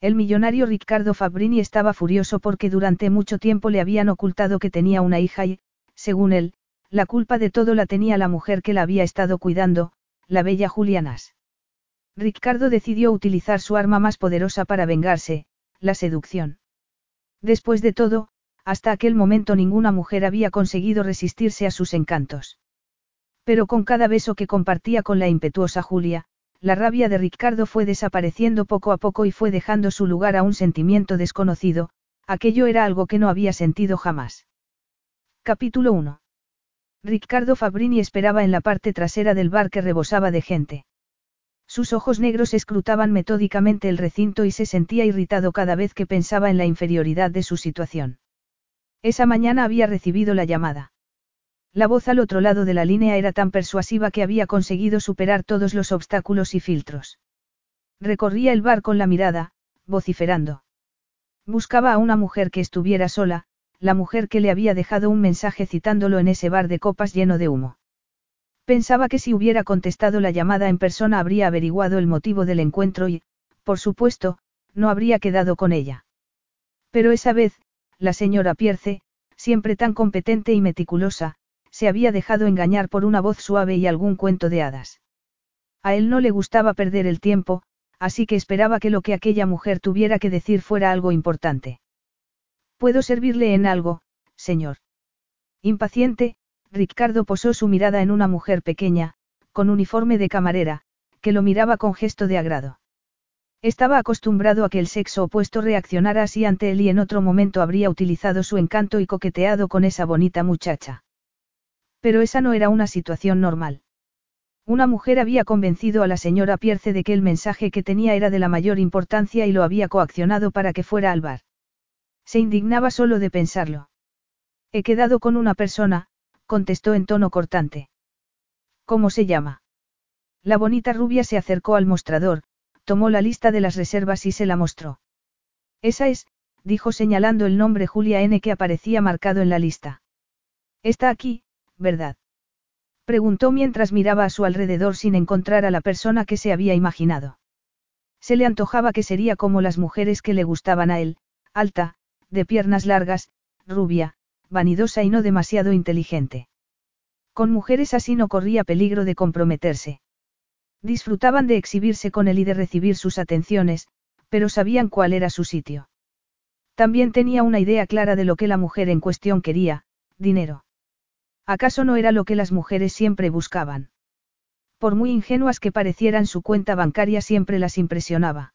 El millonario Riccardo Fabrini estaba furioso porque durante mucho tiempo le habían ocultado que tenía una hija y, según él, la culpa de todo la tenía la mujer que la había estado cuidando, la bella Julianas. Riccardo decidió utilizar su arma más poderosa para vengarse, la seducción. Después de todo, hasta aquel momento ninguna mujer había conseguido resistirse a sus encantos. Pero con cada beso que compartía con la impetuosa Julia, la rabia de Ricardo fue desapareciendo poco a poco y fue dejando su lugar a un sentimiento desconocido, aquello era algo que no había sentido jamás. Capítulo 1. Ricardo Fabrini esperaba en la parte trasera del bar que rebosaba de gente. Sus ojos negros escrutaban metódicamente el recinto y se sentía irritado cada vez que pensaba en la inferioridad de su situación. Esa mañana había recibido la llamada. La voz al otro lado de la línea era tan persuasiva que había conseguido superar todos los obstáculos y filtros. Recorría el bar con la mirada, vociferando. Buscaba a una mujer que estuviera sola, la mujer que le había dejado un mensaje citándolo en ese bar de copas lleno de humo. Pensaba que si hubiera contestado la llamada en persona habría averiguado el motivo del encuentro y, por supuesto, no habría quedado con ella. Pero esa vez, la señora Pierce, siempre tan competente y meticulosa, se había dejado engañar por una voz suave y algún cuento de hadas. A él no le gustaba perder el tiempo, así que esperaba que lo que aquella mujer tuviera que decir fuera algo importante. ¿Puedo servirle en algo, señor? Impaciente, Ricardo posó su mirada en una mujer pequeña, con uniforme de camarera, que lo miraba con gesto de agrado. Estaba acostumbrado a que el sexo opuesto reaccionara así ante él y en otro momento habría utilizado su encanto y coqueteado con esa bonita muchacha. Pero esa no era una situación normal. Una mujer había convencido a la señora Pierce de que el mensaje que tenía era de la mayor importancia y lo había coaccionado para que fuera al bar. Se indignaba solo de pensarlo. He quedado con una persona, contestó en tono cortante. ¿Cómo se llama? La bonita rubia se acercó al mostrador, tomó la lista de las reservas y se la mostró. Esa es, dijo señalando el nombre Julia N que aparecía marcado en la lista. Está aquí, ¿verdad? Preguntó mientras miraba a su alrededor sin encontrar a la persona que se había imaginado. Se le antojaba que sería como las mujeres que le gustaban a él, alta, de piernas largas, rubia, vanidosa y no demasiado inteligente. Con mujeres así no corría peligro de comprometerse. Disfrutaban de exhibirse con él y de recibir sus atenciones, pero sabían cuál era su sitio. También tenía una idea clara de lo que la mujer en cuestión quería, dinero. ¿Acaso no era lo que las mujeres siempre buscaban? Por muy ingenuas que parecieran su cuenta bancaria siempre las impresionaba.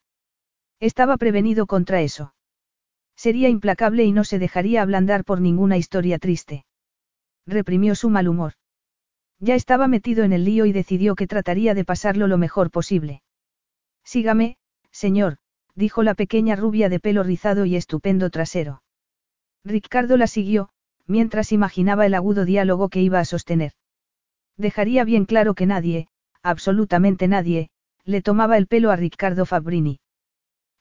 Estaba prevenido contra eso. Sería implacable y no se dejaría ablandar por ninguna historia triste. Reprimió su mal humor. Ya estaba metido en el lío y decidió que trataría de pasarlo lo mejor posible. Sígame, señor, dijo la pequeña rubia de pelo rizado y estupendo trasero. Ricardo la siguió, mientras imaginaba el agudo diálogo que iba a sostener. Dejaría bien claro que nadie, absolutamente nadie, le tomaba el pelo a Riccardo Fabrini.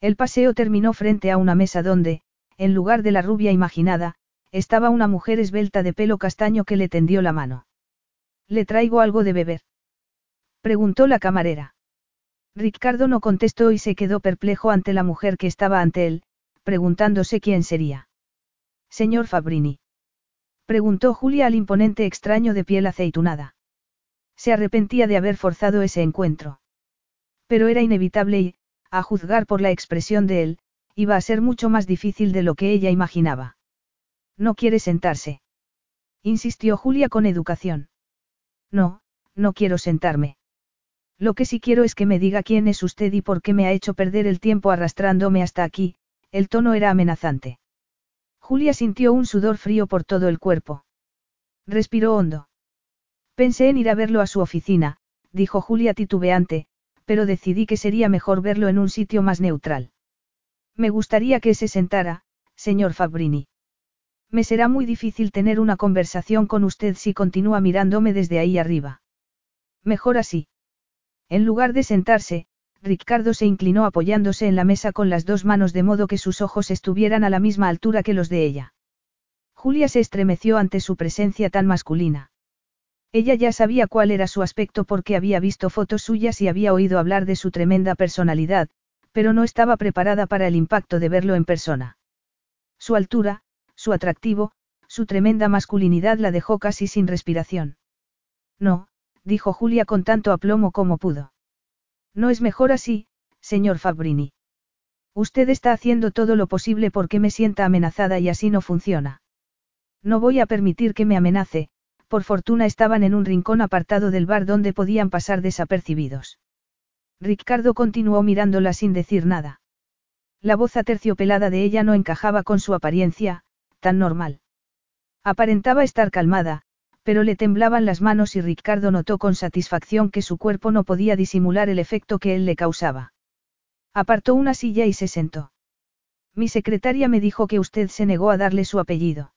El paseo terminó frente a una mesa donde, en lugar de la rubia imaginada, estaba una mujer esbelta de pelo castaño que le tendió la mano. ¿Le traigo algo de beber? Preguntó la camarera. Ricardo no contestó y se quedó perplejo ante la mujer que estaba ante él, preguntándose quién sería. Señor Fabrini. Preguntó Julia al imponente extraño de piel aceitunada. Se arrepentía de haber forzado ese encuentro. Pero era inevitable y, a juzgar por la expresión de él, iba a ser mucho más difícil de lo que ella imaginaba. ¿No quiere sentarse? Insistió Julia con educación. No, no quiero sentarme. Lo que sí quiero es que me diga quién es usted y por qué me ha hecho perder el tiempo arrastrándome hasta aquí, el tono era amenazante. Julia sintió un sudor frío por todo el cuerpo. Respiró hondo. Pensé en ir a verlo a su oficina, dijo Julia titubeante, pero decidí que sería mejor verlo en un sitio más neutral. Me gustaría que se sentara, señor Fabrini. Me será muy difícil tener una conversación con usted si continúa mirándome desde ahí arriba. Mejor así. En lugar de sentarse, Ricardo se inclinó apoyándose en la mesa con las dos manos de modo que sus ojos estuvieran a la misma altura que los de ella. Julia se estremeció ante su presencia tan masculina. Ella ya sabía cuál era su aspecto porque había visto fotos suyas y había oído hablar de su tremenda personalidad, pero no estaba preparada para el impacto de verlo en persona. Su altura, su atractivo, su tremenda masculinidad la dejó casi sin respiración. No, dijo Julia con tanto aplomo como pudo. No es mejor así, señor Fabrini. Usted está haciendo todo lo posible porque me sienta amenazada y así no funciona. No voy a permitir que me amenace, por fortuna estaban en un rincón apartado del bar donde podían pasar desapercibidos. Ricardo continuó mirándola sin decir nada. La voz aterciopelada de ella no encajaba con su apariencia, tan normal. Aparentaba estar calmada, pero le temblaban las manos y Ricardo notó con satisfacción que su cuerpo no podía disimular el efecto que él le causaba. Apartó una silla y se sentó. Mi secretaria me dijo que usted se negó a darle su apellido.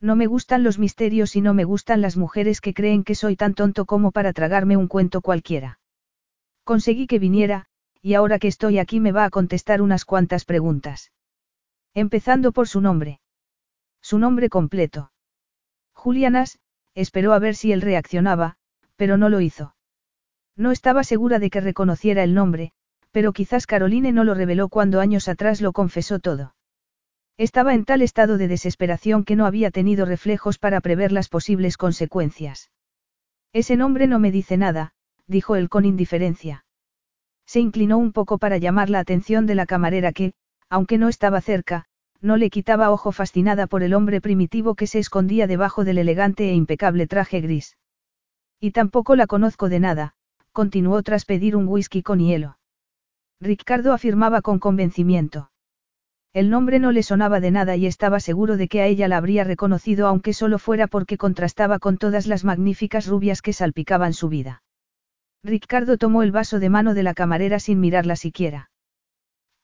No me gustan los misterios y no me gustan las mujeres que creen que soy tan tonto como para tragarme un cuento cualquiera. Conseguí que viniera, y ahora que estoy aquí me va a contestar unas cuantas preguntas. Empezando por su nombre. Su nombre completo. Julianas, esperó a ver si él reaccionaba, pero no lo hizo. No estaba segura de que reconociera el nombre, pero quizás Caroline no lo reveló cuando años atrás lo confesó todo. Estaba en tal estado de desesperación que no había tenido reflejos para prever las posibles consecuencias. Ese nombre no me dice nada, dijo él con indiferencia. Se inclinó un poco para llamar la atención de la camarera que, aunque no estaba cerca, no le quitaba ojo fascinada por el hombre primitivo que se escondía debajo del elegante e impecable traje gris. Y tampoco la conozco de nada, continuó tras pedir un whisky con hielo. Ricardo afirmaba con convencimiento. El nombre no le sonaba de nada y estaba seguro de que a ella la habría reconocido aunque solo fuera porque contrastaba con todas las magníficas rubias que salpicaban su vida. Ricardo tomó el vaso de mano de la camarera sin mirarla siquiera.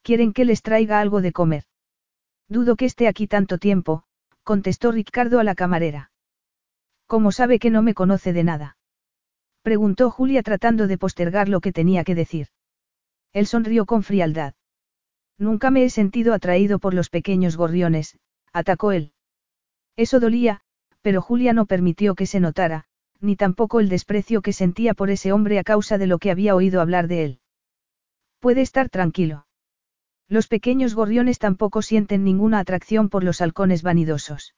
¿Quieren que les traiga algo de comer? Dudo que esté aquí tanto tiempo, contestó Ricardo a la camarera. ¿Cómo sabe que no me conoce de nada? Preguntó Julia tratando de postergar lo que tenía que decir. Él sonrió con frialdad. Nunca me he sentido atraído por los pequeños gorriones, atacó él. Eso dolía, pero Julia no permitió que se notara, ni tampoco el desprecio que sentía por ese hombre a causa de lo que había oído hablar de él. Puede estar tranquilo. Los pequeños gorriones tampoco sienten ninguna atracción por los halcones vanidosos.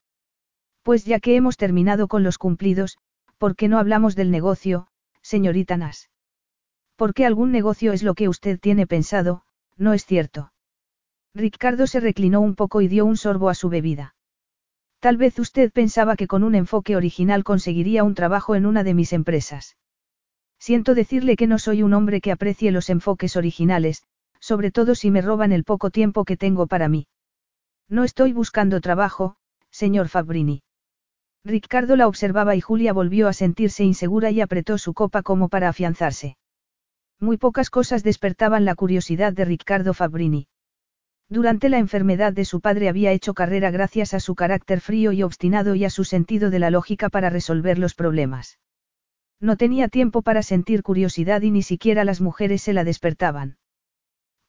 Pues ya que hemos terminado con los cumplidos, ¿por qué no hablamos del negocio, señorita Nas? Porque algún negocio es lo que usted tiene pensado, ¿no es cierto? Ricardo se reclinó un poco y dio un sorbo a su bebida. Tal vez usted pensaba que con un enfoque original conseguiría un trabajo en una de mis empresas. Siento decirle que no soy un hombre que aprecie los enfoques originales, sobre todo si me roban el poco tiempo que tengo para mí. No estoy buscando trabajo, señor Fabrini. Ricardo la observaba y Julia volvió a sentirse insegura y apretó su copa como para afianzarse. Muy pocas cosas despertaban la curiosidad de Ricardo Fabrini. Durante la enfermedad de su padre había hecho carrera gracias a su carácter frío y obstinado y a su sentido de la lógica para resolver los problemas. No tenía tiempo para sentir curiosidad y ni siquiera las mujeres se la despertaban.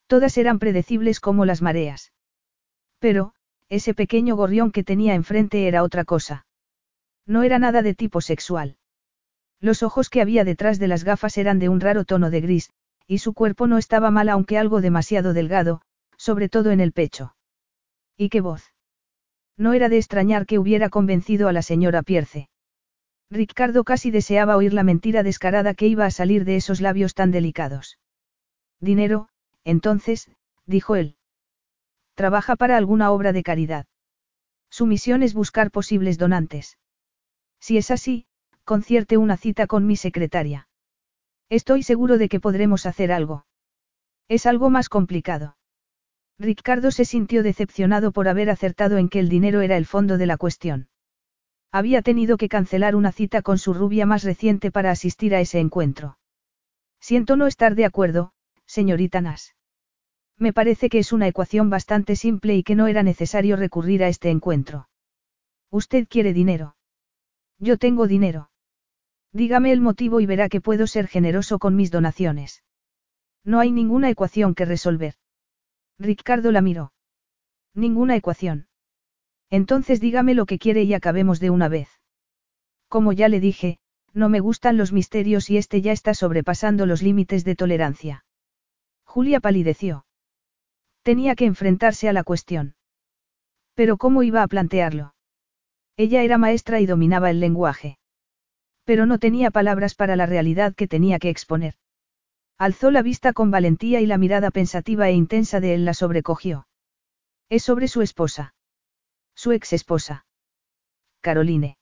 Todas eran predecibles como las mareas. Pero, ese pequeño gorrión que tenía enfrente era otra cosa. No era nada de tipo sexual. Los ojos que había detrás de las gafas eran de un raro tono de gris, y su cuerpo no estaba mal aunque algo demasiado delgado, sobre todo en el pecho. ¿Y qué voz? No era de extrañar que hubiera convencido a la señora Pierce. Ricardo casi deseaba oír la mentira descarada que iba a salir de esos labios tan delicados. Dinero, entonces, dijo él. Trabaja para alguna obra de caridad. Su misión es buscar posibles donantes. Si es así, concierte una cita con mi secretaria. Estoy seguro de que podremos hacer algo. Es algo más complicado. Ricardo se sintió decepcionado por haber acertado en que el dinero era el fondo de la cuestión. Había tenido que cancelar una cita con su rubia más reciente para asistir a ese encuentro. Siento no estar de acuerdo, señorita Nas. Me parece que es una ecuación bastante simple y que no era necesario recurrir a este encuentro. Usted quiere dinero. Yo tengo dinero. Dígame el motivo y verá que puedo ser generoso con mis donaciones. No hay ninguna ecuación que resolver. Ricardo la miró. Ninguna ecuación. Entonces dígame lo que quiere y acabemos de una vez. Como ya le dije, no me gustan los misterios y este ya está sobrepasando los límites de tolerancia. Julia palideció. Tenía que enfrentarse a la cuestión. Pero ¿cómo iba a plantearlo? Ella era maestra y dominaba el lenguaje. Pero no tenía palabras para la realidad que tenía que exponer. Alzó la vista con valentía y la mirada pensativa e intensa de él la sobrecogió. Es sobre su esposa. Su ex esposa. Caroline.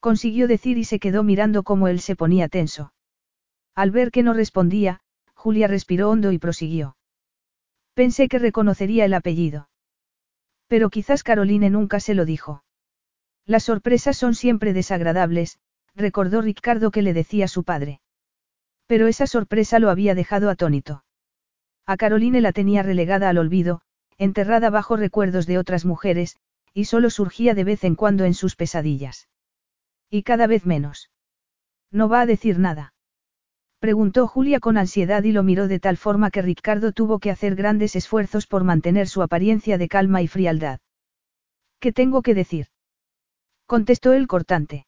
Consiguió decir y se quedó mirando cómo él se ponía tenso. Al ver que no respondía, Julia respiró hondo y prosiguió. Pensé que reconocería el apellido. Pero quizás Caroline nunca se lo dijo. Las sorpresas son siempre desagradables, recordó Ricardo que le decía su padre. Pero esa sorpresa lo había dejado atónito. A Caroline la tenía relegada al olvido, enterrada bajo recuerdos de otras mujeres, y solo surgía de vez en cuando en sus pesadillas. Y cada vez menos. ¿No va a decir nada? Preguntó Julia con ansiedad y lo miró de tal forma que Ricardo tuvo que hacer grandes esfuerzos por mantener su apariencia de calma y frialdad. ¿Qué tengo que decir? Contestó él cortante.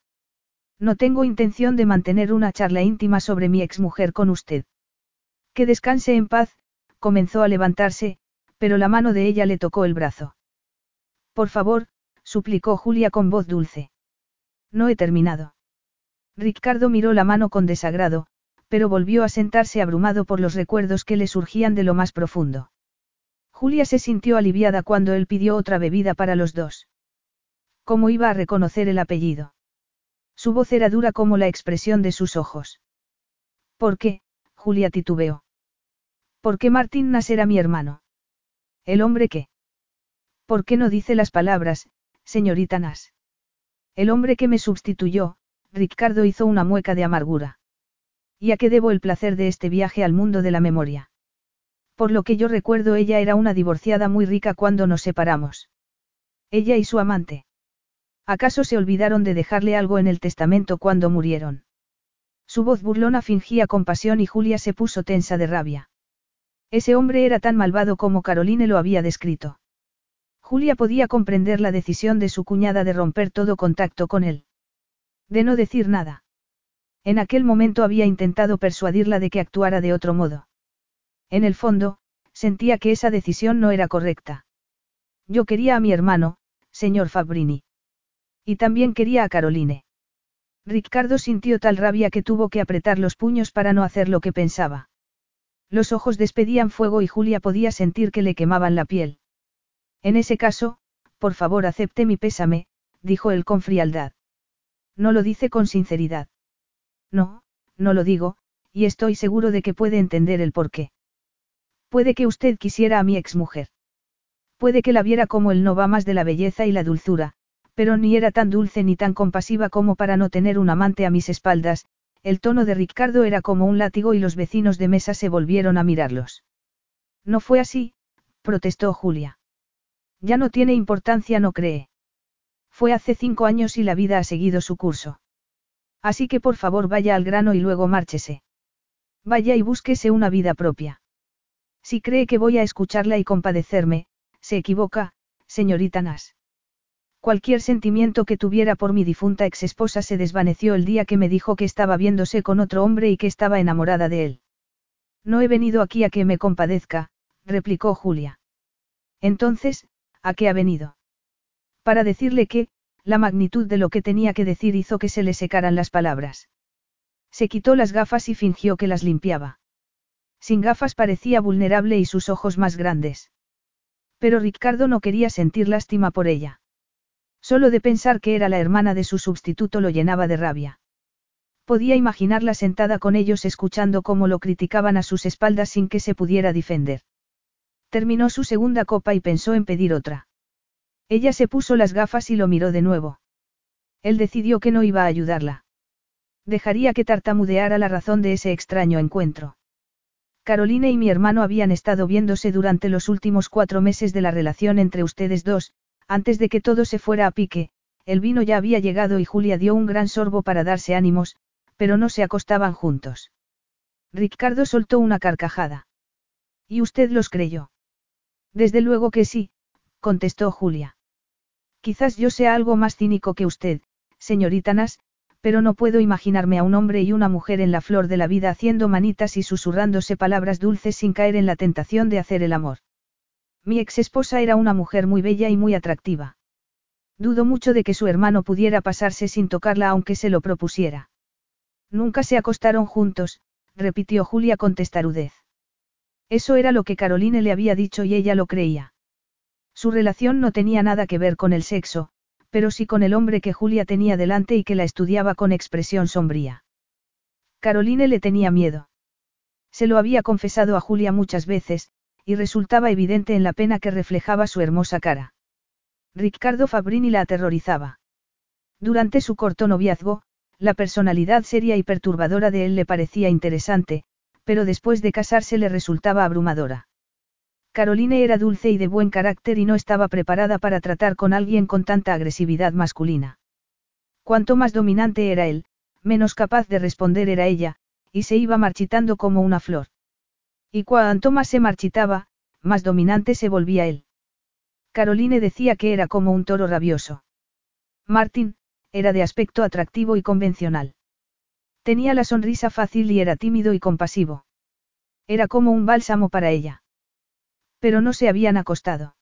No tengo intención de mantener una charla íntima sobre mi exmujer con usted. Que descanse en paz, comenzó a levantarse, pero la mano de ella le tocó el brazo. Por favor, suplicó Julia con voz dulce. No he terminado. Ricardo miró la mano con desagrado, pero volvió a sentarse abrumado por los recuerdos que le surgían de lo más profundo. Julia se sintió aliviada cuando él pidió otra bebida para los dos. ¿Cómo iba a reconocer el apellido? Su voz era dura como la expresión de sus ojos. ¿Por qué? Julia titubeó. ¿Por qué Martín Nas era mi hermano? ¿El hombre qué? ¿Por qué no dice las palabras, señorita Nas? El hombre que me sustituyó, Ricardo hizo una mueca de amargura. ¿Y a qué debo el placer de este viaje al mundo de la memoria? Por lo que yo recuerdo ella era una divorciada muy rica cuando nos separamos. Ella y su amante. ¿Acaso se olvidaron de dejarle algo en el testamento cuando murieron? Su voz burlona fingía compasión y Julia se puso tensa de rabia. Ese hombre era tan malvado como Caroline lo había descrito. Julia podía comprender la decisión de su cuñada de romper todo contacto con él. De no decir nada. En aquel momento había intentado persuadirla de que actuara de otro modo. En el fondo, sentía que esa decisión no era correcta. Yo quería a mi hermano, señor Fabrini. Y también quería a Caroline. Ricardo sintió tal rabia que tuvo que apretar los puños para no hacer lo que pensaba. Los ojos despedían fuego y Julia podía sentir que le quemaban la piel. En ese caso, por favor acepte mi pésame, dijo él con frialdad. No lo dice con sinceridad. No, no lo digo, y estoy seguro de que puede entender el porqué. Puede que usted quisiera a mi exmujer. Puede que la viera como el no va más de la belleza y la dulzura, pero ni era tan dulce ni tan compasiva como para no tener un amante a mis espaldas, el tono de Ricardo era como un látigo y los vecinos de mesa se volvieron a mirarlos. No fue así, protestó Julia. Ya no tiene importancia, no cree. Fue hace cinco años y la vida ha seguido su curso. Así que por favor vaya al grano y luego márchese. Vaya y búsquese una vida propia. Si cree que voy a escucharla y compadecerme, se equivoca, señorita Nas. Cualquier sentimiento que tuviera por mi difunta exesposa se desvaneció el día que me dijo que estaba viéndose con otro hombre y que estaba enamorada de él. No he venido aquí a que me compadezca, replicó Julia. Entonces, ¿A qué ha venido? Para decirle que, la magnitud de lo que tenía que decir hizo que se le secaran las palabras. Se quitó las gafas y fingió que las limpiaba. Sin gafas parecía vulnerable y sus ojos más grandes. Pero Ricardo no quería sentir lástima por ella. Solo de pensar que era la hermana de su sustituto lo llenaba de rabia. Podía imaginarla sentada con ellos escuchando cómo lo criticaban a sus espaldas sin que se pudiera defender. Terminó su segunda copa y pensó en pedir otra. Ella se puso las gafas y lo miró de nuevo. Él decidió que no iba a ayudarla. Dejaría que tartamudeara la razón de ese extraño encuentro. Caroline y mi hermano habían estado viéndose durante los últimos cuatro meses de la relación entre ustedes dos, antes de que todo se fuera a pique, el vino ya había llegado y Julia dio un gran sorbo para darse ánimos, pero no se acostaban juntos. Ricardo soltó una carcajada. ¿Y usted los creyó? Desde luego que sí, contestó Julia. Quizás yo sea algo más cínico que usted, señorita Nas, pero no puedo imaginarme a un hombre y una mujer en la flor de la vida haciendo manitas y susurrándose palabras dulces sin caer en la tentación de hacer el amor. Mi ex esposa era una mujer muy bella y muy atractiva. Dudo mucho de que su hermano pudiera pasarse sin tocarla aunque se lo propusiera. Nunca se acostaron juntos, repitió Julia con testarudez. Eso era lo que Caroline le había dicho y ella lo creía. Su relación no tenía nada que ver con el sexo, pero sí con el hombre que Julia tenía delante y que la estudiaba con expresión sombría. Caroline le tenía miedo. Se lo había confesado a Julia muchas veces, y resultaba evidente en la pena que reflejaba su hermosa cara. Ricardo Fabrini la aterrorizaba. Durante su corto noviazgo, la personalidad seria y perturbadora de él le parecía interesante, pero después de casarse le resultaba abrumadora. Caroline era dulce y de buen carácter y no estaba preparada para tratar con alguien con tanta agresividad masculina. Cuanto más dominante era él, menos capaz de responder era ella, y se iba marchitando como una flor. Y cuanto más se marchitaba, más dominante se volvía él. Caroline decía que era como un toro rabioso. Martin, era de aspecto atractivo y convencional. Tenía la sonrisa fácil y era tímido y compasivo. Era como un bálsamo para ella. Pero no se habían acostado.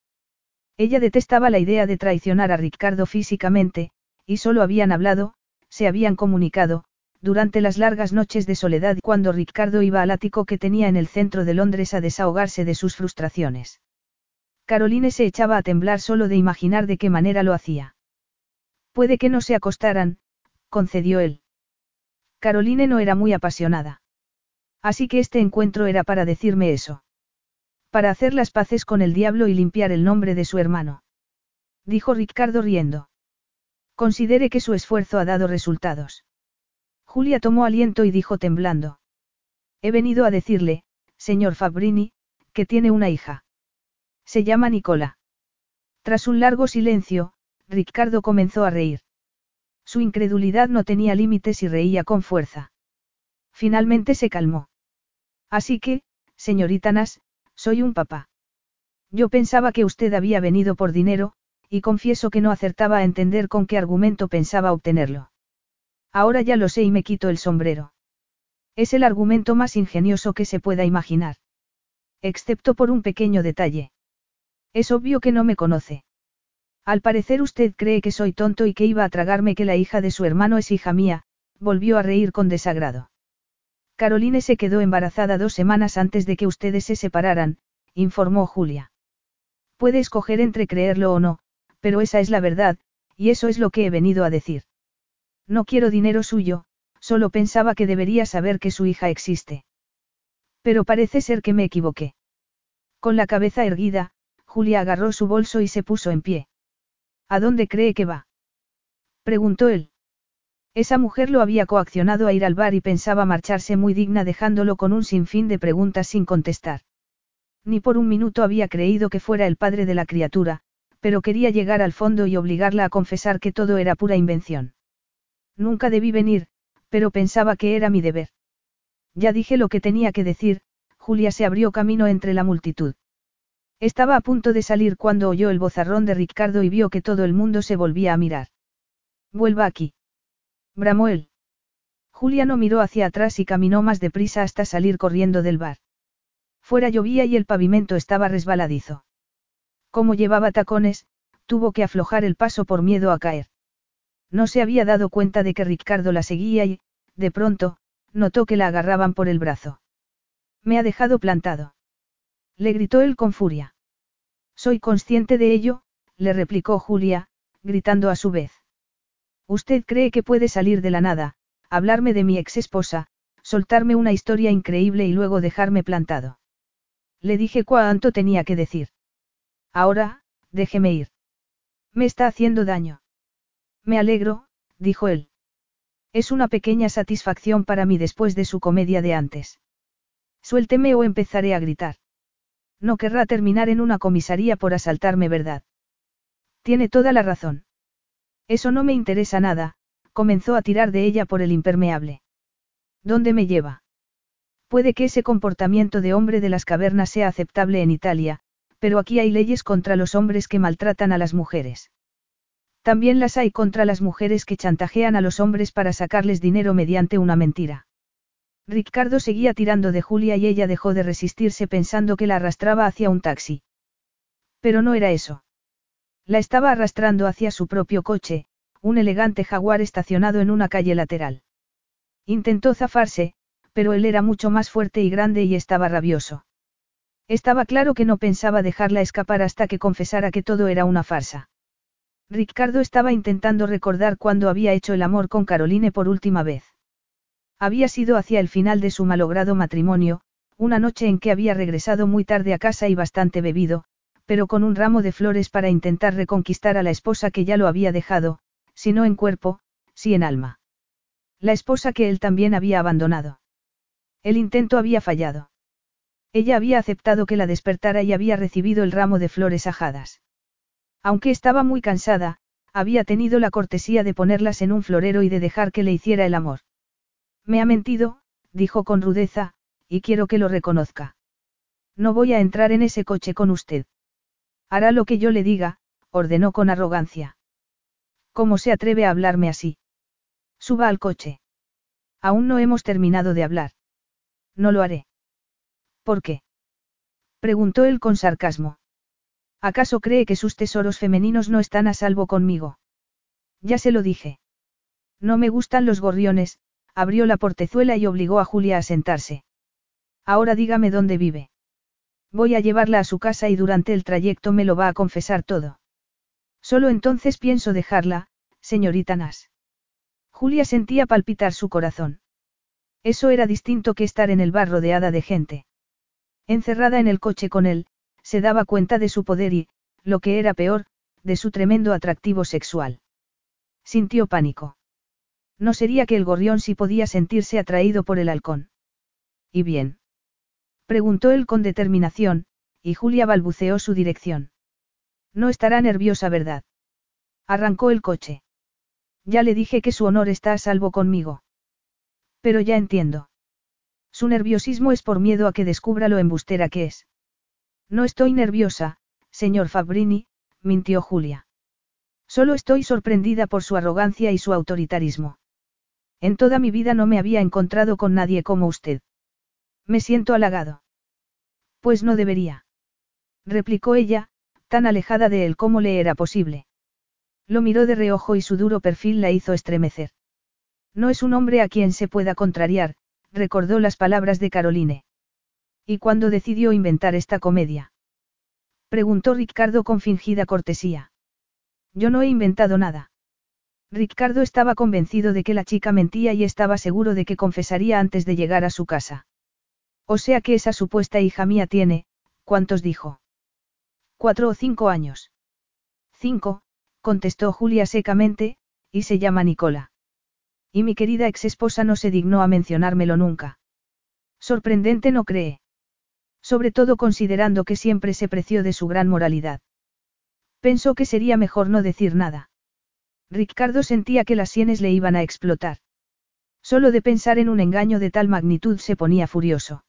Ella detestaba la idea de traicionar a Ricardo físicamente, y solo habían hablado, se habían comunicado, durante las largas noches de soledad cuando Ricardo iba al ático que tenía en el centro de Londres a desahogarse de sus frustraciones. Caroline se echaba a temblar solo de imaginar de qué manera lo hacía. Puede que no se acostaran, concedió él. Caroline no era muy apasionada. Así que este encuentro era para decirme eso. Para hacer las paces con el diablo y limpiar el nombre de su hermano. Dijo Ricardo riendo. Considere que su esfuerzo ha dado resultados. Julia tomó aliento y dijo temblando. He venido a decirle, señor Fabrini, que tiene una hija. Se llama Nicola. Tras un largo silencio, Ricardo comenzó a reír. Su incredulidad no tenía límites y reía con fuerza. Finalmente se calmó. Así que, señorita Nas, soy un papá. Yo pensaba que usted había venido por dinero, y confieso que no acertaba a entender con qué argumento pensaba obtenerlo. Ahora ya lo sé y me quito el sombrero. Es el argumento más ingenioso que se pueda imaginar. Excepto por un pequeño detalle. Es obvio que no me conoce. Al parecer usted cree que soy tonto y que iba a tragarme que la hija de su hermano es hija mía, volvió a reír con desagrado. Caroline se quedó embarazada dos semanas antes de que ustedes se separaran, informó Julia. Puede escoger entre creerlo o no, pero esa es la verdad, y eso es lo que he venido a decir. No quiero dinero suyo, solo pensaba que debería saber que su hija existe. Pero parece ser que me equivoqué. Con la cabeza erguida, Julia agarró su bolso y se puso en pie. ¿A dónde cree que va? preguntó él. Esa mujer lo había coaccionado a ir al bar y pensaba marcharse muy digna dejándolo con un sinfín de preguntas sin contestar. Ni por un minuto había creído que fuera el padre de la criatura, pero quería llegar al fondo y obligarla a confesar que todo era pura invención. Nunca debí venir, pero pensaba que era mi deber. Ya dije lo que tenía que decir, Julia se abrió camino entre la multitud. Estaba a punto de salir cuando oyó el bozarrón de Ricardo y vio que todo el mundo se volvía a mirar. Vuelva aquí bramó él. Julia no miró hacia atrás y caminó más deprisa hasta salir corriendo del bar. Fuera llovía y el pavimento estaba resbaladizo. Como llevaba tacones, tuvo que aflojar el paso por miedo a caer. No se había dado cuenta de que Ricardo la seguía y, de pronto, notó que la agarraban por el brazo. Me ha dejado plantado. Le gritó él con furia. Soy consciente de ello, le replicó Julia, gritando a su vez. Usted cree que puede salir de la nada, hablarme de mi ex esposa, soltarme una historia increíble y luego dejarme plantado. Le dije cuánto tenía que decir. Ahora, déjeme ir. Me está haciendo daño. Me alegro, dijo él. Es una pequeña satisfacción para mí después de su comedia de antes. Suélteme o empezaré a gritar. No querrá terminar en una comisaría por asaltarme, ¿verdad? Tiene toda la razón. Eso no me interesa nada, comenzó a tirar de ella por el impermeable. ¿Dónde me lleva? Puede que ese comportamiento de hombre de las cavernas sea aceptable en Italia, pero aquí hay leyes contra los hombres que maltratan a las mujeres. También las hay contra las mujeres que chantajean a los hombres para sacarles dinero mediante una mentira. Ricardo seguía tirando de Julia y ella dejó de resistirse pensando que la arrastraba hacia un taxi. Pero no era eso. La estaba arrastrando hacia su propio coche, un elegante jaguar estacionado en una calle lateral. Intentó zafarse, pero él era mucho más fuerte y grande y estaba rabioso. Estaba claro que no pensaba dejarla escapar hasta que confesara que todo era una farsa. Ricardo estaba intentando recordar cuándo había hecho el amor con Caroline por última vez. Había sido hacia el final de su malogrado matrimonio, una noche en que había regresado muy tarde a casa y bastante bebido, pero con un ramo de flores para intentar reconquistar a la esposa que ya lo había dejado, si no en cuerpo, si en alma. La esposa que él también había abandonado. El intento había fallado. Ella había aceptado que la despertara y había recibido el ramo de flores ajadas. Aunque estaba muy cansada, había tenido la cortesía de ponerlas en un florero y de dejar que le hiciera el amor. Me ha mentido, dijo con rudeza, y quiero que lo reconozca. No voy a entrar en ese coche con usted. Hará lo que yo le diga, ordenó con arrogancia. ¿Cómo se atreve a hablarme así? Suba al coche. Aún no hemos terminado de hablar. No lo haré. ¿Por qué? preguntó él con sarcasmo. ¿Acaso cree que sus tesoros femeninos no están a salvo conmigo? Ya se lo dije. No me gustan los gorriones, abrió la portezuela y obligó a Julia a sentarse. Ahora dígame dónde vive. Voy a llevarla a su casa y durante el trayecto me lo va a confesar todo. Solo entonces pienso dejarla, señorita Nas. Julia sentía palpitar su corazón. Eso era distinto que estar en el bar rodeada de gente. Encerrada en el coche con él, se daba cuenta de su poder y, lo que era peor, de su tremendo atractivo sexual. Sintió pánico. No sería que el gorrión sí podía sentirse atraído por el halcón. ¿Y bien? Preguntó él con determinación, y Julia balbuceó su dirección. No estará nerviosa, ¿verdad? Arrancó el coche. Ya le dije que su honor está a salvo conmigo. Pero ya entiendo. Su nerviosismo es por miedo a que descubra lo embustera que es. No estoy nerviosa, señor Fabrini, mintió Julia. Solo estoy sorprendida por su arrogancia y su autoritarismo. En toda mi vida no me había encontrado con nadie como usted. Me siento halagado. Pues no debería. Replicó ella, tan alejada de él como le era posible. Lo miró de reojo y su duro perfil la hizo estremecer. No es un hombre a quien se pueda contrariar, recordó las palabras de Caroline. ¿Y cuándo decidió inventar esta comedia? Preguntó Ricardo con fingida cortesía. Yo no he inventado nada. Ricardo estaba convencido de que la chica mentía y estaba seguro de que confesaría antes de llegar a su casa. O sea que esa supuesta hija mía tiene, ¿cuántos dijo? Cuatro o cinco años. Cinco, contestó Julia secamente, y se llama Nicola. Y mi querida exesposa no se dignó a mencionármelo nunca. Sorprendente no cree. Sobre todo considerando que siempre se preció de su gran moralidad. Pensó que sería mejor no decir nada. Ricardo sentía que las sienes le iban a explotar. Solo de pensar en un engaño de tal magnitud se ponía furioso.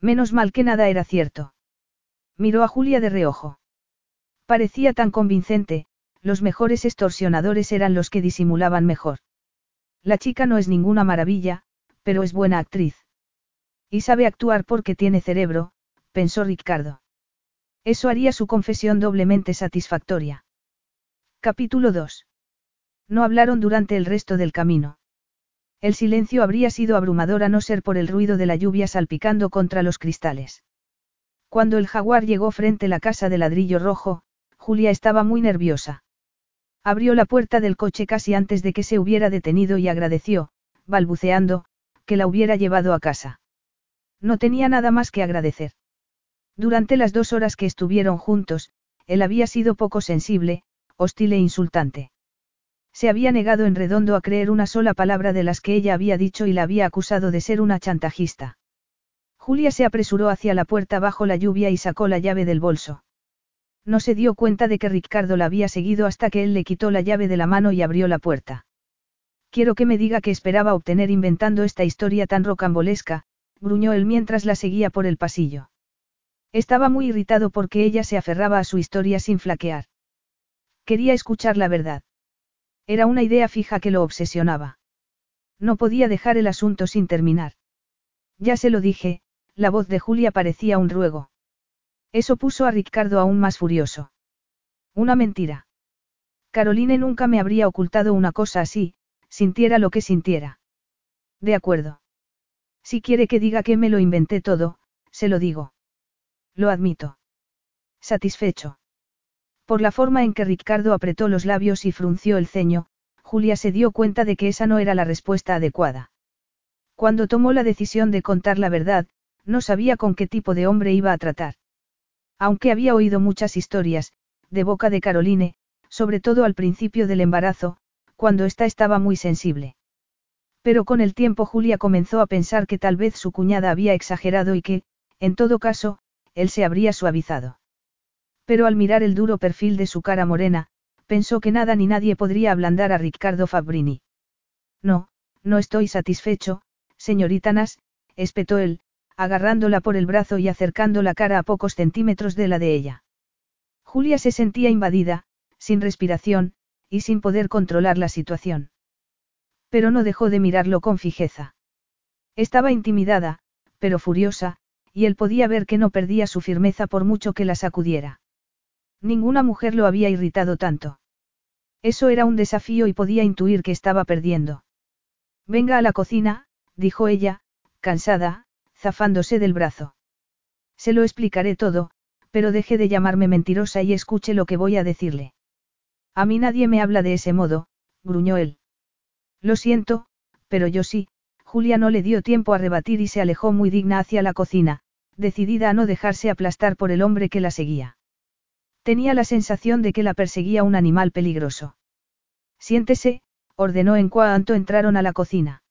Menos mal que nada era cierto. Miró a Julia de reojo. Parecía tan convincente, los mejores extorsionadores eran los que disimulaban mejor. La chica no es ninguna maravilla, pero es buena actriz. Y sabe actuar porque tiene cerebro, pensó Ricardo. Eso haría su confesión doblemente satisfactoria. Capítulo 2. No hablaron durante el resto del camino. El silencio habría sido abrumador a no ser por el ruido de la lluvia salpicando contra los cristales. Cuando el jaguar llegó frente a la casa de ladrillo rojo, Julia estaba muy nerviosa. Abrió la puerta del coche casi antes de que se hubiera detenido y agradeció, balbuceando, que la hubiera llevado a casa. No tenía nada más que agradecer. Durante las dos horas que estuvieron juntos, él había sido poco sensible, hostil e insultante. Se había negado en redondo a creer una sola palabra de las que ella había dicho y la había acusado de ser una chantajista. Julia se apresuró hacia la puerta bajo la lluvia y sacó la llave del bolso. No se dio cuenta de que Ricardo la había seguido hasta que él le quitó la llave de la mano y abrió la puerta. Quiero que me diga qué esperaba obtener inventando esta historia tan rocambolesca, gruñó él mientras la seguía por el pasillo. Estaba muy irritado porque ella se aferraba a su historia sin flaquear. Quería escuchar la verdad. Era una idea fija que lo obsesionaba. No podía dejar el asunto sin terminar. Ya se lo dije, la voz de Julia parecía un ruego. Eso puso a Ricardo aún más furioso. Una mentira. Caroline nunca me habría ocultado una cosa así, sintiera lo que sintiera. De acuerdo. Si quiere que diga que me lo inventé todo, se lo digo. Lo admito. Satisfecho. Por la forma en que Ricardo apretó los labios y frunció el ceño, Julia se dio cuenta de que esa no era la respuesta adecuada. Cuando tomó la decisión de contar la verdad, no sabía con qué tipo de hombre iba a tratar. Aunque había oído muchas historias, de boca de Caroline, sobre todo al principio del embarazo, cuando ésta estaba muy sensible. Pero con el tiempo Julia comenzó a pensar que tal vez su cuñada había exagerado y que, en todo caso, él se habría suavizado. Pero al mirar el duro perfil de su cara morena, pensó que nada ni nadie podría ablandar a Ricardo Fabrini. No, no estoy satisfecho, señorita Nas, espetó él, agarrándola por el brazo y acercando la cara a pocos centímetros de la de ella. Julia se sentía invadida, sin respiración, y sin poder controlar la situación. Pero no dejó de mirarlo con fijeza. Estaba intimidada, pero furiosa, y él podía ver que no perdía su firmeza por mucho que la sacudiera. Ninguna mujer lo había irritado tanto. Eso era un desafío y podía intuir que estaba perdiendo. Venga a la cocina, dijo ella, cansada, zafándose del brazo. Se lo explicaré todo, pero deje de llamarme mentirosa y escuche lo que voy a decirle. A mí nadie me habla de ese modo, gruñó él. Lo siento, pero yo sí, Julia no le dio tiempo a rebatir y se alejó muy digna hacia la cocina, decidida a no dejarse aplastar por el hombre que la seguía. Tenía la sensación de que la perseguía un animal peligroso. Siéntese, ordenó en cuanto entraron a la cocina.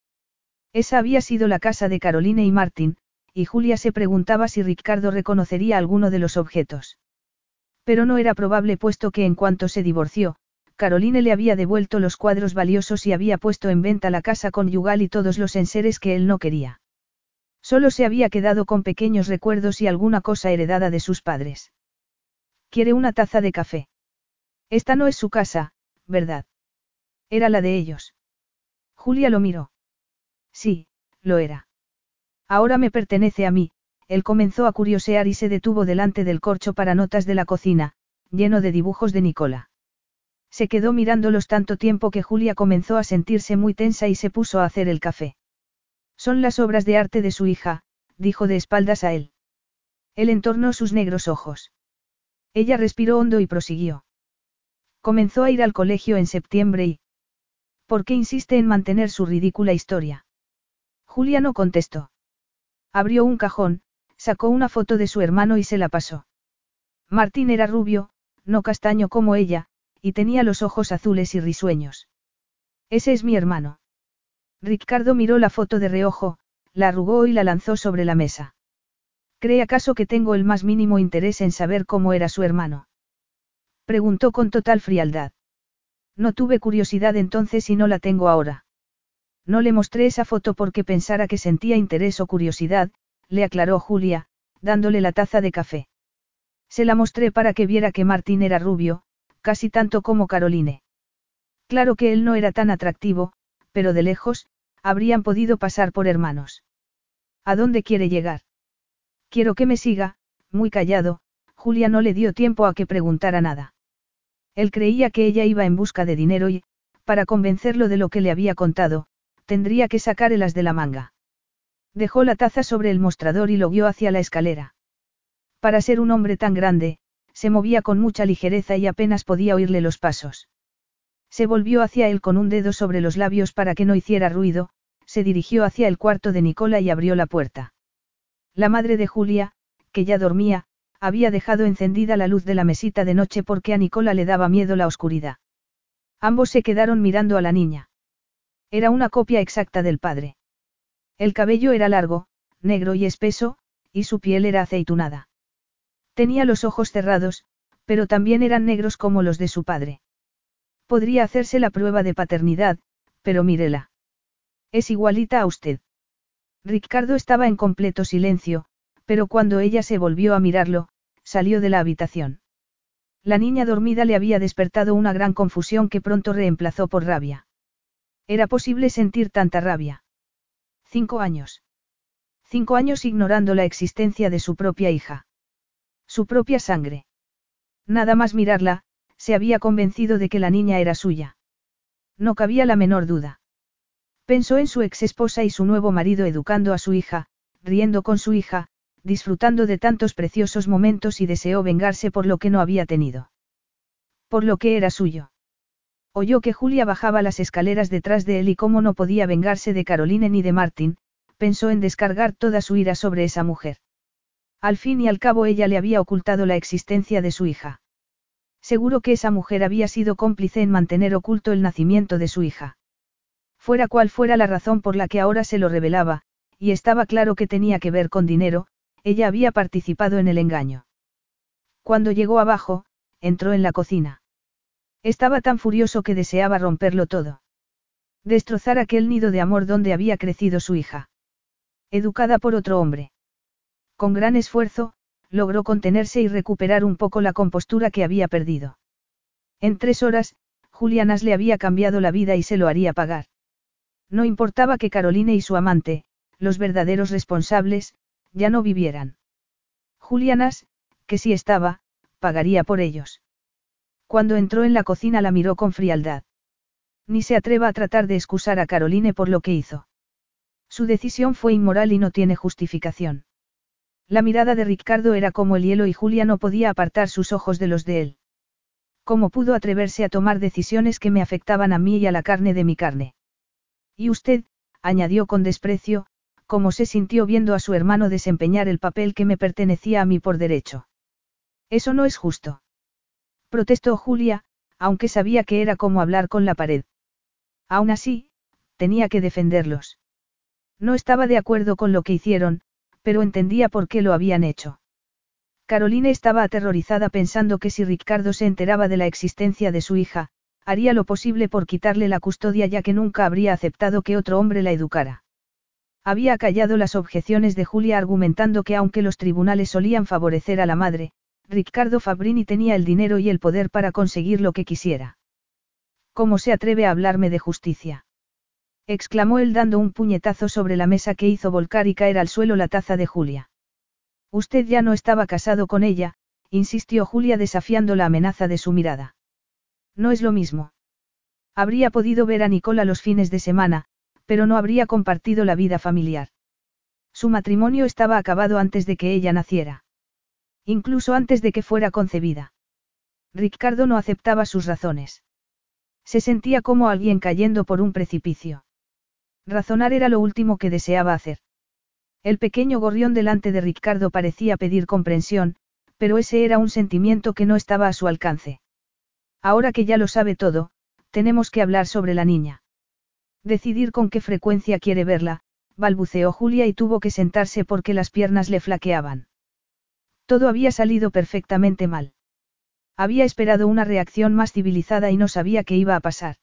Esa había sido la casa de Caroline y Martin, y Julia se preguntaba si Ricardo reconocería alguno de los objetos. Pero no era probable puesto que en cuanto se divorció, Caroline le había devuelto los cuadros valiosos y había puesto en venta la casa conyugal y todos los enseres que él no quería. Solo se había quedado con pequeños recuerdos y alguna cosa heredada de sus padres. ¿Quiere una taza de café? Esta no es su casa, ¿verdad? Era la de ellos. Julia lo miró. Sí, lo era. Ahora me pertenece a mí, él comenzó a curiosear y se detuvo delante del corcho para notas de la cocina, lleno de dibujos de Nicola. Se quedó mirándolos tanto tiempo que Julia comenzó a sentirse muy tensa y se puso a hacer el café. Son las obras de arte de su hija, dijo de espaldas a él. Él entornó sus negros ojos. Ella respiró hondo y prosiguió. Comenzó a ir al colegio en septiembre y... ¿Por qué insiste en mantener su ridícula historia? Julia no contestó. Abrió un cajón, sacó una foto de su hermano y se la pasó. Martín era rubio, no castaño como ella, y tenía los ojos azules y risueños. Ese es mi hermano. Ricardo miró la foto de reojo, la arrugó y la lanzó sobre la mesa. ¿Cree acaso que tengo el más mínimo interés en saber cómo era su hermano? Preguntó con total frialdad. No tuve curiosidad entonces y no la tengo ahora. No le mostré esa foto porque pensara que sentía interés o curiosidad, le aclaró Julia, dándole la taza de café. Se la mostré para que viera que Martín era rubio, casi tanto como Caroline. Claro que él no era tan atractivo, pero de lejos, habrían podido pasar por hermanos. ¿A dónde quiere llegar? Quiero que me siga, muy callado, Julia no le dio tiempo a que preguntara nada. Él creía que ella iba en busca de dinero y, para convencerlo de lo que le había contado, tendría que sacar el as de la manga. Dejó la taza sobre el mostrador y lo guió hacia la escalera. Para ser un hombre tan grande, se movía con mucha ligereza y apenas podía oírle los pasos. Se volvió hacia él con un dedo sobre los labios para que no hiciera ruido, se dirigió hacia el cuarto de Nicola y abrió la puerta. La madre de Julia, que ya dormía, había dejado encendida la luz de la mesita de noche porque a Nicola le daba miedo la oscuridad. Ambos se quedaron mirando a la niña. Era una copia exacta del padre. El cabello era largo, negro y espeso, y su piel era aceitunada. Tenía los ojos cerrados, pero también eran negros como los de su padre. Podría hacerse la prueba de paternidad, pero mírela. Es igualita a usted. Ricardo estaba en completo silencio, pero cuando ella se volvió a mirarlo, salió de la habitación. La niña dormida le había despertado una gran confusión que pronto reemplazó por rabia. Era posible sentir tanta rabia. Cinco años. Cinco años ignorando la existencia de su propia hija. Su propia sangre. Nada más mirarla, se había convencido de que la niña era suya. No cabía la menor duda. Pensó en su ex esposa y su nuevo marido educando a su hija, riendo con su hija, disfrutando de tantos preciosos momentos y deseó vengarse por lo que no había tenido. Por lo que era suyo. Oyó que Julia bajaba las escaleras detrás de él y cómo no podía vengarse de Caroline ni de Martin, pensó en descargar toda su ira sobre esa mujer. Al fin y al cabo ella le había ocultado la existencia de su hija. Seguro que esa mujer había sido cómplice en mantener oculto el nacimiento de su hija. Fuera cual fuera la razón por la que ahora se lo revelaba, y estaba claro que tenía que ver con dinero, ella había participado en el engaño. Cuando llegó abajo, entró en la cocina. Estaba tan furioso que deseaba romperlo todo. Destrozar aquel nido de amor donde había crecido su hija. Educada por otro hombre. Con gran esfuerzo, logró contenerse y recuperar un poco la compostura que había perdido. En tres horas, Julianas le había cambiado la vida y se lo haría pagar. No importaba que Caroline y su amante, los verdaderos responsables, ya no vivieran. Julianas, que sí estaba, pagaría por ellos. Cuando entró en la cocina la miró con frialdad. Ni se atreva a tratar de excusar a Caroline por lo que hizo. Su decisión fue inmoral y no tiene justificación. La mirada de Ricardo era como el hielo y Julia no podía apartar sus ojos de los de él. ¿Cómo pudo atreverse a tomar decisiones que me afectaban a mí y a la carne de mi carne? Y usted, añadió con desprecio, cómo se sintió viendo a su hermano desempeñar el papel que me pertenecía a mí por derecho. Eso no es justo. Protestó Julia, aunque sabía que era como hablar con la pared. Aún así, tenía que defenderlos. No estaba de acuerdo con lo que hicieron, pero entendía por qué lo habían hecho. Caroline estaba aterrorizada pensando que si Ricardo se enteraba de la existencia de su hija, haría lo posible por quitarle la custodia ya que nunca habría aceptado que otro hombre la educara. Había callado las objeciones de Julia argumentando que aunque los tribunales solían favorecer a la madre, Ricardo Fabrini tenía el dinero y el poder para conseguir lo que quisiera. ¿Cómo se atreve a hablarme de justicia? exclamó él dando un puñetazo sobre la mesa que hizo volcar y caer al suelo la taza de Julia. Usted ya no estaba casado con ella, insistió Julia desafiando la amenaza de su mirada. No es lo mismo. Habría podido ver a Nicola los fines de semana, pero no habría compartido la vida familiar. Su matrimonio estaba acabado antes de que ella naciera. Incluso antes de que fuera concebida. Ricardo no aceptaba sus razones. Se sentía como alguien cayendo por un precipicio. Razonar era lo último que deseaba hacer. El pequeño gorrión delante de Ricardo parecía pedir comprensión, pero ese era un sentimiento que no estaba a su alcance. Ahora que ya lo sabe todo, tenemos que hablar sobre la niña. Decidir con qué frecuencia quiere verla, balbuceó Julia y tuvo que sentarse porque las piernas le flaqueaban. Todo había salido perfectamente mal. Había esperado una reacción más civilizada y no sabía qué iba a pasar.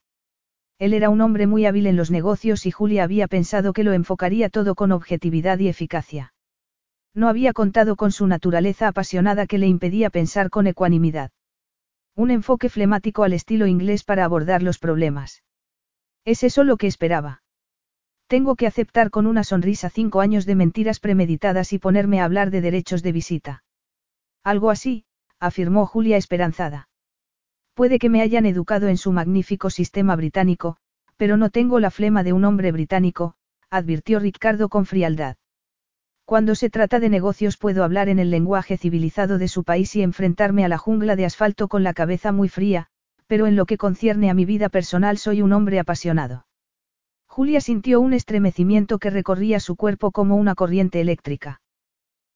Él era un hombre muy hábil en los negocios y Julia había pensado que lo enfocaría todo con objetividad y eficacia. No había contado con su naturaleza apasionada que le impedía pensar con ecuanimidad. Un enfoque flemático al estilo inglés para abordar los problemas. ¿Es eso lo que esperaba? Tengo que aceptar con una sonrisa cinco años de mentiras premeditadas y ponerme a hablar de derechos de visita. Algo así, afirmó Julia esperanzada. Puede que me hayan educado en su magnífico sistema británico, pero no tengo la flema de un hombre británico, advirtió Ricardo con frialdad. Cuando se trata de negocios puedo hablar en el lenguaje civilizado de su país y enfrentarme a la jungla de asfalto con la cabeza muy fría, pero en lo que concierne a mi vida personal soy un hombre apasionado. Julia sintió un estremecimiento que recorría su cuerpo como una corriente eléctrica.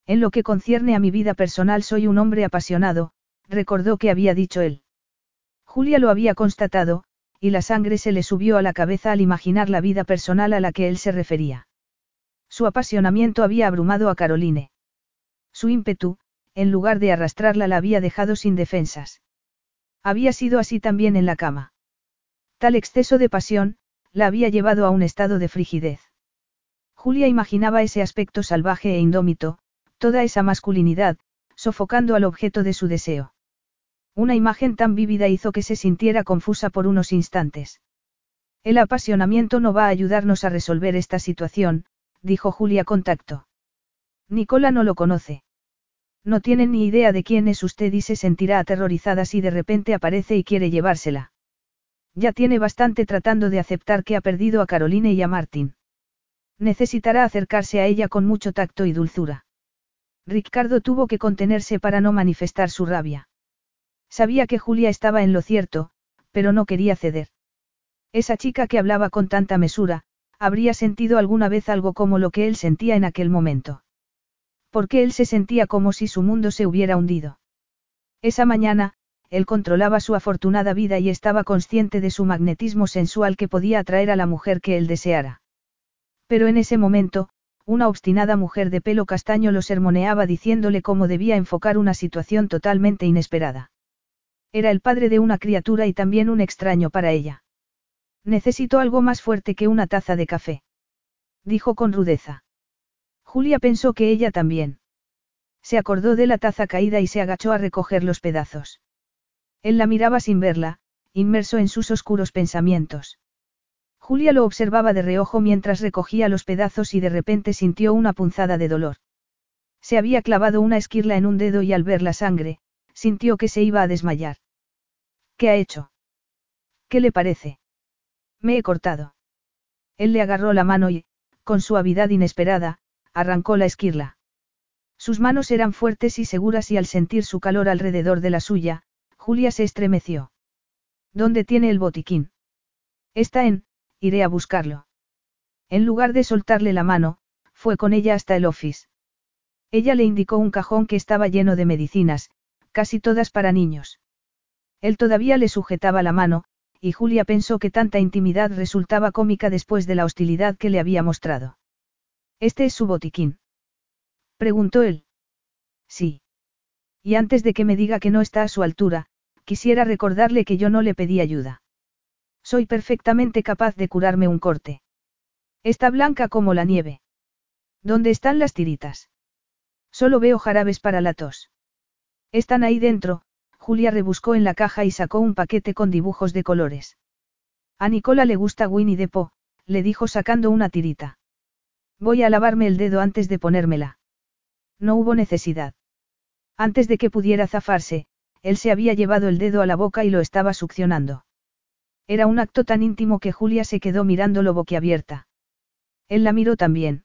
En lo que concierne a mi vida personal soy un hombre apasionado, recordó que había dicho él. Julia lo había constatado, y la sangre se le subió a la cabeza al imaginar la vida personal a la que él se refería. Su apasionamiento había abrumado a Caroline. Su ímpetu, en lugar de arrastrarla, la había dejado sin defensas. Había sido así también en la cama. Tal exceso de pasión, la había llevado a un estado de frigidez. Julia imaginaba ese aspecto salvaje e indómito, toda esa masculinidad, sofocando al objeto de su deseo. Una imagen tan vívida hizo que se sintiera confusa por unos instantes. El apasionamiento no va a ayudarnos a resolver esta situación, dijo Julia con tacto. Nicola no lo conoce. No tiene ni idea de quién es usted y se sentirá aterrorizada si de repente aparece y quiere llevársela. Ya tiene bastante tratando de aceptar que ha perdido a Caroline y a Martin. Necesitará acercarse a ella con mucho tacto y dulzura. Ricardo tuvo que contenerse para no manifestar su rabia. Sabía que Julia estaba en lo cierto, pero no quería ceder. Esa chica que hablaba con tanta mesura, habría sentido alguna vez algo como lo que él sentía en aquel momento. Porque él se sentía como si su mundo se hubiera hundido. Esa mañana, él controlaba su afortunada vida y estaba consciente de su magnetismo sensual que podía atraer a la mujer que él deseara. Pero en ese momento, una obstinada mujer de pelo castaño lo sermoneaba diciéndole cómo debía enfocar una situación totalmente inesperada. Era el padre de una criatura y también un extraño para ella. Necesito algo más fuerte que una taza de café. Dijo con rudeza. Julia pensó que ella también. Se acordó de la taza caída y se agachó a recoger los pedazos. Él la miraba sin verla, inmerso en sus oscuros pensamientos. Julia lo observaba de reojo mientras recogía los pedazos y de repente sintió una punzada de dolor. Se había clavado una esquirla en un dedo y al ver la sangre, sintió que se iba a desmayar. ¿Qué ha hecho? ¿Qué le parece? Me he cortado. Él le agarró la mano y, con suavidad inesperada, arrancó la esquirla. Sus manos eran fuertes y seguras y al sentir su calor alrededor de la suya, Julia se estremeció. ¿Dónde tiene el botiquín? Está en, iré a buscarlo. En lugar de soltarle la mano, fue con ella hasta el office. Ella le indicó un cajón que estaba lleno de medicinas, casi todas para niños. Él todavía le sujetaba la mano, y Julia pensó que tanta intimidad resultaba cómica después de la hostilidad que le había mostrado. ¿Este es su botiquín? Preguntó él. Sí. Y antes de que me diga que no está a su altura, quisiera recordarle que yo no le pedí ayuda. Soy perfectamente capaz de curarme un corte. Está blanca como la nieve. ¿Dónde están las tiritas? Solo veo jarabes para la tos. Están ahí dentro, Julia rebuscó en la caja y sacó un paquete con dibujos de colores. A Nicola le gusta Winnie the Pooh, le dijo sacando una tirita. Voy a lavarme el dedo antes de ponérmela. No hubo necesidad. Antes de que pudiera zafarse, él se había llevado el dedo a la boca y lo estaba succionando. Era un acto tan íntimo que Julia se quedó mirándolo boquiabierta. Él la miró también.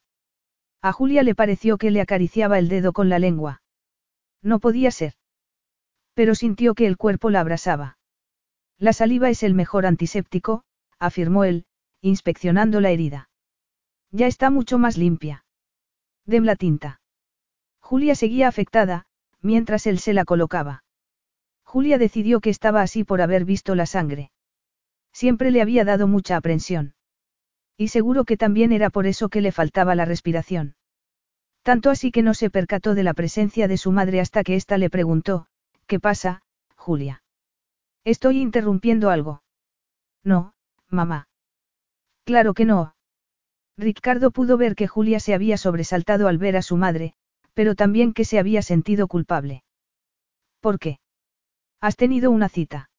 A Julia le pareció que le acariciaba el dedo con la lengua. No podía ser. Pero sintió que el cuerpo la abrasaba. La saliva es el mejor antiséptico, afirmó él, inspeccionando la herida. Ya está mucho más limpia. Dem la tinta. Julia seguía afectada, mientras él se la colocaba. Julia decidió que estaba así por haber visto la sangre. Siempre le había dado mucha aprensión. Y seguro que también era por eso que le faltaba la respiración. Tanto así que no se percató de la presencia de su madre hasta que ésta le preguntó, ¿Qué pasa, Julia? Estoy interrumpiendo algo. No, mamá. Claro que no, Ricardo pudo ver que Julia se había sobresaltado al ver a su madre, pero también que se había sentido culpable. ¿Por qué? Has tenido una cita.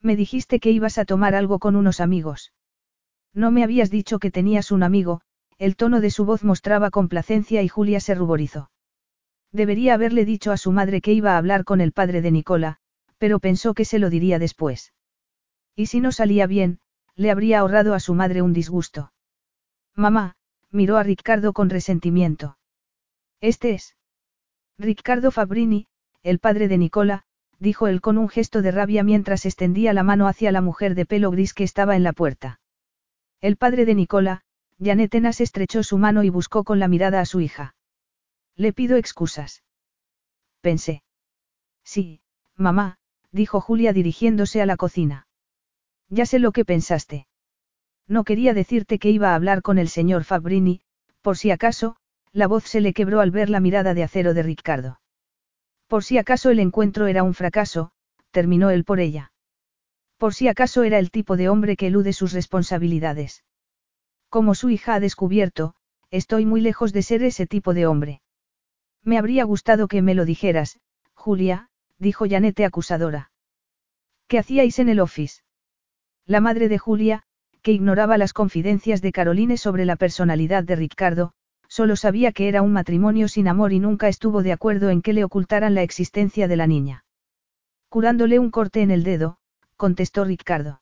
Me dijiste que ibas a tomar algo con unos amigos. No me habías dicho que tenías un amigo, el tono de su voz mostraba complacencia y Julia se ruborizó. Debería haberle dicho a su madre que iba a hablar con el padre de Nicola, pero pensó que se lo diría después. Y si no salía bien, le habría ahorrado a su madre un disgusto. Mamá, miró a Ricardo con resentimiento. Este es. Ricardo Fabrini, el padre de Nicola, dijo él con un gesto de rabia mientras extendía la mano hacia la mujer de pelo gris que estaba en la puerta. El padre de Nicola, Janet Enas estrechó su mano y buscó con la mirada a su hija. Le pido excusas. Pensé. Sí, mamá, dijo Julia dirigiéndose a la cocina. Ya sé lo que pensaste. No quería decirte que iba a hablar con el señor Fabrini, por si acaso, la voz se le quebró al ver la mirada de acero de Ricardo. Por si acaso el encuentro era un fracaso, terminó él por ella. Por si acaso era el tipo de hombre que elude sus responsabilidades. Como su hija ha descubierto, estoy muy lejos de ser ese tipo de hombre. Me habría gustado que me lo dijeras, Julia, dijo Janete acusadora. ¿Qué hacíais en el office? La madre de Julia, que ignoraba las confidencias de Caroline sobre la personalidad de Ricardo, solo sabía que era un matrimonio sin amor y nunca estuvo de acuerdo en que le ocultaran la existencia de la niña. Curándole un corte en el dedo, contestó Ricardo.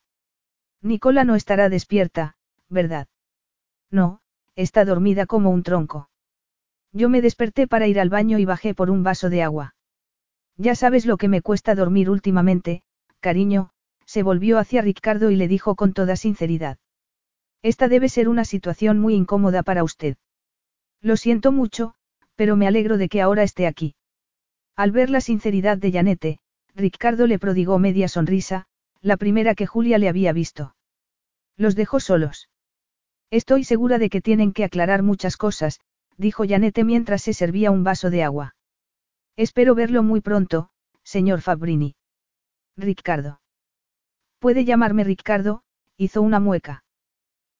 Nicola no estará despierta, ¿verdad? No, está dormida como un tronco. Yo me desperté para ir al baño y bajé por un vaso de agua. Ya sabes lo que me cuesta dormir últimamente, cariño, se volvió hacia Ricardo y le dijo con toda sinceridad. Esta debe ser una situación muy incómoda para usted. Lo siento mucho, pero me alegro de que ahora esté aquí. Al ver la sinceridad de Janete, Ricardo le prodigó media sonrisa, la primera que Julia le había visto. Los dejó solos. Estoy segura de que tienen que aclarar muchas cosas, dijo Janete mientras se servía un vaso de agua. Espero verlo muy pronto, señor Fabrini. Ricardo. Puede llamarme Ricardo, hizo una mueca.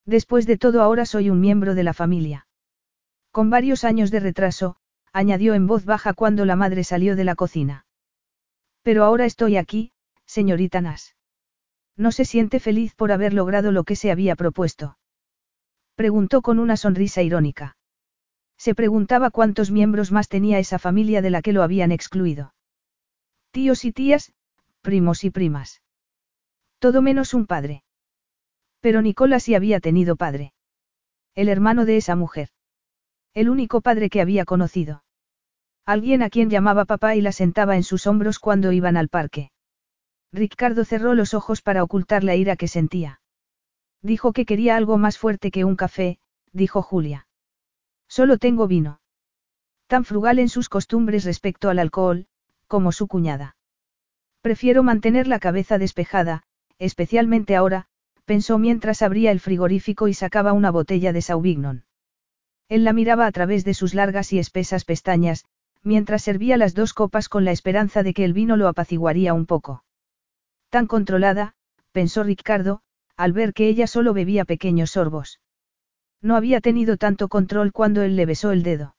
Después de todo ahora soy un miembro de la familia. Con varios años de retraso, añadió en voz baja cuando la madre salió de la cocina. Pero ahora estoy aquí, señorita Nas. ¿No se siente feliz por haber logrado lo que se había propuesto? Preguntó con una sonrisa irónica. Se preguntaba cuántos miembros más tenía esa familia de la que lo habían excluido. Tíos y tías, primos y primas. Todo menos un padre. Pero Nicolás sí había tenido padre. El hermano de esa mujer. El único padre que había conocido. Alguien a quien llamaba papá y la sentaba en sus hombros cuando iban al parque. Ricardo cerró los ojos para ocultar la ira que sentía. Dijo que quería algo más fuerte que un café, dijo Julia. Solo tengo vino. Tan frugal en sus costumbres respecto al alcohol, como su cuñada. Prefiero mantener la cabeza despejada, especialmente ahora, pensó mientras abría el frigorífico y sacaba una botella de Sauvignon. Él la miraba a través de sus largas y espesas pestañas, mientras servía las dos copas con la esperanza de que el vino lo apaciguaría un poco. Tan controlada, pensó Ricardo, al ver que ella solo bebía pequeños sorbos. No había tenido tanto control cuando él le besó el dedo.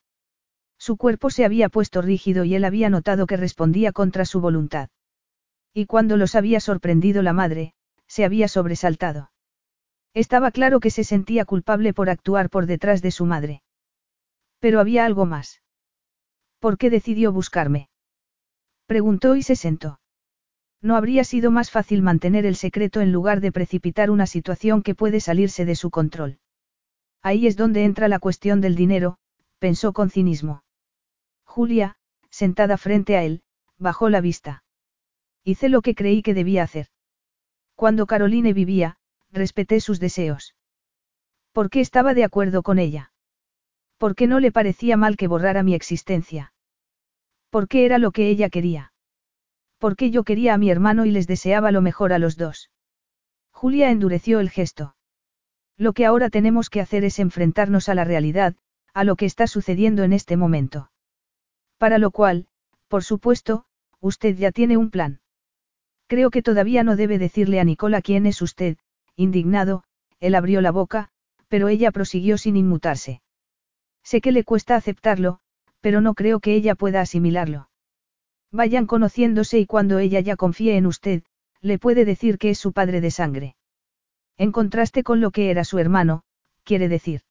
Su cuerpo se había puesto rígido y él había notado que respondía contra su voluntad. Y cuando los había sorprendido la madre, se había sobresaltado. Estaba claro que se sentía culpable por actuar por detrás de su madre. Pero había algo más. ¿Por qué decidió buscarme? Preguntó y se sentó. No habría sido más fácil mantener el secreto en lugar de precipitar una situación que puede salirse de su control. Ahí es donde entra la cuestión del dinero, pensó con cinismo. Julia, sentada frente a él, bajó la vista. Hice lo que creí que debía hacer. Cuando Caroline vivía, respeté sus deseos. ¿Por qué estaba de acuerdo con ella? ¿Por qué no le parecía mal que borrara mi existencia? ¿Por qué era lo que ella quería? Porque yo quería a mi hermano y les deseaba lo mejor a los dos. Julia endureció el gesto. Lo que ahora tenemos que hacer es enfrentarnos a la realidad, a lo que está sucediendo en este momento. Para lo cual, por supuesto, usted ya tiene un plan. Creo que todavía no debe decirle a Nicola quién es usted, indignado, él abrió la boca, pero ella prosiguió sin inmutarse. Sé que le cuesta aceptarlo, pero no creo que ella pueda asimilarlo. Vayan conociéndose y cuando ella ya confíe en usted, le puede decir que es su padre de sangre. En contraste con lo que era su hermano, quiere decir.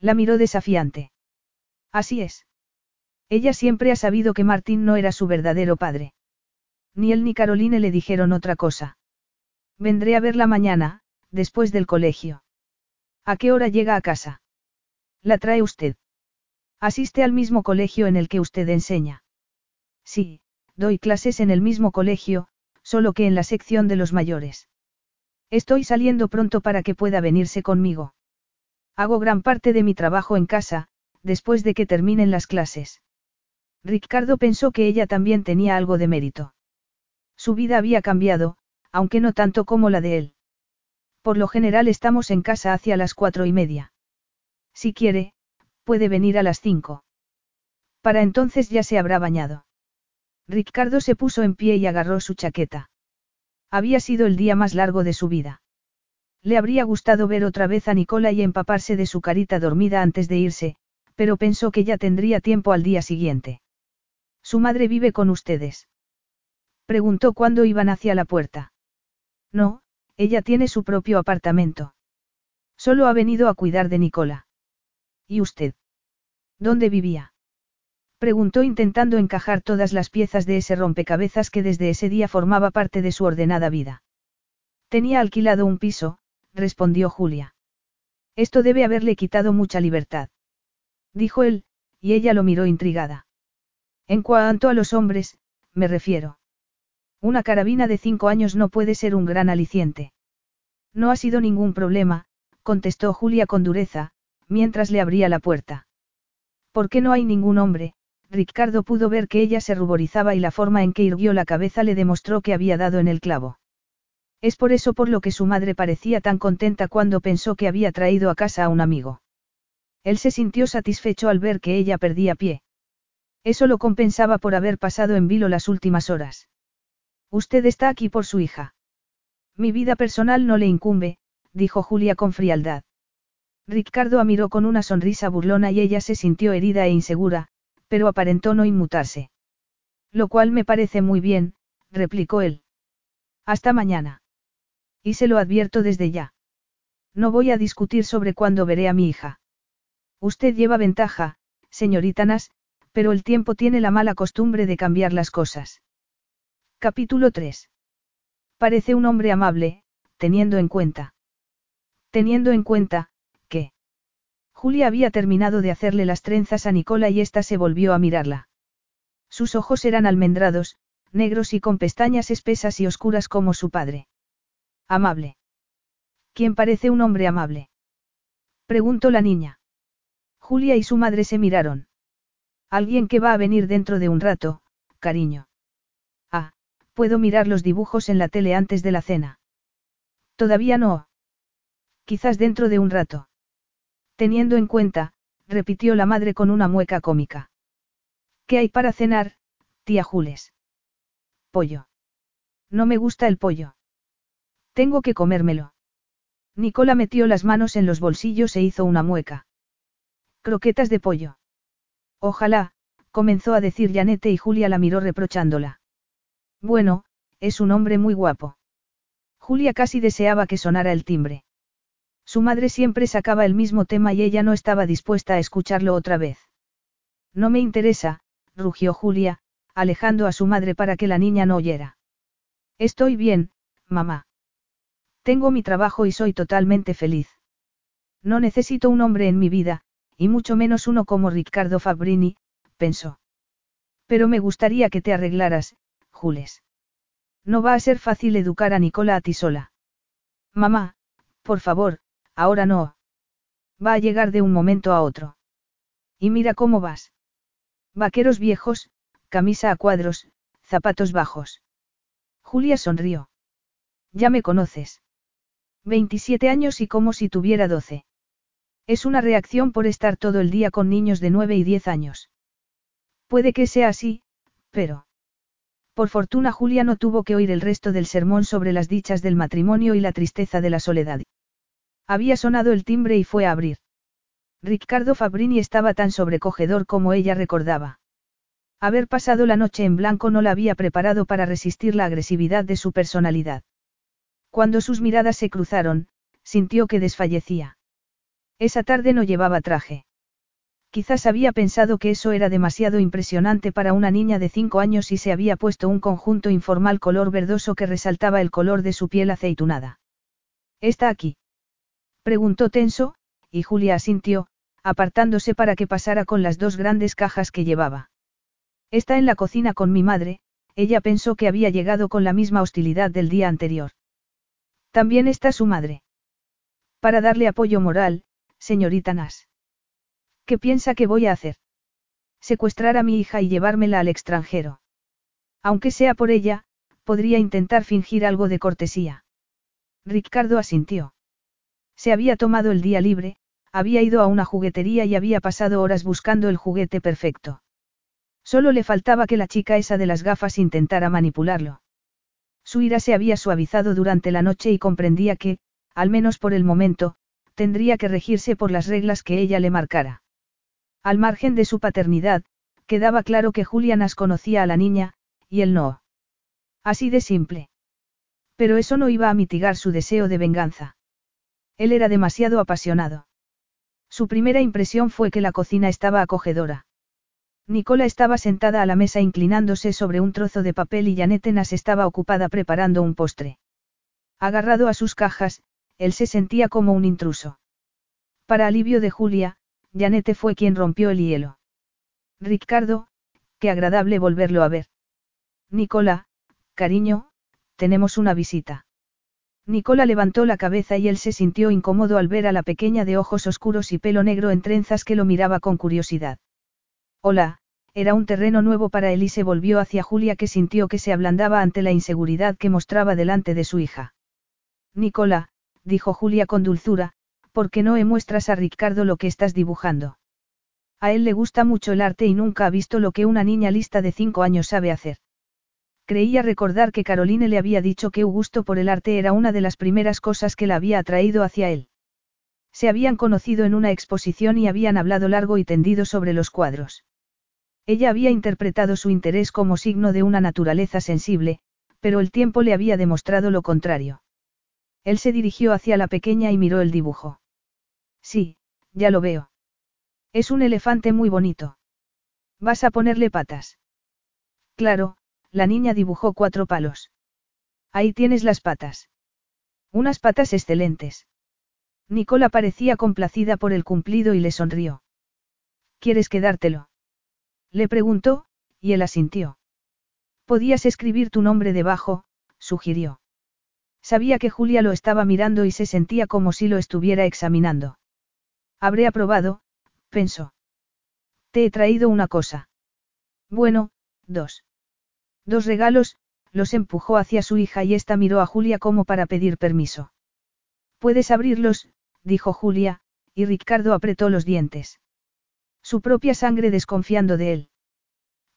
La miró desafiante. Así es. Ella siempre ha sabido que Martín no era su verdadero padre. Ni él ni Caroline le dijeron otra cosa. Vendré a verla mañana, después del colegio. ¿A qué hora llega a casa? La trae usted. Asiste al mismo colegio en el que usted enseña. Sí, doy clases en el mismo colegio, solo que en la sección de los mayores. Estoy saliendo pronto para que pueda venirse conmigo. Hago gran parte de mi trabajo en casa, después de que terminen las clases. Ricardo pensó que ella también tenía algo de mérito. Su vida había cambiado, aunque no tanto como la de él. Por lo general estamos en casa hacia las cuatro y media. Si quiere, Puede venir a las cinco. Para entonces ya se habrá bañado. Ricardo se puso en pie y agarró su chaqueta. Había sido el día más largo de su vida. Le habría gustado ver otra vez a Nicola y empaparse de su carita dormida antes de irse, pero pensó que ya tendría tiempo al día siguiente. ¿Su madre vive con ustedes? Preguntó cuando iban hacia la puerta. No, ella tiene su propio apartamento. Solo ha venido a cuidar de Nicola. ¿Y usted? ¿Dónde vivía? Preguntó intentando encajar todas las piezas de ese rompecabezas que desde ese día formaba parte de su ordenada vida. Tenía alquilado un piso, respondió Julia. Esto debe haberle quitado mucha libertad. Dijo él, y ella lo miró intrigada. En cuanto a los hombres, me refiero. Una carabina de cinco años no puede ser un gran aliciente. No ha sido ningún problema, contestó Julia con dureza, mientras le abría la puerta. ¿Por qué no hay ningún hombre? Ricardo pudo ver que ella se ruborizaba y la forma en que irguió la cabeza le demostró que había dado en el clavo. Es por eso por lo que su madre parecía tan contenta cuando pensó que había traído a casa a un amigo. Él se sintió satisfecho al ver que ella perdía pie. Eso lo compensaba por haber pasado en vilo las últimas horas. Usted está aquí por su hija. Mi vida personal no le incumbe, dijo Julia con frialdad. Ricardo miró con una sonrisa burlona y ella se sintió herida e insegura, pero aparentó no inmutarse. Lo cual me parece muy bien, replicó él. Hasta mañana. Y se lo advierto desde ya. No voy a discutir sobre cuándo veré a mi hija. Usted lleva ventaja, señorita Nas, pero el tiempo tiene la mala costumbre de cambiar las cosas. Capítulo 3. Parece un hombre amable, teniendo en cuenta. Teniendo en cuenta, Julia había terminado de hacerle las trenzas a Nicola y ésta se volvió a mirarla. Sus ojos eran almendrados, negros y con pestañas espesas y oscuras como su padre. Amable. ¿Quién parece un hombre amable? Preguntó la niña. Julia y su madre se miraron. Alguien que va a venir dentro de un rato, cariño. Ah, puedo mirar los dibujos en la tele antes de la cena. Todavía no. Quizás dentro de un rato. Teniendo en cuenta, repitió la madre con una mueca cómica. ¿Qué hay para cenar, tía Jules? Pollo. No me gusta el pollo. Tengo que comérmelo. Nicola metió las manos en los bolsillos e hizo una mueca. Croquetas de pollo. Ojalá, comenzó a decir Janete y Julia la miró reprochándola. Bueno, es un hombre muy guapo. Julia casi deseaba que sonara el timbre. Su madre siempre sacaba el mismo tema y ella no estaba dispuesta a escucharlo otra vez. No me interesa, rugió Julia, alejando a su madre para que la niña no oyera. Estoy bien, mamá. Tengo mi trabajo y soy totalmente feliz. No necesito un hombre en mi vida, y mucho menos uno como Riccardo Fabrini, pensó. Pero me gustaría que te arreglaras, Jules. No va a ser fácil educar a Nicola a ti sola. Mamá, por favor, Ahora no. Va a llegar de un momento a otro. Y mira cómo vas. Vaqueros viejos, camisa a cuadros, zapatos bajos. Julia sonrió. Ya me conoces. 27 años y como si tuviera 12. Es una reacción por estar todo el día con niños de 9 y 10 años. Puede que sea así, pero... Por fortuna Julia no tuvo que oír el resto del sermón sobre las dichas del matrimonio y la tristeza de la soledad. Había sonado el timbre y fue a abrir. Ricardo Fabrini estaba tan sobrecogedor como ella recordaba. Haber pasado la noche en blanco no la había preparado para resistir la agresividad de su personalidad. Cuando sus miradas se cruzaron, sintió que desfallecía. Esa tarde no llevaba traje. Quizás había pensado que eso era demasiado impresionante para una niña de cinco años y se había puesto un conjunto informal color verdoso que resaltaba el color de su piel aceitunada. Está aquí. Preguntó tenso, y Julia asintió, apartándose para que pasara con las dos grandes cajas que llevaba. Está en la cocina con mi madre, ella pensó que había llegado con la misma hostilidad del día anterior. También está su madre. Para darle apoyo moral, señorita Nas. ¿Qué piensa que voy a hacer? Secuestrar a mi hija y llevármela al extranjero. Aunque sea por ella, podría intentar fingir algo de cortesía. Ricardo asintió. Se había tomado el día libre, Había ido a una juguetería y había pasado horas buscando el juguete perfecto. Solo le faltaba que la chica esa de las gafas intentara manipularlo. Su ira se había suavizado durante la noche y comprendía que, al menos por el momento, tendría que regirse por las reglas que ella le marcara. Al margen de su paternidad, quedaba claro que Julianas conocía a la niña, y él no. Así de simple. Pero eso no iba a mitigar su deseo de venganza. Él era demasiado apasionado. Su primera impresión fue que la cocina estaba acogedora. Nicola estaba sentada a la mesa inclinándose sobre un trozo de papel y Janet Enas estaba ocupada preparando un postre. Agarrado a sus cajas, él se sentía como un intruso. Para alivio de Julia, Janete fue quien rompió el hielo. Ricardo, qué agradable volverlo a ver. Nicola, cariño, tenemos una visita. Nicola levantó la cabeza y él se sintió incómodo al ver a la pequeña de ojos oscuros y pelo negro en trenzas que lo miraba con curiosidad. Hola, era un terreno nuevo para él y se volvió hacia Julia que sintió que se ablandaba ante la inseguridad que mostraba delante de su hija. Nicola, dijo Julia con dulzura, ¿por qué no me muestras a Ricardo lo que estás dibujando? A él le gusta mucho el arte y nunca ha visto lo que una niña lista de cinco años sabe hacer. Creía recordar que Caroline le había dicho que un gusto por el arte era una de las primeras cosas que la había atraído hacia él. Se habían conocido en una exposición y habían hablado largo y tendido sobre los cuadros. Ella había interpretado su interés como signo de una naturaleza sensible, pero el tiempo le había demostrado lo contrario. Él se dirigió hacia la pequeña y miró el dibujo. Sí, ya lo veo. Es un elefante muy bonito. ¿Vas a ponerle patas? Claro, la niña dibujó cuatro palos. Ahí tienes las patas. Unas patas excelentes. Nicola parecía complacida por el cumplido y le sonrió. ¿Quieres quedártelo? Le preguntó, y él asintió. Podías escribir tu nombre debajo, sugirió. Sabía que Julia lo estaba mirando y se sentía como si lo estuviera examinando. Habré aprobado, pensó. Te he traído una cosa. Bueno, dos. Dos regalos, los empujó hacia su hija y ésta miró a Julia como para pedir permiso. Puedes abrirlos, dijo Julia, y Ricardo apretó los dientes. Su propia sangre desconfiando de él.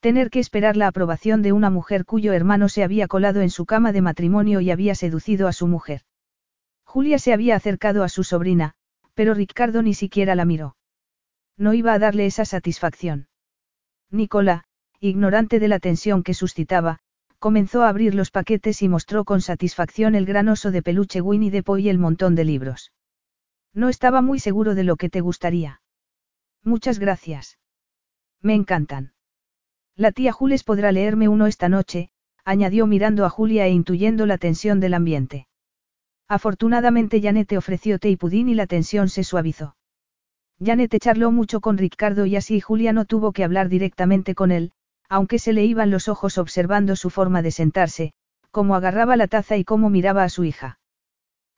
Tener que esperar la aprobación de una mujer cuyo hermano se había colado en su cama de matrimonio y había seducido a su mujer. Julia se había acercado a su sobrina, pero Ricardo ni siquiera la miró. No iba a darle esa satisfacción. Nicola, ignorante de la tensión que suscitaba, comenzó a abrir los paquetes y mostró con satisfacción el gran oso de peluche Winnie the Pooh y el montón de libros. No estaba muy seguro de lo que te gustaría. Muchas gracias. Me encantan. La tía Jules podrá leerme uno esta noche, añadió mirando a Julia e intuyendo la tensión del ambiente. Afortunadamente Janet ofreció té y pudín y la tensión se suavizó. Janet charló mucho con Ricardo y así Julia no tuvo que hablar directamente con él, aunque se le iban los ojos observando su forma de sentarse, cómo agarraba la taza y cómo miraba a su hija.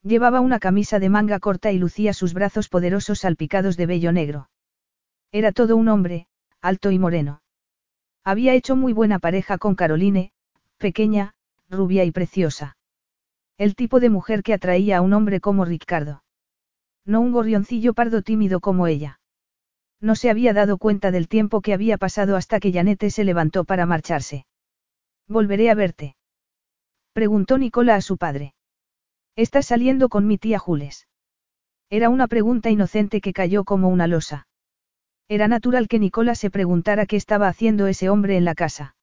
Llevaba una camisa de manga corta y lucía sus brazos poderosos salpicados de vello negro. Era todo un hombre, alto y moreno. Había hecho muy buena pareja con Caroline, pequeña, rubia y preciosa. El tipo de mujer que atraía a un hombre como Ricardo. No un gorrioncillo pardo tímido como ella. No se había dado cuenta del tiempo que había pasado hasta que Janete se levantó para marcharse. Volveré a verte. Preguntó Nicola a su padre. ¿Estás saliendo con mi tía Jules? Era una pregunta inocente que cayó como una losa. Era natural que Nicola se preguntara qué estaba haciendo ese hombre en la casa.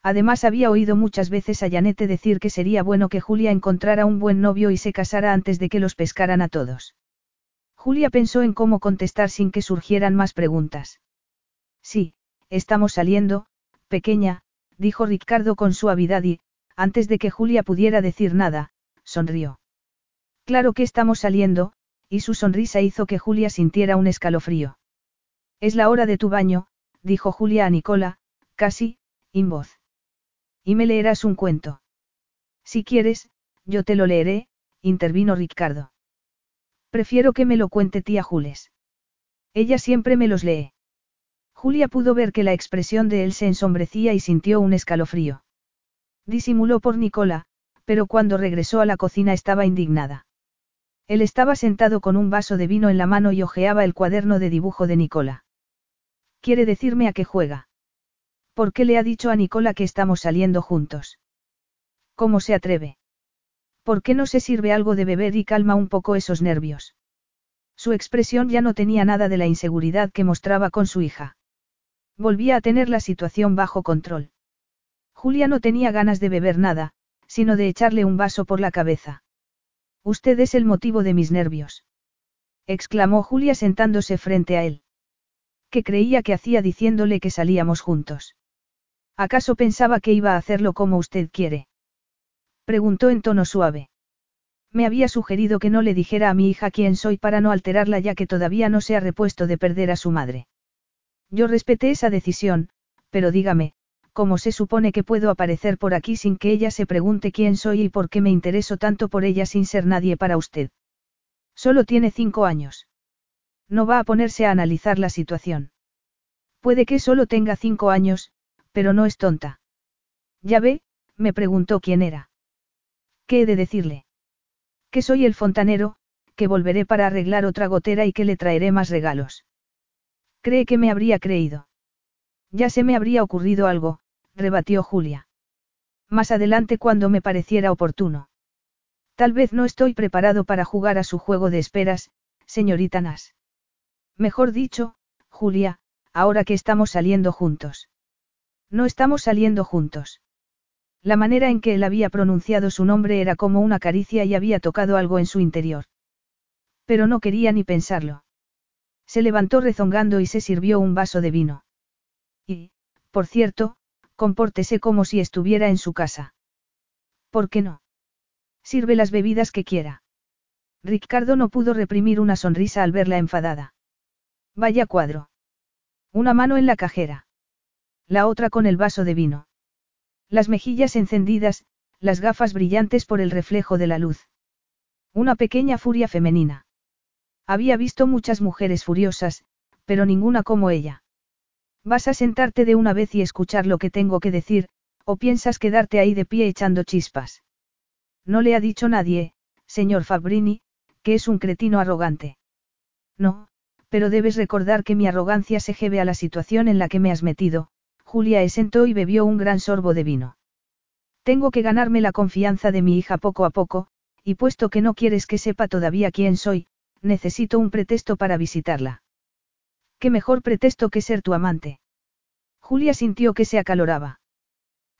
Además había oído muchas veces a Janete decir que sería bueno que Julia encontrara un buen novio y se casara antes de que los pescaran a todos. Julia pensó en cómo contestar sin que surgieran más preguntas. Sí, estamos saliendo, pequeña, dijo Ricardo con suavidad y, antes de que Julia pudiera decir nada, sonrió. Claro que estamos saliendo, y su sonrisa hizo que Julia sintiera un escalofrío. Es la hora de tu baño, dijo Julia a Nicola, casi, in voz. Y me leerás un cuento. Si quieres, yo te lo leeré, intervino Ricardo. Prefiero que me lo cuente tía Jules. Ella siempre me los lee. Julia pudo ver que la expresión de él se ensombrecía y sintió un escalofrío. Disimuló por Nicola, pero cuando regresó a la cocina estaba indignada. Él estaba sentado con un vaso de vino en la mano y hojeaba el cuaderno de dibujo de Nicola. ¿Quiere decirme a qué juega? ¿Por qué le ha dicho a Nicola que estamos saliendo juntos? ¿Cómo se atreve? ¿Por qué no se sirve algo de beber y calma un poco esos nervios? Su expresión ya no tenía nada de la inseguridad que mostraba con su hija. Volvía a tener la situación bajo control. Julia no tenía ganas de beber nada, sino de echarle un vaso por la cabeza. Usted es el motivo de mis nervios. exclamó Julia sentándose frente a él. ¿Qué creía que hacía diciéndole que salíamos juntos? ¿Acaso pensaba que iba a hacerlo como usted quiere? Preguntó en tono suave. Me había sugerido que no le dijera a mi hija quién soy para no alterarla ya que todavía no se ha repuesto de perder a su madre. Yo respeté esa decisión, pero dígame, ¿cómo se supone que puedo aparecer por aquí sin que ella se pregunte quién soy y por qué me intereso tanto por ella sin ser nadie para usted? Solo tiene cinco años. No va a ponerse a analizar la situación. Puede que solo tenga cinco años, pero no es tonta. Ya ve, me preguntó quién era. ¿Qué he de decirle? Que soy el fontanero, que volveré para arreglar otra gotera y que le traeré más regalos. ¿Cree que me habría creído? Ya se me habría ocurrido algo, rebatió Julia. Más adelante cuando me pareciera oportuno. Tal vez no estoy preparado para jugar a su juego de esperas, señorita Nas. Mejor dicho, Julia, ahora que estamos saliendo juntos. No estamos saliendo juntos. La manera en que él había pronunciado su nombre era como una caricia y había tocado algo en su interior. Pero no quería ni pensarlo. Se levantó rezongando y se sirvió un vaso de vino. Y, por cierto, compórtese como si estuviera en su casa. ¿Por qué no? Sirve las bebidas que quiera. Ricardo no pudo reprimir una sonrisa al verla enfadada. Vaya cuadro. Una mano en la cajera. La otra con el vaso de vino. Las mejillas encendidas, las gafas brillantes por el reflejo de la luz. Una pequeña furia femenina. Había visto muchas mujeres furiosas, pero ninguna como ella. ¿Vas a sentarte de una vez y escuchar lo que tengo que decir, o piensas quedarte ahí de pie echando chispas? No le ha dicho nadie, señor Fabrini, que es un cretino arrogante. No, pero debes recordar que mi arrogancia se jebe a la situación en la que me has metido, Julia sentó y bebió un gran sorbo de vino. Tengo que ganarme la confianza de mi hija poco a poco, y puesto que no quieres que sepa todavía quién soy, necesito un pretexto para visitarla. ¿Qué mejor pretexto que ser tu amante? Julia sintió que se acaloraba.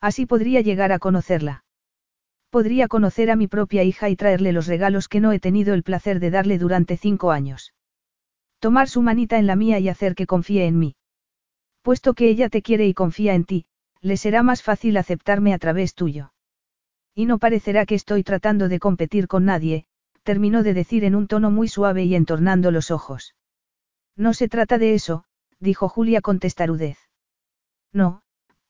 Así podría llegar a conocerla. Podría conocer a mi propia hija y traerle los regalos que no he tenido el placer de darle durante cinco años. Tomar su manita en la mía y hacer que confíe en mí. Puesto que ella te quiere y confía en ti, le será más fácil aceptarme a través tuyo. Y no parecerá que estoy tratando de competir con nadie, terminó de decir en un tono muy suave y entornando los ojos. No se trata de eso, dijo Julia con testarudez. No,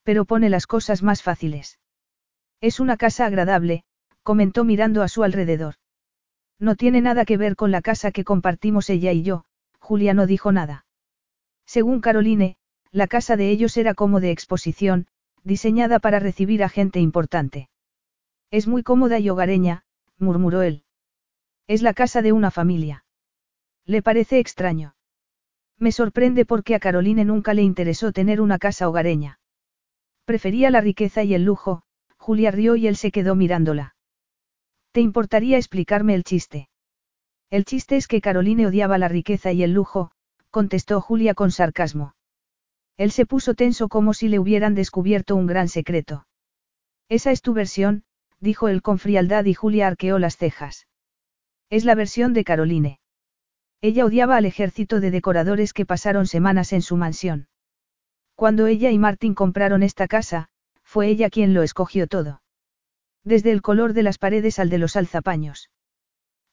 pero pone las cosas más fáciles. Es una casa agradable, comentó mirando a su alrededor. No tiene nada que ver con la casa que compartimos ella y yo, Julia no dijo nada. Según Caroline, la casa de ellos era como de exposición, diseñada para recibir a gente importante. Es muy cómoda y hogareña, murmuró él. Es la casa de una familia. ¿Le parece extraño? Me sorprende porque a Caroline nunca le interesó tener una casa hogareña. Prefería la riqueza y el lujo, Julia rió y él se quedó mirándola. ¿Te importaría explicarme el chiste? El chiste es que Caroline odiaba la riqueza y el lujo, contestó Julia con sarcasmo. Él se puso tenso como si le hubieran descubierto un gran secreto. Esa es tu versión, dijo él con frialdad y Julia arqueó las cejas. Es la versión de Caroline. Ella odiaba al ejército de decoradores que pasaron semanas en su mansión. Cuando ella y Martin compraron esta casa, fue ella quien lo escogió todo. Desde el color de las paredes al de los alzapaños.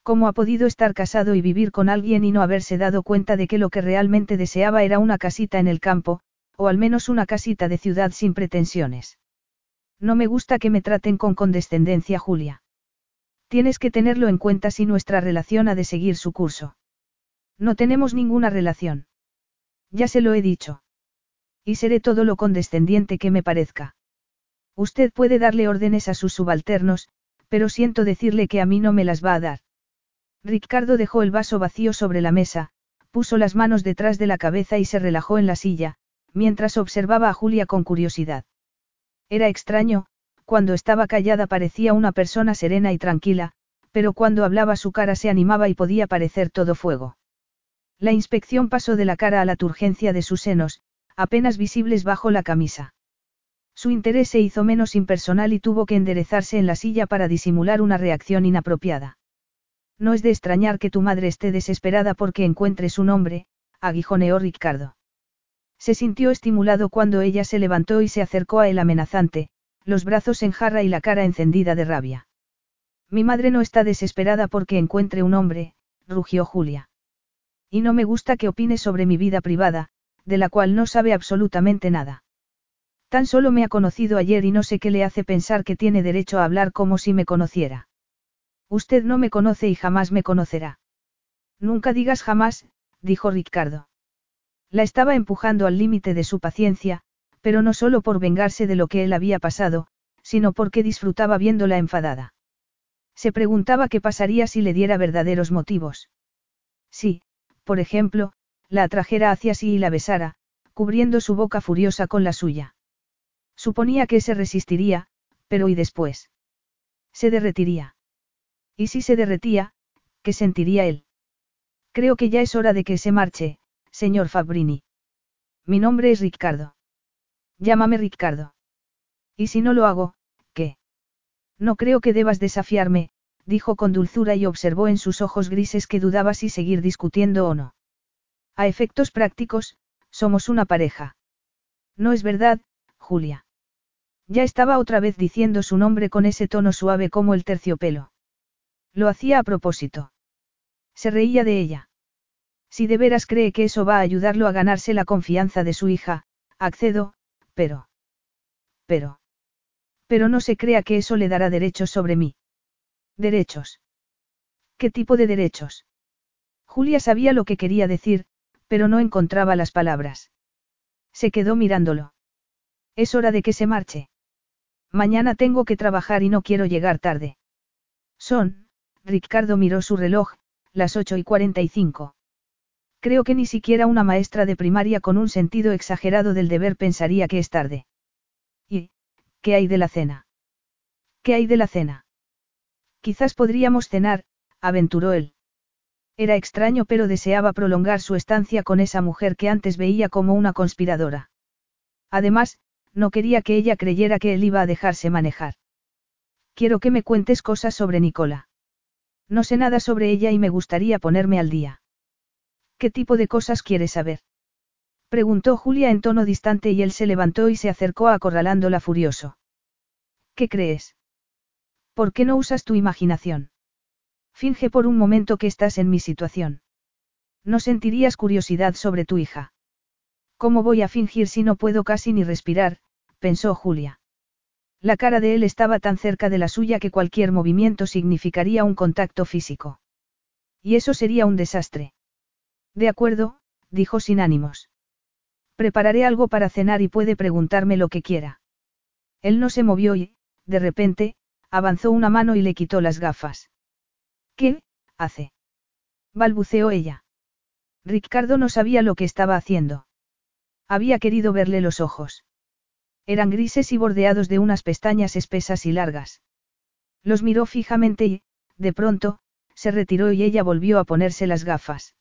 ¿Cómo ha podido estar casado y vivir con alguien y no haberse dado cuenta de que lo que realmente deseaba era una casita en el campo, o al menos una casita de ciudad sin pretensiones? No me gusta que me traten con condescendencia, Julia. Tienes que tenerlo en cuenta si nuestra relación ha de seguir su curso. No tenemos ninguna relación. Ya se lo he dicho. Y seré todo lo condescendiente que me parezca. Usted puede darle órdenes a sus subalternos, pero siento decirle que a mí no me las va a dar. Ricardo dejó el vaso vacío sobre la mesa, puso las manos detrás de la cabeza y se relajó en la silla, mientras observaba a Julia con curiosidad. Era extraño, cuando estaba callada parecía una persona serena y tranquila, pero cuando hablaba su cara se animaba y podía parecer todo fuego. La inspección pasó de la cara a la turgencia de sus senos, apenas visibles bajo la camisa. Su interés se hizo menos impersonal y tuvo que enderezarse en la silla para disimular una reacción inapropiada. No es de extrañar que tu madre esté desesperada porque encuentres un hombre, aguijoneó Ricardo. Se sintió estimulado cuando ella se levantó y se acercó a él amenazante, los brazos en jarra y la cara encendida de rabia. Mi madre no está desesperada porque encuentre un hombre, rugió Julia. Y no me gusta que opine sobre mi vida privada, de la cual no sabe absolutamente nada. Tan solo me ha conocido ayer y no sé qué le hace pensar que tiene derecho a hablar como si me conociera. Usted no me conoce y jamás me conocerá. Nunca digas jamás, dijo Ricardo. La estaba empujando al límite de su paciencia, pero no solo por vengarse de lo que él había pasado, sino porque disfrutaba viéndola enfadada. Se preguntaba qué pasaría si le diera verdaderos motivos. Sí, por ejemplo, la atrajera hacia sí y la besara, cubriendo su boca furiosa con la suya. Suponía que se resistiría, pero ¿y después? Se derretiría. Y si se derretía, ¿qué sentiría él? Creo que ya es hora de que se marche, señor Fabrini. Mi nombre es Ricardo. Llámame Ricardo. Y si no lo hago, ¿qué? No creo que debas desafiarme, dijo con dulzura y observó en sus ojos grises que dudaba si seguir discutiendo o no. A efectos prácticos, somos una pareja. No es verdad, Julia. Ya estaba otra vez diciendo su nombre con ese tono suave como el terciopelo. Lo hacía a propósito. Se reía de ella. Si de veras cree que eso va a ayudarlo a ganarse la confianza de su hija, accedo, pero... Pero... Pero no se crea que eso le dará derechos sobre mí. ¿Derechos? ¿Qué tipo de derechos? Julia sabía lo que quería decir, pero no encontraba las palabras. Se quedó mirándolo. Es hora de que se marche. Mañana tengo que trabajar y no quiero llegar tarde. Son, Ricardo miró su reloj, las 8 y 45. Creo que ni siquiera una maestra de primaria con un sentido exagerado del deber pensaría que es tarde. ¿Y, qué hay de la cena? ¿Qué hay de la cena? Quizás podríamos cenar, aventuró él. Era extraño pero deseaba prolongar su estancia con esa mujer que antes veía como una conspiradora. Además, no quería que ella creyera que él iba a dejarse manejar. Quiero que me cuentes cosas sobre Nicola. No sé nada sobre ella y me gustaría ponerme al día. ¿Qué tipo de cosas quieres saber? Preguntó Julia en tono distante y él se levantó y se acercó acorralándola furioso. ¿Qué crees? ¿Por qué no usas tu imaginación? Finge por un momento que estás en mi situación. No sentirías curiosidad sobre tu hija. ¿Cómo voy a fingir si no puedo casi ni respirar? pensó Julia. La cara de él estaba tan cerca de la suya que cualquier movimiento significaría un contacto físico. Y eso sería un desastre. De acuerdo, dijo sin ánimos. Prepararé algo para cenar y puede preguntarme lo que quiera. Él no se movió y, de repente, avanzó una mano y le quitó las gafas. ¿Qué, hace? balbuceó ella. Ricardo no sabía lo que estaba haciendo. Había querido verle los ojos. Eran grises y bordeados de unas pestañas espesas y largas. Los miró fijamente y, de pronto, se retiró y ella volvió a ponerse las gafas.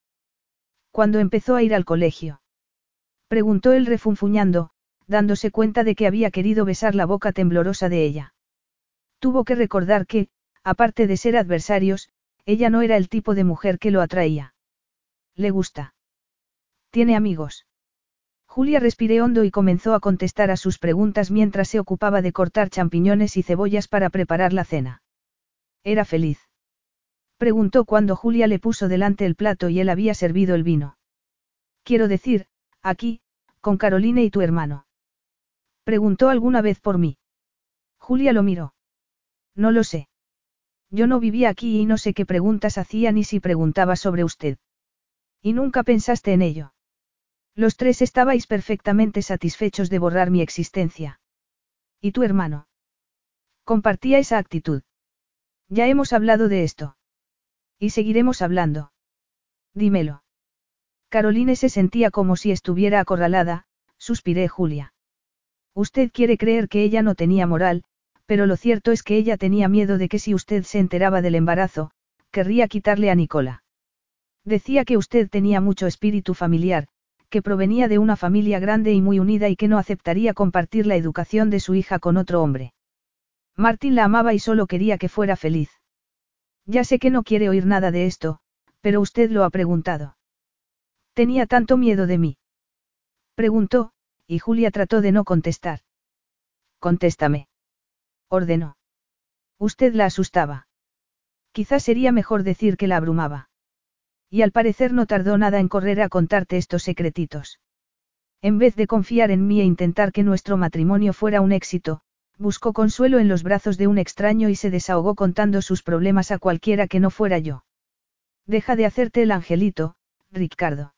Cuando empezó a ir al colegio? Preguntó él refunfuñando, dándose cuenta de que había querido besar la boca temblorosa de ella. Tuvo que recordar que, aparte de ser adversarios, ella no era el tipo de mujer que lo atraía. ¿Le gusta? ¿Tiene amigos? Julia respiró hondo y comenzó a contestar a sus preguntas mientras se ocupaba de cortar champiñones y cebollas para preparar la cena. ¿Era feliz? Preguntó cuando Julia le puso delante el plato y él había servido el vino. Quiero decir, aquí, con Carolina y tu hermano. Preguntó alguna vez por mí. Julia lo miró. No lo sé. Yo no vivía aquí y no sé qué preguntas hacía ni si preguntaba sobre usted. ¿Y nunca pensaste en ello? Los tres estabais perfectamente satisfechos de borrar mi existencia. ¿Y tu hermano? Compartía esa actitud. Ya hemos hablado de esto. Y seguiremos hablando. Dímelo. Caroline se sentía como si estuviera acorralada, suspiré Julia. Usted quiere creer que ella no tenía moral, pero lo cierto es que ella tenía miedo de que si usted se enteraba del embarazo, querría quitarle a Nicola. Decía que usted tenía mucho espíritu familiar, que provenía de una familia grande y muy unida y que no aceptaría compartir la educación de su hija con otro hombre. Martín la amaba y solo quería que fuera feliz. Ya sé que no quiere oír nada de esto, pero usted lo ha preguntado. Tenía tanto miedo de mí. Preguntó, y Julia trató de no contestar. Contéstame. Ordenó. Usted la asustaba. Quizás sería mejor decir que la abrumaba. Y al parecer no tardó nada en correr a contarte estos secretitos. En vez de confiar en mí e intentar que nuestro matrimonio fuera un éxito, buscó consuelo en los brazos de un extraño y se desahogó contando sus problemas a cualquiera que no fuera yo. Deja de hacerte el angelito, Ricardo.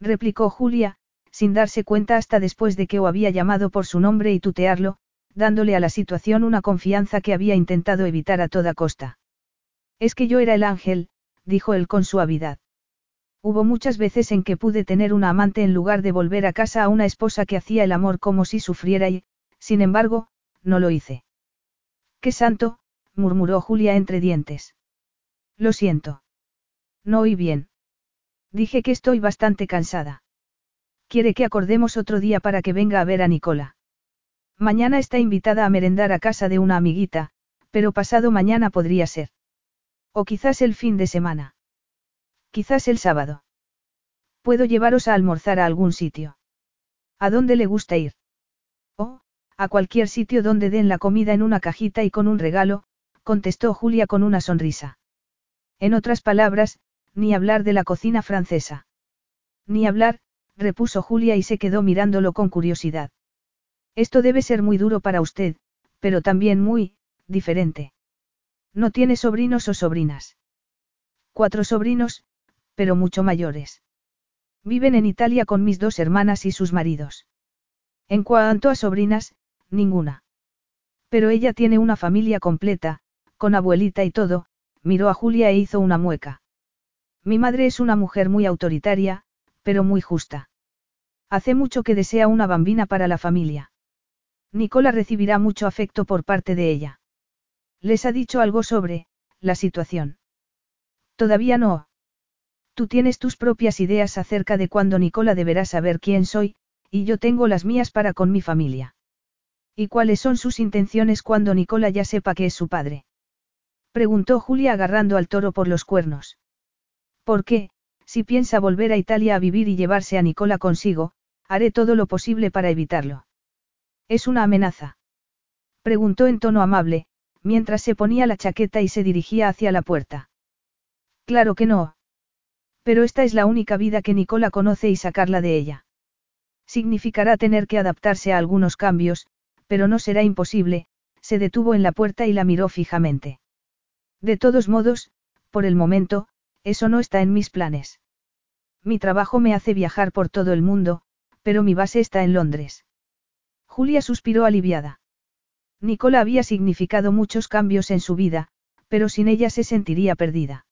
Replicó Julia, sin darse cuenta hasta después de que O había llamado por su nombre y tutearlo, dándole a la situación una confianza que había intentado evitar a toda costa. Es que yo era el ángel, dijo él con suavidad. Hubo muchas veces en que pude tener una amante en lugar de volver a casa a una esposa que hacía el amor como si sufriera y, sin embargo, no lo hice. ¡Qué santo! murmuró Julia entre dientes. Lo siento. No oí bien. Dije que estoy bastante cansada. Quiere que acordemos otro día para que venga a ver a Nicola. Mañana está invitada a merendar a casa de una amiguita, pero pasado mañana podría ser. O quizás el fin de semana. Quizás el sábado. Puedo llevaros a almorzar a algún sitio. ¿A dónde le gusta ir? A cualquier sitio donde den la comida en una cajita y con un regalo, contestó Julia con una sonrisa. En otras palabras, ni hablar de la cocina francesa. Ni hablar, repuso Julia y se quedó mirándolo con curiosidad. Esto debe ser muy duro para usted, pero también muy, diferente. No tiene sobrinos o sobrinas. Cuatro sobrinos, pero mucho mayores. Viven en Italia con mis dos hermanas y sus maridos. En cuanto a sobrinas, ninguna. Pero ella tiene una familia completa, con abuelita y todo, miró a Julia e hizo una mueca. Mi madre es una mujer muy autoritaria, pero muy justa. Hace mucho que desea una bambina para la familia. Nicola recibirá mucho afecto por parte de ella. Les ha dicho algo sobre, la situación. Todavía no. Tú tienes tus propias ideas acerca de cuándo Nicola deberá saber quién soy, y yo tengo las mías para con mi familia. ¿Y cuáles son sus intenciones cuando Nicola ya sepa que es su padre? Preguntó Julia agarrando al toro por los cuernos. ¿Por qué, si piensa volver a Italia a vivir y llevarse a Nicola consigo, haré todo lo posible para evitarlo? ¿Es una amenaza? Preguntó en tono amable, mientras se ponía la chaqueta y se dirigía hacia la puerta. Claro que no. Pero esta es la única vida que Nicola conoce y sacarla de ella. Significará tener que adaptarse a algunos cambios, pero no será imposible, se detuvo en la puerta y la miró fijamente. De todos modos, por el momento, eso no está en mis planes. Mi trabajo me hace viajar por todo el mundo, pero mi base está en Londres. Julia suspiró aliviada. Nicola había significado muchos cambios en su vida, pero sin ella se sentiría perdida.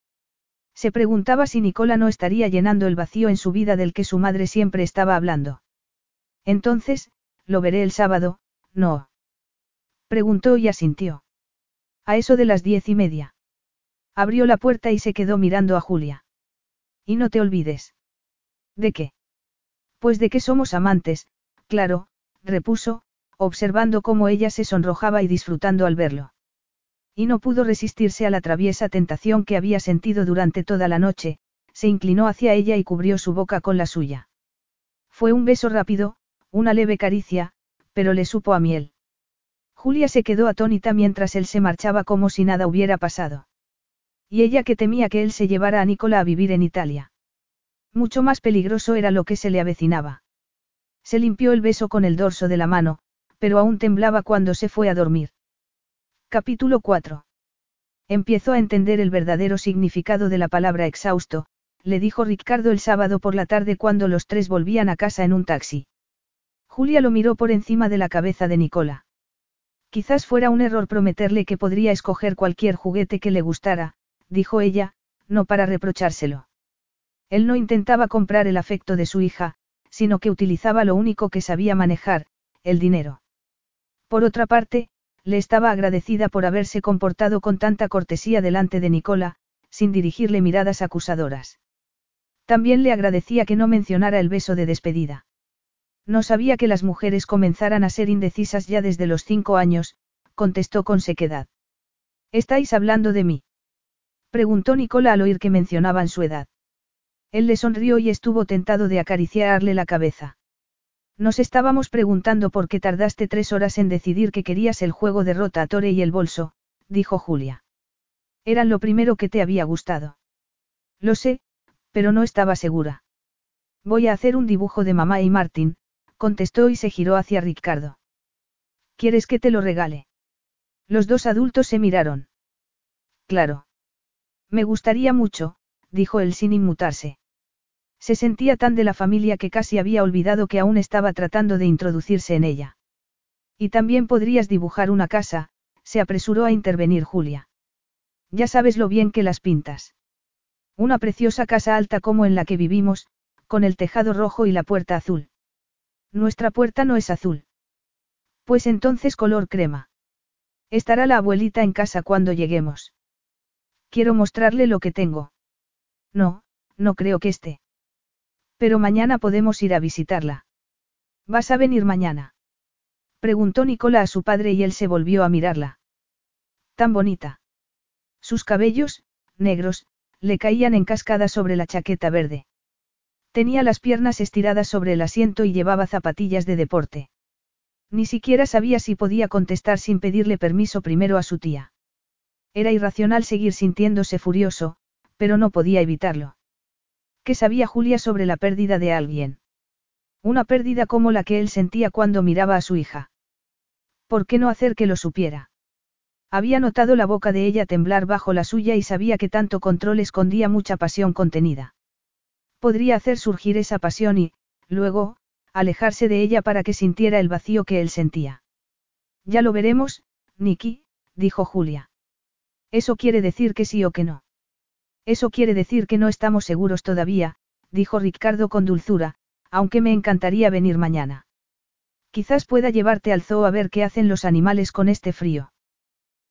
Se preguntaba si Nicola no estaría llenando el vacío en su vida del que su madre siempre estaba hablando. Entonces, lo veré el sábado, no. Preguntó y asintió. A eso de las diez y media. Abrió la puerta y se quedó mirando a Julia. Y no te olvides. ¿De qué? Pues de que somos amantes, claro, repuso, observando cómo ella se sonrojaba y disfrutando al verlo. Y no pudo resistirse a la traviesa tentación que había sentido durante toda la noche, se inclinó hacia ella y cubrió su boca con la suya. Fue un beso rápido, una leve caricia, pero le supo a miel. Julia se quedó atónita mientras él se marchaba como si nada hubiera pasado. Y ella que temía que él se llevara a Nicola a vivir en Italia. Mucho más peligroso era lo que se le avecinaba. Se limpió el beso con el dorso de la mano, pero aún temblaba cuando se fue a dormir. Capítulo 4. Empiezo a entender el verdadero significado de la palabra exhausto, le dijo Ricardo el sábado por la tarde cuando los tres volvían a casa en un taxi. Julia lo miró por encima de la cabeza de Nicola. Quizás fuera un error prometerle que podría escoger cualquier juguete que le gustara, dijo ella, no para reprochárselo. Él no intentaba comprar el afecto de su hija, sino que utilizaba lo único que sabía manejar, el dinero. Por otra parte, le estaba agradecida por haberse comportado con tanta cortesía delante de Nicola, sin dirigirle miradas acusadoras. También le agradecía que no mencionara el beso de despedida. No sabía que las mujeres comenzaran a ser indecisas ya desde los cinco años, contestó con sequedad. ¿Estáis hablando de mí? Preguntó Nicola al oír que mencionaban su edad. Él le sonrió y estuvo tentado de acariciarle la cabeza. Nos estábamos preguntando por qué tardaste tres horas en decidir que querías el juego de rotatore y el bolso, dijo Julia. Eran lo primero que te había gustado. Lo sé, pero no estaba segura. Voy a hacer un dibujo de mamá y Martín, contestó y se giró hacia Ricardo. ¿Quieres que te lo regale? Los dos adultos se miraron. Claro. Me gustaría mucho, dijo él sin inmutarse. Se sentía tan de la familia que casi había olvidado que aún estaba tratando de introducirse en ella. Y también podrías dibujar una casa, se apresuró a intervenir Julia. Ya sabes lo bien que las pintas. Una preciosa casa alta como en la que vivimos, con el tejado rojo y la puerta azul. Nuestra puerta no es azul. Pues entonces color crema. Estará la abuelita en casa cuando lleguemos. Quiero mostrarle lo que tengo. No, no creo que esté. Pero mañana podemos ir a visitarla. ¿Vas a venir mañana? Preguntó Nicola a su padre y él se volvió a mirarla. Tan bonita. Sus cabellos, negros, le caían en cascada sobre la chaqueta verde. Tenía las piernas estiradas sobre el asiento y llevaba zapatillas de deporte. Ni siquiera sabía si podía contestar sin pedirle permiso primero a su tía. Era irracional seguir sintiéndose furioso, pero no podía evitarlo. ¿Qué sabía Julia sobre la pérdida de alguien? Una pérdida como la que él sentía cuando miraba a su hija. ¿Por qué no hacer que lo supiera? Había notado la boca de ella temblar bajo la suya y sabía que tanto control escondía mucha pasión contenida. Podría hacer surgir esa pasión y, luego, alejarse de ella para que sintiera el vacío que él sentía. Ya lo veremos, Nicky, dijo Julia. Eso quiere decir que sí o que no. Eso quiere decir que no estamos seguros todavía, dijo Ricardo con dulzura, aunque me encantaría venir mañana. Quizás pueda llevarte al zoo a ver qué hacen los animales con este frío.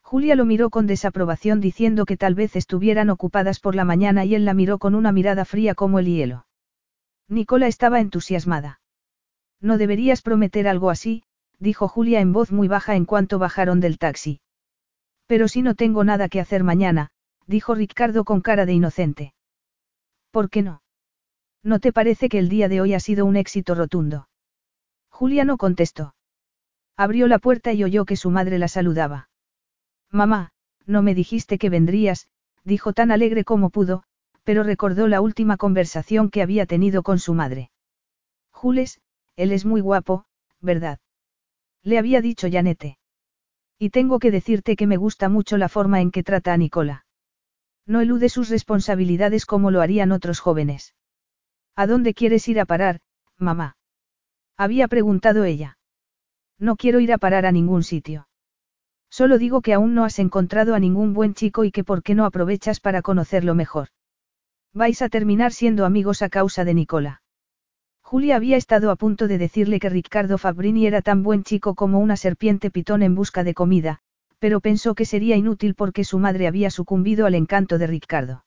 Julia lo miró con desaprobación diciendo que tal vez estuvieran ocupadas por la mañana y él la miró con una mirada fría como el hielo. Nicola estaba entusiasmada. No deberías prometer algo así, dijo Julia en voz muy baja en cuanto bajaron del taxi. Pero si no tengo nada que hacer mañana, dijo Ricardo con cara de inocente. ¿Por qué no? ¿No te parece que el día de hoy ha sido un éxito rotundo? Julia no contestó. Abrió la puerta y oyó que su madre la saludaba. Mamá, no me dijiste que vendrías, dijo tan alegre como pudo, pero recordó la última conversación que había tenido con su madre. Jules, él es muy guapo, ¿verdad? Le había dicho Janete. Y tengo que decirte que me gusta mucho la forma en que trata a Nicola. No elude sus responsabilidades como lo harían otros jóvenes. ¿A dónde quieres ir a parar, mamá? Había preguntado ella. No quiero ir a parar a ningún sitio. Solo digo que aún no has encontrado a ningún buen chico y que por qué no aprovechas para conocerlo mejor. Vais a terminar siendo amigos a causa de Nicola. Julia había estado a punto de decirle que Ricardo Fabrini era tan buen chico como una serpiente pitón en busca de comida, pero pensó que sería inútil porque su madre había sucumbido al encanto de Ricardo.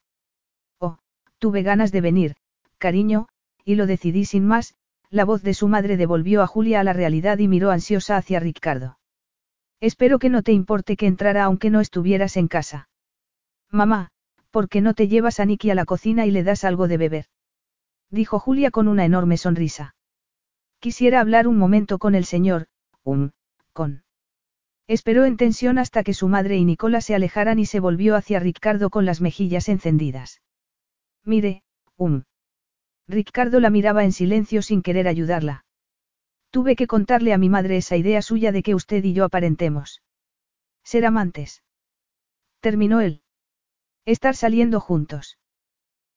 Oh, tuve ganas de venir, cariño, y lo decidí sin más, la voz de su madre devolvió a Julia a la realidad y miró ansiosa hacia Ricardo. Espero que no te importe que entrara aunque no estuvieras en casa. Mamá, ¿por qué no te llevas a Nicky a la cocina y le das algo de beber? Dijo Julia con una enorme sonrisa. Quisiera hablar un momento con el señor, um, con. Esperó en tensión hasta que su madre y Nicola se alejaran y se volvió hacia Ricardo con las mejillas encendidas. Mire, um. Ricardo la miraba en silencio sin querer ayudarla. Tuve que contarle a mi madre esa idea suya de que usted y yo aparentemos. Ser amantes. Terminó él. Estar saliendo juntos.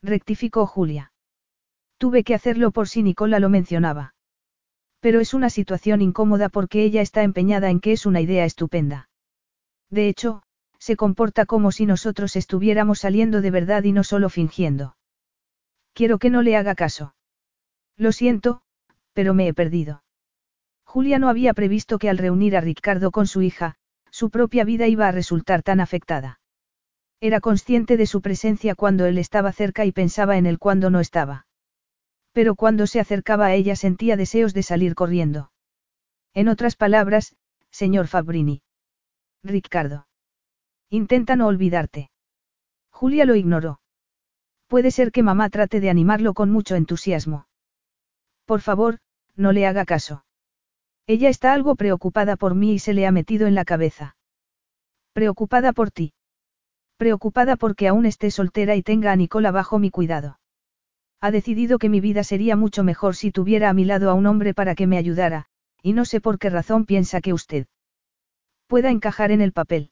Rectificó Julia. Tuve que hacerlo por si Nicola lo mencionaba. Pero es una situación incómoda porque ella está empeñada en que es una idea estupenda. De hecho, Se comporta como si nosotros estuviéramos saliendo de verdad y no solo fingiendo. Quiero que no le haga caso. Lo siento, pero me he perdido. Julia no había previsto que al reunir a Ricardo con su hija, su propia vida iba a resultar tan afectada. Era consciente de su presencia cuando él estaba cerca y pensaba en él cuando no estaba. Pero cuando se acercaba a ella sentía deseos de salir corriendo. En otras palabras, señor Fabrini. Ricardo. Intenta no olvidarte. Julia lo ignoró. Puede ser que mamá trate de animarlo con mucho entusiasmo. Por favor, no le haga caso. Ella está algo preocupada por mí y se le ha metido en la cabeza. Preocupada por ti. Preocupada porque aún esté soltera y tenga a Nicola bajo mi cuidado. Ha decidido que mi vida sería mucho mejor si tuviera a mi lado a un hombre para que me ayudara, y no sé por qué razón piensa que usted pueda encajar en el papel.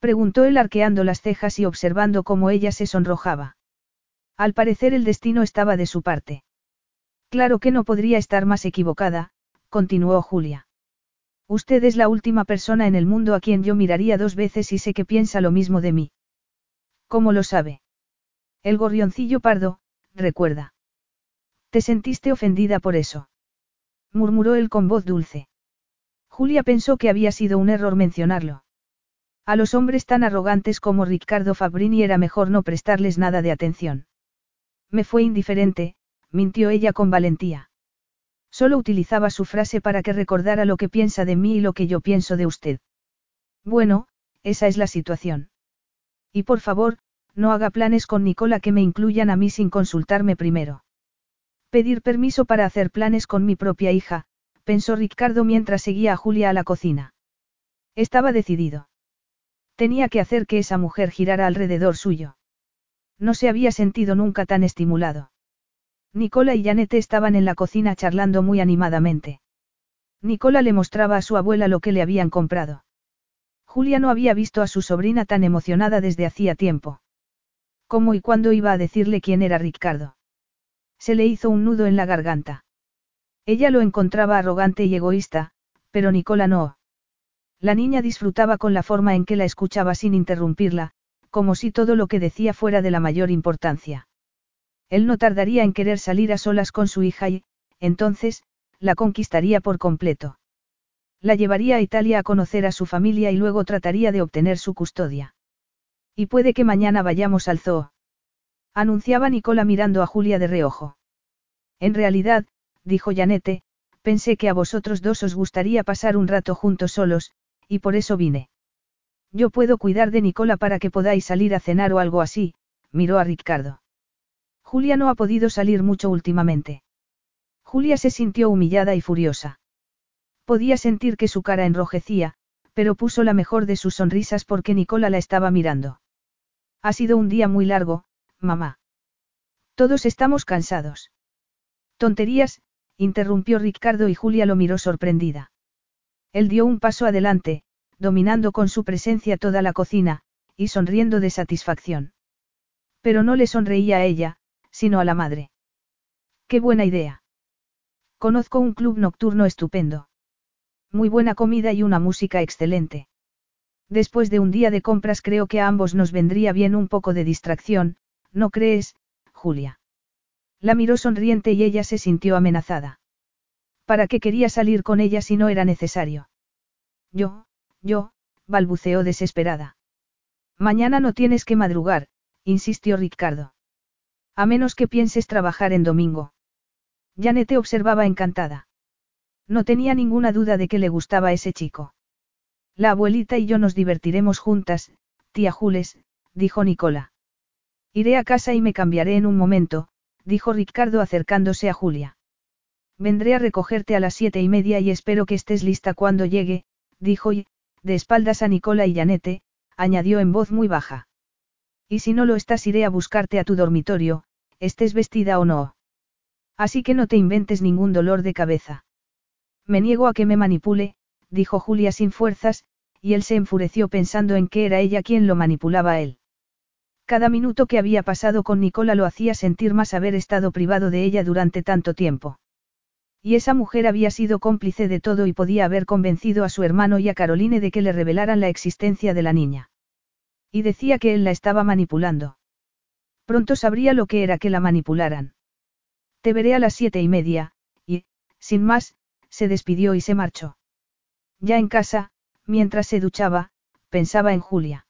Preguntó él arqueando las cejas y observando cómo ella se sonrojaba. Al parecer el destino estaba de su parte. Claro que no podría estar más equivocada, continuó Julia. Usted es la última persona en el mundo a quien yo miraría dos veces y sé que piensa lo mismo de mí. ¿Cómo lo sabe? El gorrioncillo pardo, recuerda. ¿Te sentiste ofendida por eso? murmuró él con voz dulce. Julia pensó que había sido un error mencionarlo. A los hombres tan arrogantes como Ricardo Fabrini era mejor no prestarles nada de atención. Me fue indiferente, mintió ella con valentía. Solo utilizaba su frase para que recordara lo que piensa de mí y lo que yo pienso de usted. Bueno, esa es la situación. Y por favor, no haga planes con Nicola que me incluyan a mí sin consultarme primero. Pedir permiso para hacer planes con mi propia hija, pensó Ricardo mientras seguía a Julia a la cocina. Estaba decidido. Tenía que hacer que esa mujer girara alrededor suyo. No se había sentido nunca tan estimulado. Nicola y Janete estaban en la cocina charlando muy animadamente. Nicola le mostraba a su abuela lo que le habían comprado. Julia no había visto a su sobrina tan emocionada desde hacía tiempo. ¿Cómo y cuándo iba a decirle quién era Ricardo? Se le hizo un nudo en la garganta. Ella lo encontraba arrogante y egoísta, pero Nicola no. La niña disfrutaba con la forma en que la escuchaba sin interrumpirla, como si todo lo que decía fuera de la mayor importancia. Él no tardaría en querer salir a solas con su hija y, entonces, la conquistaría por completo. La llevaría a Italia a conocer a su familia y luego trataría de obtener su custodia. Y puede que mañana vayamos al zoo. Anunciaba Nicola mirando a Julia de reojo. En realidad, dijo Janete, pensé que a vosotros dos os gustaría pasar un rato juntos solos, y por eso vine. Yo puedo cuidar de Nicola para que podáis salir a cenar o algo así, miró a Ricardo. Julia no ha podido salir mucho últimamente. Julia se sintió humillada y furiosa. Podía sentir que su cara enrojecía, pero puso la mejor de sus sonrisas porque Nicola la estaba mirando. Ha sido un día muy largo, mamá. Todos estamos cansados. Tonterías, interrumpió Ricardo y Julia lo miró sorprendida. Él dio un paso adelante, dominando con su presencia toda la cocina, y sonriendo de satisfacción. Pero no le sonreía a ella, sino a la madre. Qué buena idea. Conozco un club nocturno estupendo. Muy buena comida y una música excelente. Después de un día de compras creo que a ambos nos vendría bien un poco de distracción, ¿no crees, Julia? La miró sonriente y ella se sintió amenazada. ¿Para qué quería salir con ella si no era necesario? Yo, yo, balbuceó desesperada. Mañana no tienes que madrugar, insistió Ricardo. A menos que pienses trabajar en domingo. Janete observaba encantada. No tenía ninguna duda de que le gustaba ese chico. La abuelita y yo nos divertiremos juntas, tía Jules, dijo Nicola. Iré a casa y me cambiaré en un momento, dijo Ricardo acercándose a Julia. Vendré a recogerte a las siete y media y espero que estés lista cuando llegue, dijo y, de espaldas a Nicola y Janete, añadió en voz muy baja. Y si no lo estás iré a buscarte a tu dormitorio, estés vestida o no. Así que no te inventes ningún dolor de cabeza. Me niego a que me manipule, dijo Julia sin fuerzas, y él se enfureció pensando en que era ella quien lo manipulaba a él. Cada minuto que había pasado con Nicola lo hacía sentir más haber estado privado de ella durante tanto tiempo. Y esa mujer había sido cómplice de todo y podía haber convencido a su hermano y a Caroline de que le revelaran la existencia de la niña. Y decía que él la estaba manipulando. Pronto sabría lo que era que la manipularan. Te veré a las siete y media, y, sin más, se despidió y se marchó. Ya en casa, mientras se duchaba, pensaba en Julia.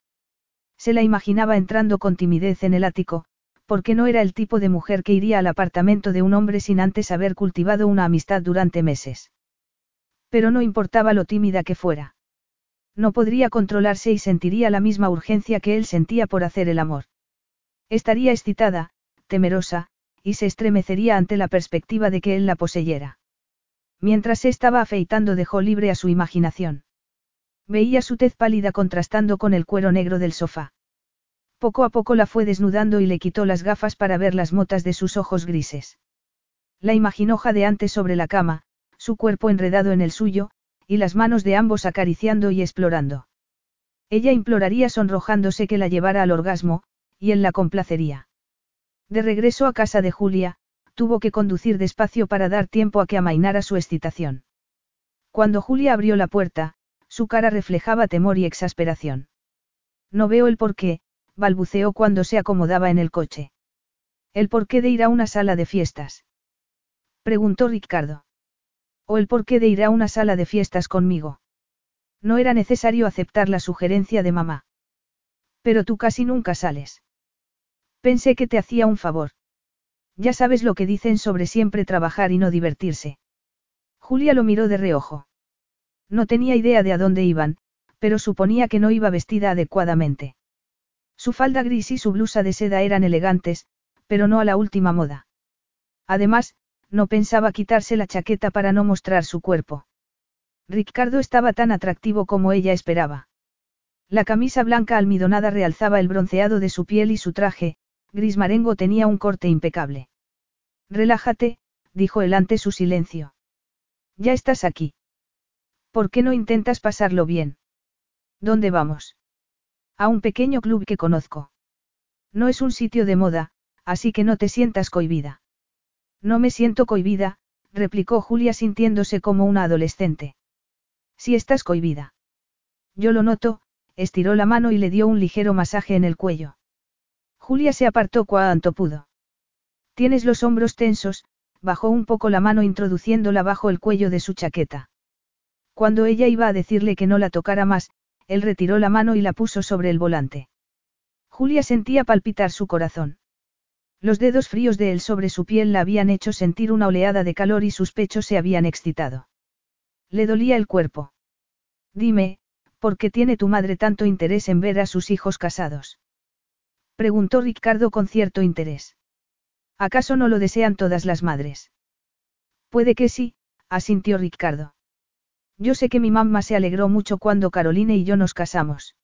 Se la imaginaba entrando con timidez en el ático, porque no era el tipo de mujer que iría al apartamento de un hombre sin antes haber cultivado una amistad durante meses. Pero no importaba lo tímida que fuera. No podría controlarse y sentiría la misma urgencia que él sentía por hacer el amor. Estaría excitada, temerosa, y se estremecería ante la perspectiva de que él la poseyera. Mientras se estaba afeitando dejó libre a su imaginación. Veía su tez pálida contrastando con el cuero negro del sofá. Poco a poco la fue desnudando y le quitó las gafas para ver las motas de sus ojos grises. La imaginó jadeante sobre la cama, su cuerpo enredado en el suyo, y las manos de ambos acariciando y explorando. Ella imploraría sonrojándose que la llevara al orgasmo, y él la complacería. De regreso a casa de Julia, tuvo que conducir despacio para dar tiempo a que amainara su excitación. Cuando Julia abrió la puerta, su cara reflejaba temor y exasperación. No veo el porqué, balbuceó cuando se acomodaba en el coche. ¿El porqué de ir a una sala de fiestas? Preguntó Ricardo. ¿O el porqué de ir a una sala de fiestas conmigo? No era necesario aceptar la sugerencia de mamá. Pero tú casi nunca sales. Pensé que te hacía un favor. Ya sabes lo que dicen sobre siempre trabajar y no divertirse. Julia lo miró de reojo. No tenía idea de a dónde iban, pero suponía que no iba vestida adecuadamente. Su falda gris y su blusa de seda eran elegantes, pero no a la última moda. Además, no pensaba quitarse la chaqueta para no mostrar su cuerpo. Ricardo estaba tan atractivo como ella esperaba. La camisa blanca almidonada realzaba el bronceado de su piel y su traje, gris marengo tenía un corte impecable. Relájate, dijo él ante su silencio. Ya estás aquí. ¿Por qué no intentas pasarlo bien? ¿Dónde vamos? A un pequeño club que conozco. No es un sitio de moda, así que no te sientas cohibida. No me siento cohibida, replicó Julia sintiéndose como una adolescente. Si estás cohibida. Yo lo noto, estiró la mano y le dio un ligero masaje en el cuello. Julia se apartó cuanto pudo. Tienes los hombros tensos, bajó un poco la mano introduciéndola bajo el cuello de su chaqueta. Cuando ella iba a decirle que no la tocara más, él retiró la mano y la puso sobre el volante. Julia sentía palpitar su corazón. Los dedos fríos de él sobre su piel la habían hecho sentir una oleada de calor y sus pechos se habían excitado. Le dolía el cuerpo. Dime, ¿por qué tiene tu madre tanto interés en ver a sus hijos casados? Preguntó Ricardo con cierto interés. ¿Acaso no lo desean todas las madres? Puede que sí, asintió Ricardo. Yo sé que mi mamá se alegró mucho cuando Caroline y yo nos casamos.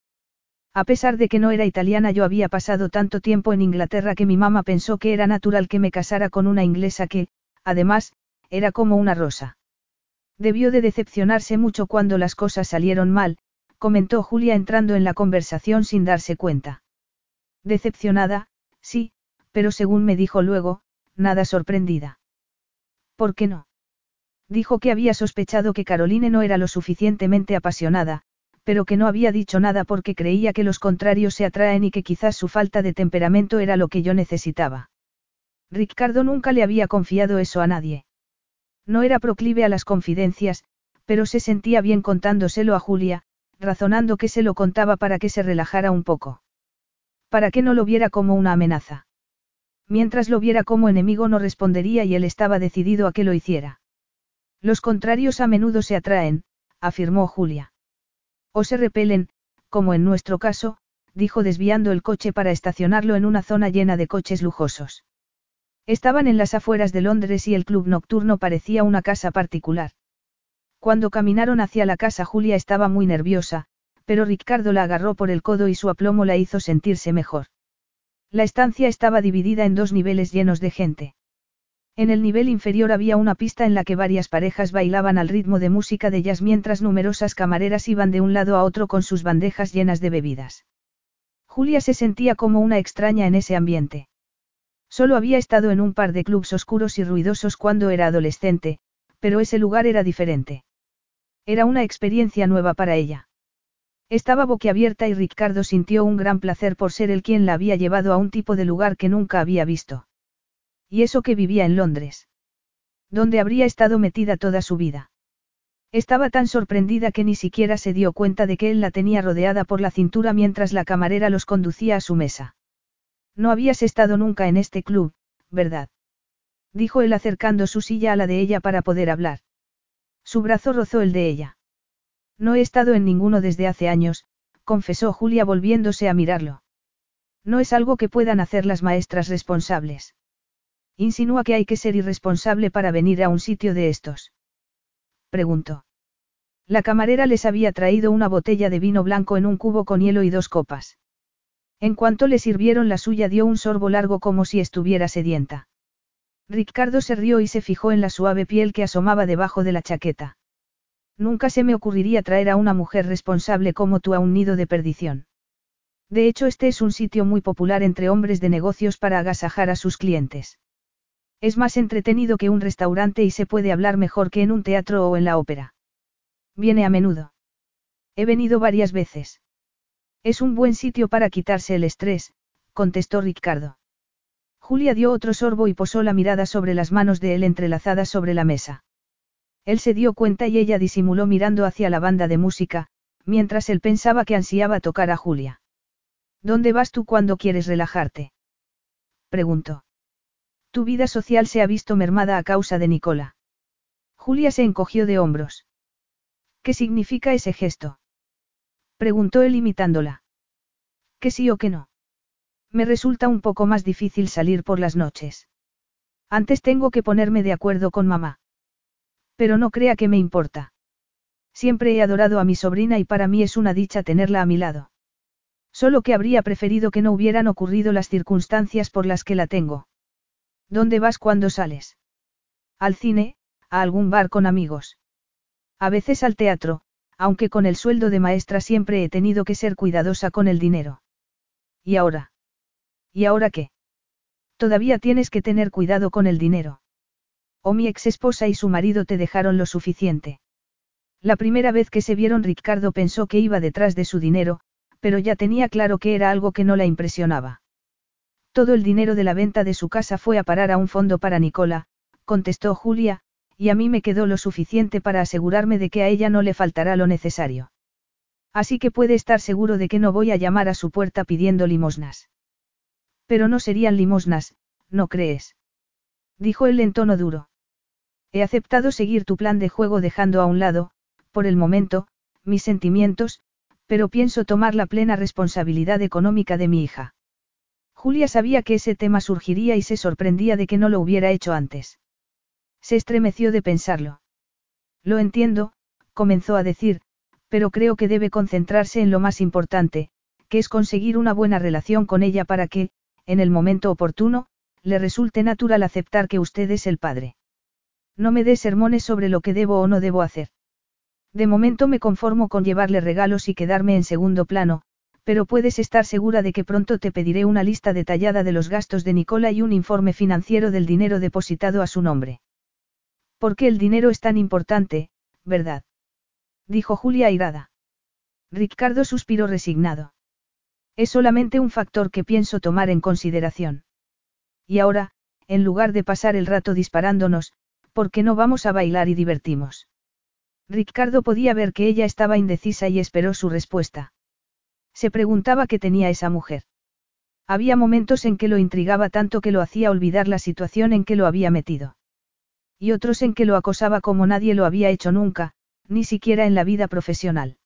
A pesar de que no era italiana, yo había pasado tanto tiempo en Inglaterra que mi mamá pensó que era natural que me casara con una inglesa que, además, era como una rosa. Debió de decepcionarse mucho cuando las cosas salieron mal, comentó Julia entrando en la conversación sin darse cuenta. Decepcionada, sí, pero según me dijo luego, nada sorprendida. ¿Por qué no? Dijo que había sospechado que Caroline no era lo suficientemente apasionada, pero que no había dicho nada porque creía que los contrarios se atraen y que quizás su falta de temperamento era lo que yo necesitaba. Ricardo nunca le había confiado eso a nadie. No era proclive a las confidencias, pero se sentía bien contándoselo a Julia, razonando que se lo contaba para que se relajara un poco. Para que no lo viera como una amenaza. Mientras lo viera como enemigo no respondería y él estaba decidido a que lo hiciera. Los contrarios a menudo se atraen, afirmó Julia. O se repelen, como en nuestro caso, dijo desviando el coche para estacionarlo en una zona llena de coches lujosos. Estaban en las afueras de Londres y el club nocturno parecía una casa particular. Cuando caminaron hacia la casa Julia estaba muy nerviosa, pero Ricardo la agarró por el codo y su aplomo la hizo sentirse mejor. La estancia estaba dividida en dos niveles llenos de gente. En el nivel inferior había una pista en la que varias parejas bailaban al ritmo de música de jazz mientras numerosas camareras iban de un lado a otro con sus bandejas llenas de bebidas. Julia se sentía como una extraña en ese ambiente. Solo había estado en un par de clubs oscuros y ruidosos cuando era adolescente, pero ese lugar era diferente. Era una experiencia nueva para ella. Estaba boquiabierta y Ricardo sintió un gran placer por ser el quien la había llevado a un tipo de lugar que nunca había visto. Y eso que vivía en Londres. Donde habría estado metida toda su vida. Estaba tan sorprendida que ni siquiera se dio cuenta de que él la tenía rodeada por la cintura mientras la camarera los conducía a su mesa. No habías estado nunca en este club, ¿verdad? Dijo él acercando su silla a la de ella para poder hablar. Su brazo rozó el de ella. No he estado en ninguno desde hace años, confesó Julia volviéndose a mirarlo. No es algo que puedan hacer las maestras responsables. Insinúa que hay que ser irresponsable para venir a un sitio de estos. Preguntó. La camarera les había traído una botella de vino blanco en un cubo con hielo y dos copas. En cuanto le sirvieron la suya dio un sorbo largo como si estuviera sedienta. Ricardo se rió y se fijó en la suave piel que asomaba debajo de la chaqueta. Nunca se me ocurriría traer a una mujer responsable como tú a un nido de perdición. De hecho, este es un sitio muy popular entre hombres de negocios para agasajar a sus clientes. Es más entretenido que un restaurante y se puede hablar mejor que en un teatro o en la ópera. Viene a menudo. He venido varias veces. Es un buen sitio para quitarse el estrés, contestó Ricardo. Julia dio otro sorbo y posó la mirada sobre las manos de él entrelazadas sobre la mesa. Él se dio cuenta y ella disimuló mirando hacia la banda de música, mientras él pensaba que ansiaba tocar a Julia. ¿Dónde vas tú cuando quieres relajarte? preguntó. Tu vida social se ha visto mermada a causa de Nicola. Julia se encogió de hombros. ¿Qué significa ese gesto? preguntó él imitándola. ¿Que sí o que no? Me resulta un poco más difícil salir por las noches. Antes tengo que ponerme de acuerdo con mamá. Pero no crea que me importa. Siempre he adorado a mi sobrina y para mí es una dicha tenerla a mi lado. Solo que habría preferido que no hubieran ocurrido las circunstancias por las que la tengo. ¿Dónde vas cuando sales? Al cine, a algún bar con amigos. A veces al teatro, aunque con el sueldo de maestra siempre he tenido que ser cuidadosa con el dinero. ¿Y ahora? ¿Y ahora qué? Todavía tienes que tener cuidado con el dinero. O mi ex esposa y su marido te dejaron lo suficiente. La primera vez que se vieron Ricardo pensó que iba detrás de su dinero, pero ya tenía claro que era algo que no la impresionaba. Todo el dinero de la venta de su casa fue a parar a un fondo para Nicola, contestó Julia, y a mí me quedó lo suficiente para asegurarme de que a ella no le faltará lo necesario. Así que puede estar seguro de que no voy a llamar a su puerta pidiendo limosnas. Pero no serían limosnas, ¿no crees? Dijo él en tono duro. He aceptado seguir tu plan de juego dejando a un lado, por el momento, mis sentimientos, pero pienso tomar la plena responsabilidad económica de mi hija. Julia sabía que ese tema surgiría y se sorprendía de que no lo hubiera hecho antes. Se estremeció de pensarlo. Lo entiendo, comenzó a decir, pero creo que debe concentrarse en lo más importante, que es conseguir una buena relación con ella para que, en el momento oportuno, le resulte natural aceptar que usted es el padre. No me dé sermones sobre lo que debo o no debo hacer. De momento me conformo con llevarle regalos y quedarme en segundo plano, pero puedes estar segura de que pronto te pediré una lista detallada de los gastos de Nicola y un informe financiero del dinero depositado a su nombre. Porque el dinero es tan importante, ¿verdad? Dijo Julia airada. Ricardo suspiró resignado. Es solamente un factor que pienso tomar en consideración. Y ahora, en lugar de pasar el rato disparándonos, ¿por qué no vamos a bailar y divertimos? Ricardo podía ver que ella estaba indecisa y esperó su respuesta. Se preguntaba qué tenía esa mujer. Había momentos en que lo intrigaba tanto que lo hacía olvidar la situación en que lo había metido. Y otros en que lo acosaba como nadie lo había hecho nunca, ni siquiera en la vida profesional.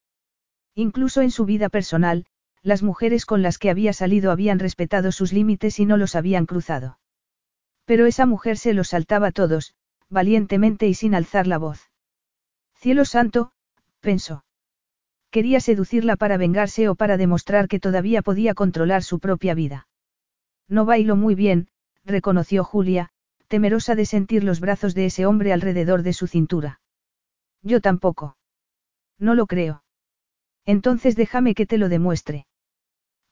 Incluso en su vida personal, las mujeres con las que había salido habían respetado sus límites y no los habían cruzado. Pero esa mujer se los saltaba todos, valientemente y sin alzar la voz. Cielo santo, pensó. Quería seducirla para vengarse o para demostrar que todavía podía controlar su propia vida. No bailo muy bien, reconoció Julia, temerosa de sentir los brazos de ese hombre alrededor de su cintura. Yo tampoco. No lo creo. Entonces déjame que te lo demuestre.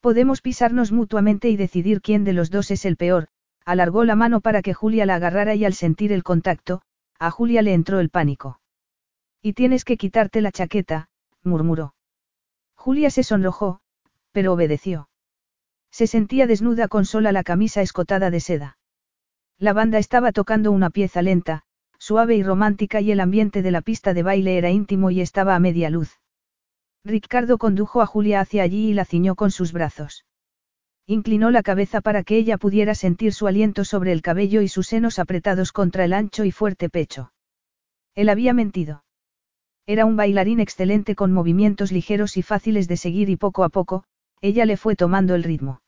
Podemos pisarnos mutuamente y decidir quién de los dos es el peor, alargó la mano para que Julia la agarrara y al sentir el contacto, a Julia le entró el pánico. Y tienes que quitarte la chaqueta, murmuró. Julia se sonrojó, pero obedeció. Se sentía desnuda con sola la camisa escotada de seda. La banda estaba tocando una pieza lenta, suave y romántica y el ambiente de la pista de baile era íntimo y estaba a media luz. Ricardo condujo a Julia hacia allí y la ciñó con sus brazos. Inclinó la cabeza para que ella pudiera sentir su aliento sobre el cabello y sus senos apretados contra el ancho y fuerte pecho. Él había mentido. Era un bailarín excelente con movimientos ligeros y fáciles de seguir y poco a poco, ella le fue tomando el ritmo.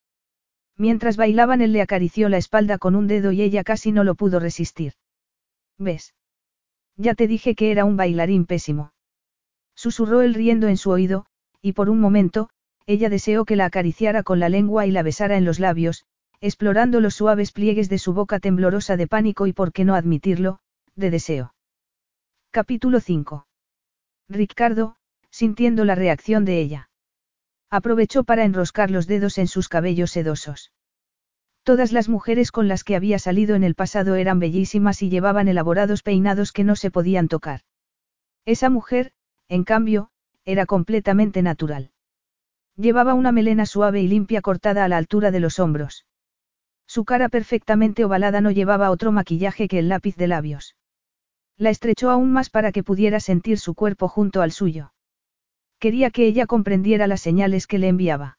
Mientras bailaban él le acarició la espalda con un dedo y ella casi no lo pudo resistir. ¿Ves? Ya te dije que era un bailarín pésimo. Susurró él riendo en su oído, y por un momento, ella deseó que la acariciara con la lengua y la besara en los labios, explorando los suaves pliegues de su boca temblorosa de pánico y por qué no admitirlo, de deseo. Capítulo 5. Ricardo, sintiendo la reacción de ella. Aprovechó para enroscar los dedos en sus cabellos sedosos. Todas las mujeres con las que había salido en el pasado eran bellísimas y llevaban elaborados peinados que no se podían tocar. Esa mujer, en cambio, era completamente natural. Llevaba una melena suave y limpia cortada a la altura de los hombros. Su cara perfectamente ovalada no llevaba otro maquillaje que el lápiz de labios. La estrechó aún más para que pudiera sentir su cuerpo junto al suyo. Quería que ella comprendiera las señales que le enviaba.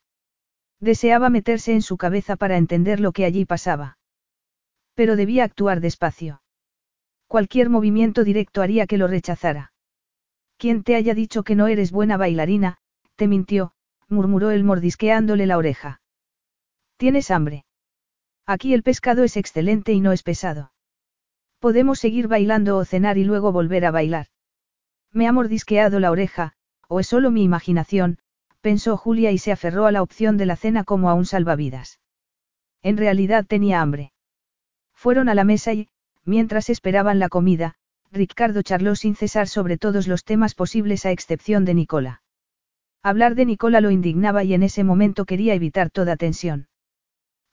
Deseaba meterse en su cabeza para entender lo que allí pasaba. Pero debía actuar despacio. Cualquier movimiento directo haría que lo rechazara. Quien te haya dicho que no eres buena bailarina, te mintió, murmuró él mordisqueándole la oreja. ¿Tienes hambre? Aquí el pescado es excelente y no es pesado. Podemos seguir bailando o cenar y luego volver a bailar. Me ha mordisqueado la oreja, o es solo mi imaginación, pensó Julia y se aferró a la opción de la cena como a un salvavidas. En realidad tenía hambre. Fueron a la mesa y, mientras esperaban la comida, Ricardo charló sin cesar sobre todos los temas posibles a excepción de Nicola. Hablar de Nicola lo indignaba y en ese momento quería evitar toda tensión.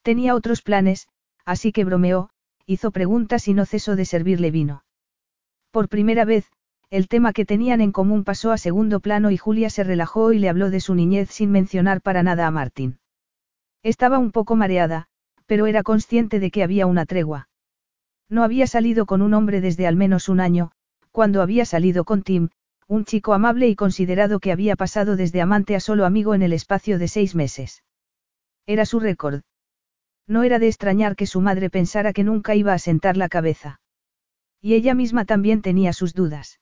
Tenía otros planes, así que bromeó, hizo preguntas y no cesó de servirle vino. Por primera vez, el tema que tenían en común pasó a segundo plano y Julia se relajó y le habló de su niñez sin mencionar para nada a Martín. Estaba un poco mareada, pero era consciente de que había una tregua. No había salido con un hombre desde al menos un año, cuando había salido con Tim, un chico amable y considerado que había pasado desde amante a solo amigo en el espacio de seis meses. Era su récord. No era de extrañar que su madre pensara que nunca iba a sentar la cabeza. Y ella misma también tenía sus dudas.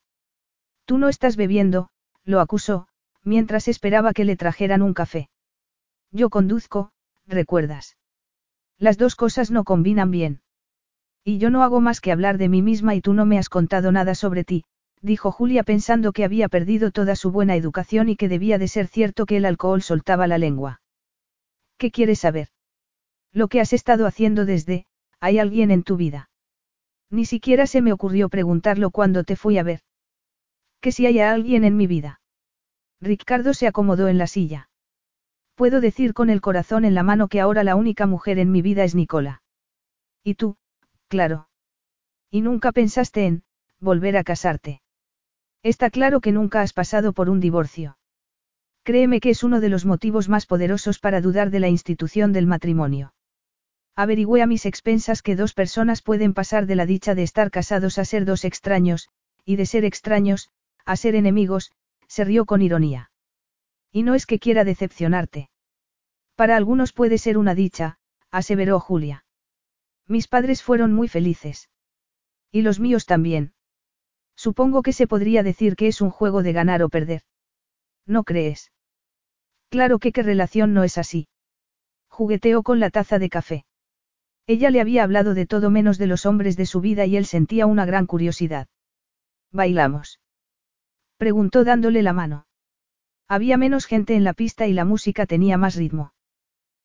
Tú no estás bebiendo, lo acusó, mientras esperaba que le trajeran un café. Yo conduzco, recuerdas. Las dos cosas no combinan bien. Y yo no hago más que hablar de mí misma y tú no me has contado nada sobre ti, dijo Julia pensando que había perdido toda su buena educación y que debía de ser cierto que el alcohol soltaba la lengua. ¿Qué quieres saber? Lo que has estado haciendo desde, ¿hay alguien en tu vida? Ni siquiera se me ocurrió preguntarlo cuando te fui a ver. ¿Que si hay alguien en mi vida? Ricardo se acomodó en la silla. Puedo decir con el corazón en la mano que ahora la única mujer en mi vida es Nicola. Y tú, claro. Y nunca pensaste en, volver a casarte. Está claro que nunca has pasado por un divorcio. Créeme que es uno de los motivos más poderosos para dudar de la institución del matrimonio. Averigüé a mis expensas que dos personas pueden pasar de la dicha de estar casados a ser dos extraños, y de ser extraños, a ser enemigos, se rió con ironía. Y no es que quiera decepcionarte. Para algunos puede ser una dicha, aseveró Julia. Mis padres fueron muy felices. Y los míos también. Supongo que se podría decir que es un juego de ganar o perder. ¿No crees? Claro que qué relación no es así. Jugueteó con la taza de café. Ella le había hablado de todo menos de los hombres de su vida y él sentía una gran curiosidad. ¿Bailamos? Preguntó dándole la mano. Había menos gente en la pista y la música tenía más ritmo.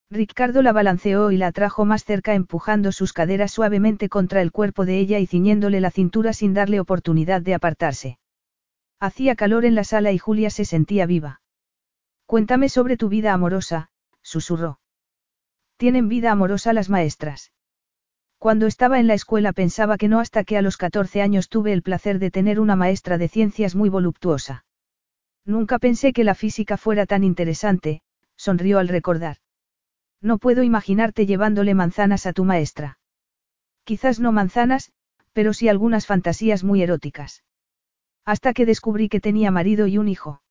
Ricardo la balanceó y la trajo más cerca empujando sus caderas suavemente contra el cuerpo de ella y ciñéndole la cintura sin darle oportunidad de apartarse. Hacía calor en la sala y Julia se sentía viva. Cuéntame sobre tu vida amorosa, susurró. Tienen vida amorosa las maestras. Cuando estaba en la escuela pensaba que no hasta que a los 14 años tuve el placer de tener una maestra de ciencias muy voluptuosa. Nunca pensé que la física fuera tan interesante, sonrió al recordar. No puedo imaginarte llevándole manzanas a tu maestra. Quizás no manzanas, pero sí algunas fantasías muy eróticas. Hasta que descubrí que tenía marido y un hijo.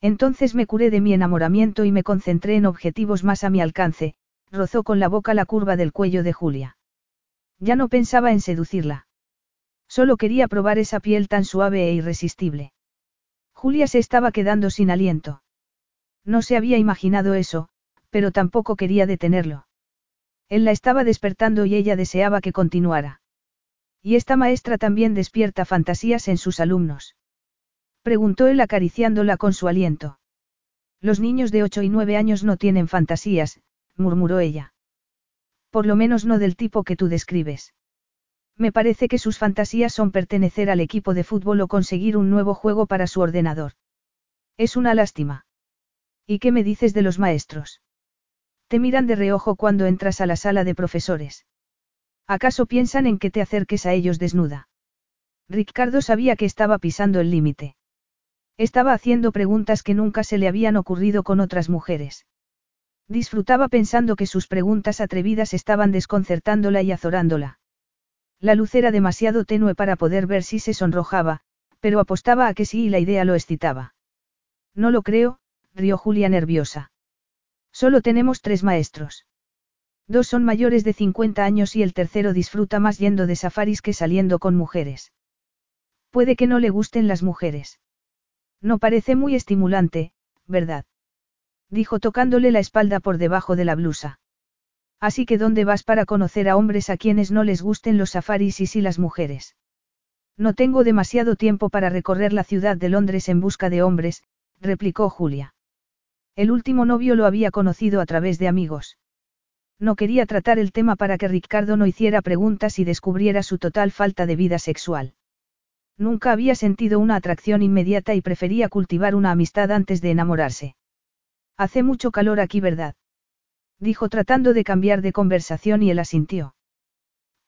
Entonces me curé de mi enamoramiento y me concentré en objetivos más a mi alcance, rozó con la boca la curva del cuello de Julia. Ya no pensaba en seducirla. Solo quería probar esa piel tan suave e irresistible. Julia se estaba quedando sin aliento. No se había imaginado eso, pero tampoco quería detenerlo. Él la estaba despertando y ella deseaba que continuara. ¿Y esta maestra también despierta fantasías en sus alumnos? Preguntó él acariciándola con su aliento. Los niños de ocho y nueve años no tienen fantasías, murmuró ella. Por lo menos no del tipo que tú describes. Me parece que sus fantasías son pertenecer al equipo de fútbol o conseguir un nuevo juego para su ordenador. Es una lástima. ¿Y qué me dices de los maestros? Te miran de reojo cuando entras a la sala de profesores. ¿Acaso piensan en que te acerques a ellos desnuda? Ricardo sabía que estaba pisando el límite. Estaba haciendo preguntas que nunca se le habían ocurrido con otras mujeres. Disfrutaba pensando que sus preguntas atrevidas estaban desconcertándola y azorándola. La luz era demasiado tenue para poder ver si se sonrojaba, pero apostaba a que sí y la idea lo excitaba. No lo creo, rió Julia nerviosa. Solo tenemos tres maestros. Dos son mayores de 50 años y el tercero disfruta más yendo de safaris que saliendo con mujeres. Puede que no le gusten las mujeres. No parece muy estimulante, ¿verdad? Dijo tocándole la espalda por debajo de la blusa. Así que ¿dónde vas para conocer a hombres a quienes no les gusten los safaris y sí las mujeres? No tengo demasiado tiempo para recorrer la ciudad de Londres en busca de hombres, replicó Julia. El último novio lo había conocido a través de amigos. No quería tratar el tema para que Ricardo no hiciera preguntas y descubriera su total falta de vida sexual. Nunca había sentido una atracción inmediata y prefería cultivar una amistad antes de enamorarse. Hace mucho calor aquí, ¿verdad? Dijo tratando de cambiar de conversación y él asintió.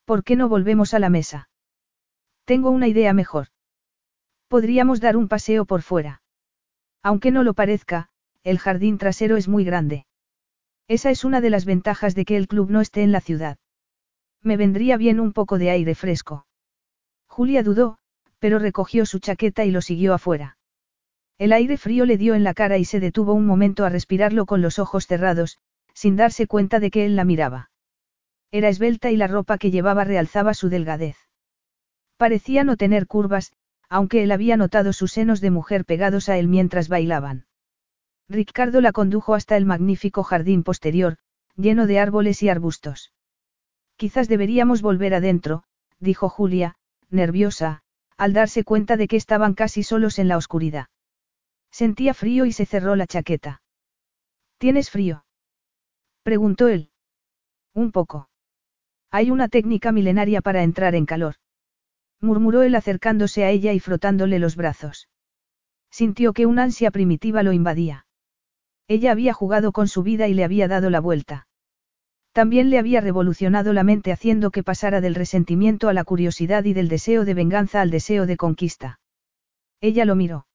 ¿Por qué no volvemos a la mesa? Tengo una idea mejor. Podríamos dar un paseo por fuera. Aunque no lo parezca, el jardín trasero es muy grande. Esa es una de las ventajas de que el club no esté en la ciudad. Me vendría bien un poco de aire fresco. Julia dudó, pero recogió su chaqueta y lo siguió afuera. El aire frío le dio en la cara y se detuvo un momento a respirarlo con los ojos cerrados, sin darse cuenta de que él la miraba. Era esbelta y la ropa que llevaba realzaba su delgadez. Parecía no tener curvas, aunque él había notado sus senos de mujer pegados a él mientras bailaban. Ricardo la condujo hasta el magnífico jardín posterior, lleno de árboles y arbustos. Quizás deberíamos volver adentro, dijo Julia, nerviosa, al darse cuenta de que estaban casi solos en la oscuridad. Sentía frío y se cerró la chaqueta. ¿Tienes frío? preguntó él. Un poco. Hay una técnica milenaria para entrar en calor. Murmuró él acercándose a ella y frotándole los brazos. Sintió que una ansia primitiva lo invadía. Ella había jugado con su vida y le había dado la vuelta. También le había revolucionado la mente haciendo que pasara del resentimiento a la curiosidad y del deseo de venganza al deseo de conquista. Ella lo miró.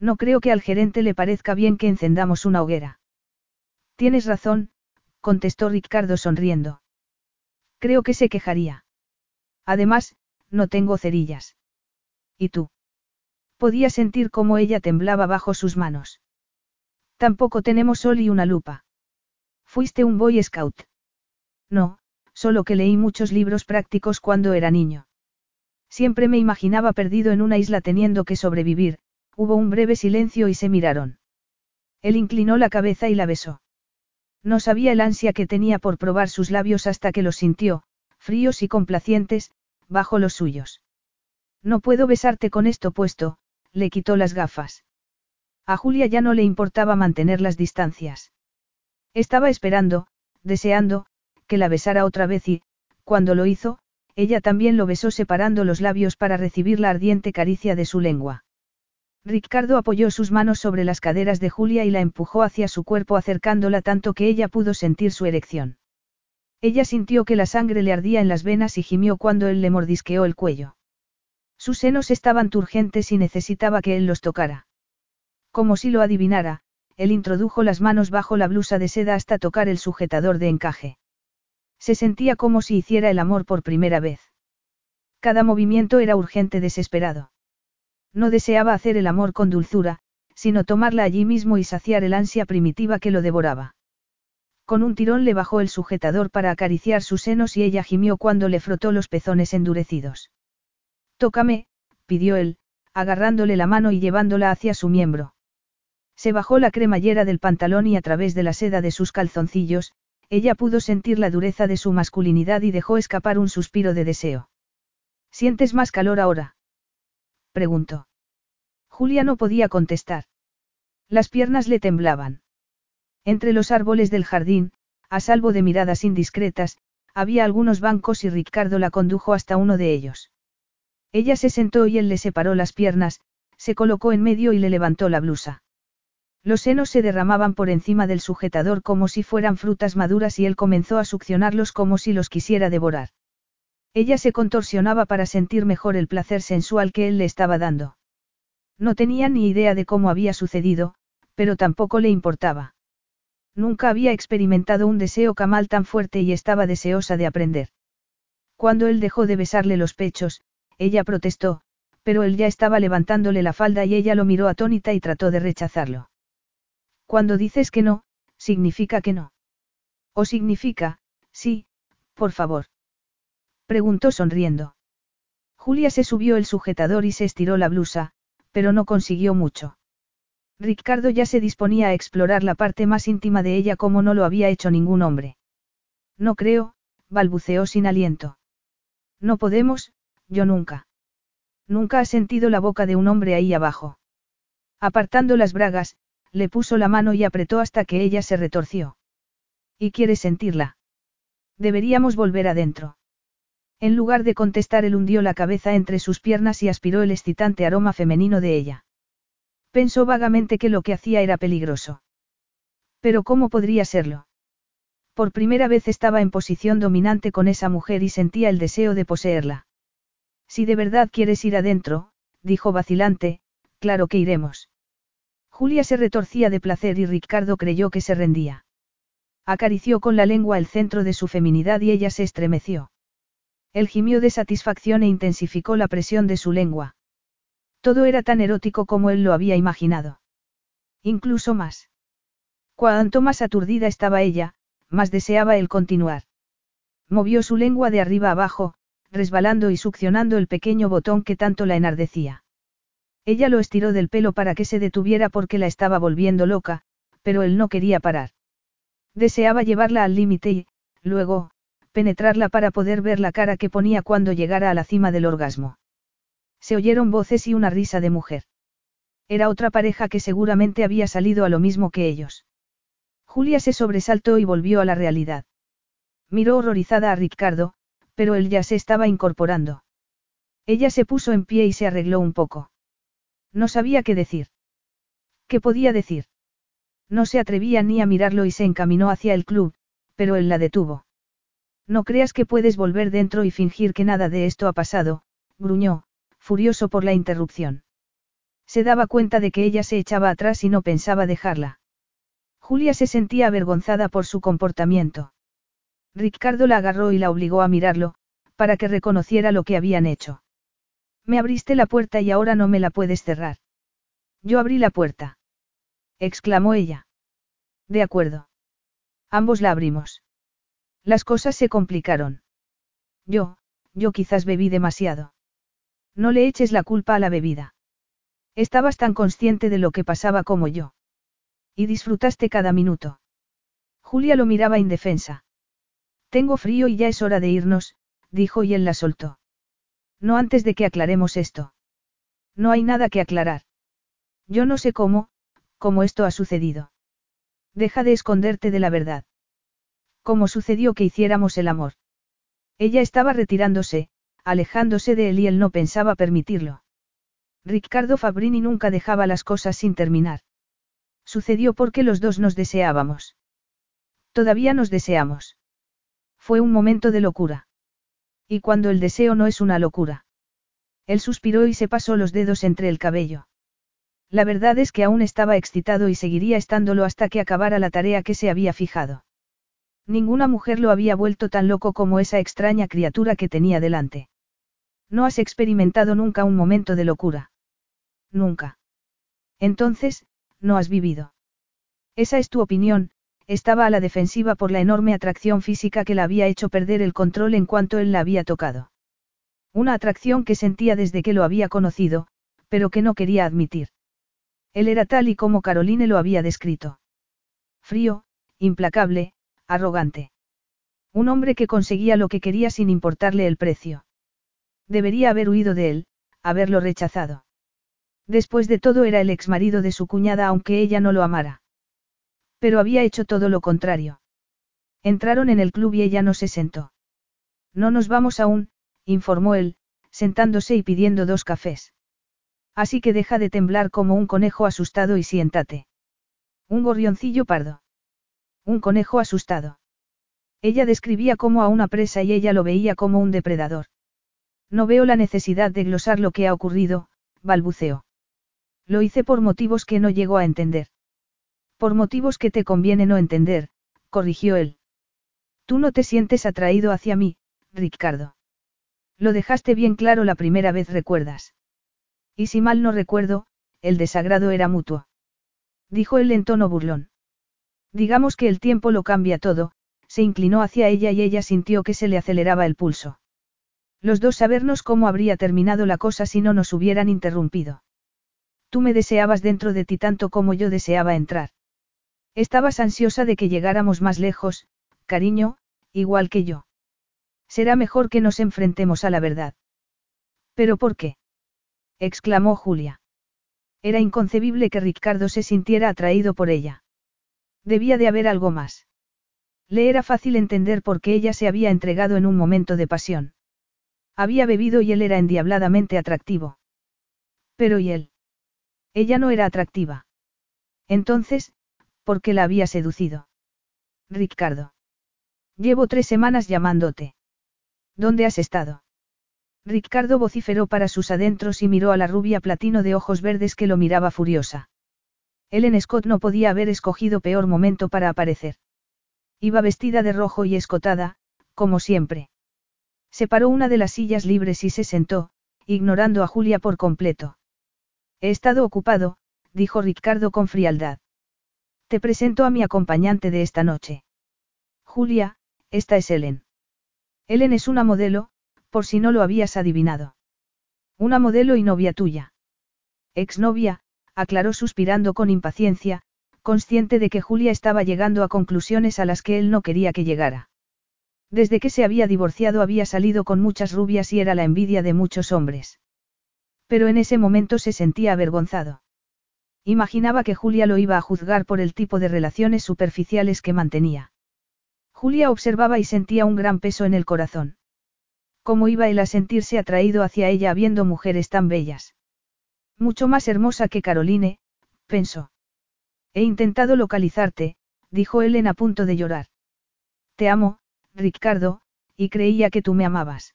No creo que al gerente le parezca bien que encendamos una hoguera. Tienes razón, contestó Ricardo sonriendo. Creo que se quejaría. Además, no tengo cerillas. ¿Y tú? Podía sentir cómo ella temblaba bajo sus manos. Tampoco tenemos sol y una lupa. Fuiste un boy scout. No, solo que leí muchos libros prácticos cuando era niño. Siempre me imaginaba perdido en una isla teniendo que sobrevivir, hubo un breve silencio y se miraron. Él inclinó la cabeza y la besó. No sabía el ansia que tenía por probar sus labios hasta que los sintió, fríos y complacientes, bajo los suyos. No puedo besarte con esto puesto, le quitó las gafas. A Julia ya no le importaba mantener las distancias. Estaba esperando, deseando, que la besara otra vez y, cuando lo hizo, ella también lo besó separando los labios para recibir la ardiente caricia de su lengua. Ricardo apoyó sus manos sobre las caderas de Julia y la empujó hacia su cuerpo acercándola tanto que ella pudo sentir su erección. Ella sintió que la sangre le ardía en las venas y gimió cuando él le mordisqueó el cuello. Sus senos estaban turgentes y necesitaba que él los tocara. Como si lo adivinara, él introdujo las manos bajo la blusa de seda hasta tocar el sujetador de encaje. Se sentía como si hiciera el amor por primera vez. Cada movimiento era urgente desesperado. No deseaba hacer el amor con dulzura, sino tomarla allí mismo y saciar el ansia primitiva que lo devoraba. Con un tirón le bajó el sujetador para acariciar sus senos y ella gimió cuando le frotó los pezones endurecidos. Tócame, pidió él, agarrándole la mano y llevándola hacia su miembro. Se bajó la cremallera del pantalón y a través de la seda de sus calzoncillos, ella pudo sentir la dureza de su masculinidad y dejó escapar un suspiro de deseo. ¿Sientes más calor ahora? Preguntó. Julia no podía contestar. Las piernas le temblaban. Entre los árboles del jardín, a salvo de miradas indiscretas, había algunos bancos y Ricardo la condujo hasta uno de ellos. Ella se sentó y él le separó las piernas, se colocó en medio y le levantó la blusa. Los senos se derramaban por encima del sujetador como si fueran frutas maduras y él comenzó a succionarlos como si los quisiera devorar. Ella se contorsionaba para sentir mejor el placer sensual que él le estaba dando. No tenía ni idea de cómo había sucedido, pero tampoco le importaba. Nunca había experimentado un deseo camal tan fuerte y estaba deseosa de aprender. Cuando él dejó de besarle los pechos, ella protestó, pero él ya estaba levantándole la falda y ella lo miró atónita y trató de rechazarlo. Cuando dices que no, significa que no. O significa, sí, por favor. Preguntó sonriendo. Julia se subió el sujetador y se estiró la blusa, pero no consiguió mucho. Ricardo ya se disponía a explorar la parte más íntima de ella como no lo había hecho ningún hombre. No creo, balbuceó sin aliento. No podemos, yo nunca. Nunca has sentido la boca de un hombre ahí abajo. Apartando las bragas, le puso la mano y apretó hasta que ella se retorció. ¿Y quieres sentirla? Deberíamos volver adentro. En lugar de contestar, él hundió la cabeza entre sus piernas y aspiró el excitante aroma femenino de ella. Pensó vagamente que lo que hacía era peligroso. Pero ¿cómo podría serlo? Por primera vez estaba en posición dominante con esa mujer y sentía el deseo de poseerla. Si de verdad quieres ir adentro, dijo vacilante, claro que iremos. Julia se retorcía de placer y Ricardo creyó que se rendía. Acarició con la lengua el centro de su feminidad y ella se estremeció. Él gimió de satisfacción e intensificó la presión de su lengua. Todo era tan erótico como él lo había imaginado. Incluso más. Cuanto más aturdida estaba ella, más deseaba él continuar. Movió su lengua de arriba abajo, resbalando y succionando el pequeño botón que tanto la enardecía. Ella lo estiró del pelo para que se detuviera porque la estaba volviendo loca, pero él no quería parar. Deseaba llevarla al límite y, luego, penetrarla para poder ver la cara que ponía cuando llegara a la cima del orgasmo. Se oyeron voces y una risa de mujer. Era otra pareja que seguramente había salido a lo mismo que ellos. Julia se sobresaltó y volvió a la realidad. Miró horrorizada a Ricardo, pero él ya se estaba incorporando. Ella se puso en pie y se arregló un poco. No sabía qué decir. ¿Qué podía decir? No se atrevía ni a mirarlo y se encaminó hacia el club, pero él la detuvo. No creas que puedes volver dentro y fingir que nada de esto ha pasado, gruñó, furioso por la interrupción. Se daba cuenta de que ella se echaba atrás y no pensaba dejarla. Julia se sentía avergonzada por su comportamiento. Ricardo la agarró y la obligó a mirarlo, para que reconociera lo que habían hecho. Me abriste la puerta y ahora no me la puedes cerrar. Yo abrí la puerta. exclamó ella. De acuerdo. Ambos la abrimos. Las cosas se complicaron. Yo, yo quizás bebí demasiado. No le eches la culpa a la bebida. Estabas tan consciente de lo que pasaba como yo. Y disfrutaste cada minuto. Julia lo miraba indefensa. Tengo frío y ya es hora de irnos, dijo y él la soltó. No antes de que aclaremos esto. No hay nada que aclarar. Yo no sé cómo, cómo esto ha sucedido. Deja de esconderte de la verdad. ¿Cómo sucedió que hiciéramos el amor? Ella estaba retirándose, alejándose de él y él no pensaba permitirlo. Ricardo Fabrini nunca dejaba las cosas sin terminar. Sucedió porque los dos nos deseábamos. Todavía nos deseamos. Fue un momento de locura. Y cuando el deseo no es una locura. Él suspiró y se pasó los dedos entre el cabello. La verdad es que aún estaba excitado y seguiría estándolo hasta que acabara la tarea que se había fijado. Ninguna mujer lo había vuelto tan loco como esa extraña criatura que tenía delante. ¿No has experimentado nunca un momento de locura? Nunca. Entonces, no has vivido. Esa es tu opinión, estaba a la defensiva por la enorme atracción física que la había hecho perder el control en cuanto él la había tocado. Una atracción que sentía desde que lo había conocido, pero que no quería admitir. Él era tal y como Caroline lo había descrito. Frío, implacable, arrogante. Un hombre que conseguía lo que quería sin importarle el precio. Debería haber huido de él, haberlo rechazado. Después de todo era el exmarido de su cuñada aunque ella no lo amara. Pero había hecho todo lo contrario. Entraron en el club y ella no se sentó. No nos vamos aún, informó él, sentándose y pidiendo dos cafés. Así que deja de temblar como un conejo asustado y siéntate. Un gorrioncillo pardo. Un conejo asustado. Ella describía como a una presa y ella lo veía como un depredador. No veo la necesidad de glosar lo que ha ocurrido, balbuceó. Lo hice por motivos que no llego a entender. Por motivos que te conviene no entender, corrigió él. Tú no te sientes atraído hacia mí, Ricardo. Lo dejaste bien claro la primera vez, recuerdas. Y si mal no recuerdo, el desagrado era mutuo. Dijo él en tono burlón. Digamos que el tiempo lo cambia todo, se inclinó hacia ella y ella sintió que se le aceleraba el pulso. Los dos sabernos cómo habría terminado la cosa si no nos hubieran interrumpido. Tú me deseabas dentro de ti tanto como yo deseaba entrar. Estabas ansiosa de que llegáramos más lejos, cariño, igual que yo. Será mejor que nos enfrentemos a la verdad. ¿Pero por qué? exclamó Julia. Era inconcebible que Ricardo se sintiera atraído por ella. Debía de haber algo más. Le era fácil entender por qué ella se había entregado en un momento de pasión. Había bebido y él era endiabladamente atractivo. Pero ¿y él? Ella no era atractiva. Entonces, ¿por qué la había seducido? Ricardo. Llevo tres semanas llamándote. ¿Dónde has estado? Ricardo vociferó para sus adentros y miró a la rubia platino de ojos verdes que lo miraba furiosa. Ellen Scott no podía haber escogido peor momento para aparecer. Iba vestida de rojo y escotada, como siempre. Separó una de las sillas libres y se sentó, ignorando a Julia por completo. He estado ocupado, dijo Ricardo con frialdad. Te presento a mi acompañante de esta noche. Julia, esta es Ellen. Ellen es una modelo, por si no lo habías adivinado. Una modelo y novia tuya. Exnovia, aclaró suspirando con impaciencia, consciente de que Julia estaba llegando a conclusiones a las que él no quería que llegara. Desde que se había divorciado había salido con muchas rubias y era la envidia de muchos hombres. Pero en ese momento se sentía avergonzado. Imaginaba que Julia lo iba a juzgar por el tipo de relaciones superficiales que mantenía. Julia observaba y sentía un gran peso en el corazón. ¿Cómo iba él a sentirse atraído hacia ella viendo mujeres tan bellas? Mucho más hermosa que Caroline, pensó. He intentado localizarte, dijo Ellen a punto de llorar. Te amo, Ricardo, y creía que tú me amabas.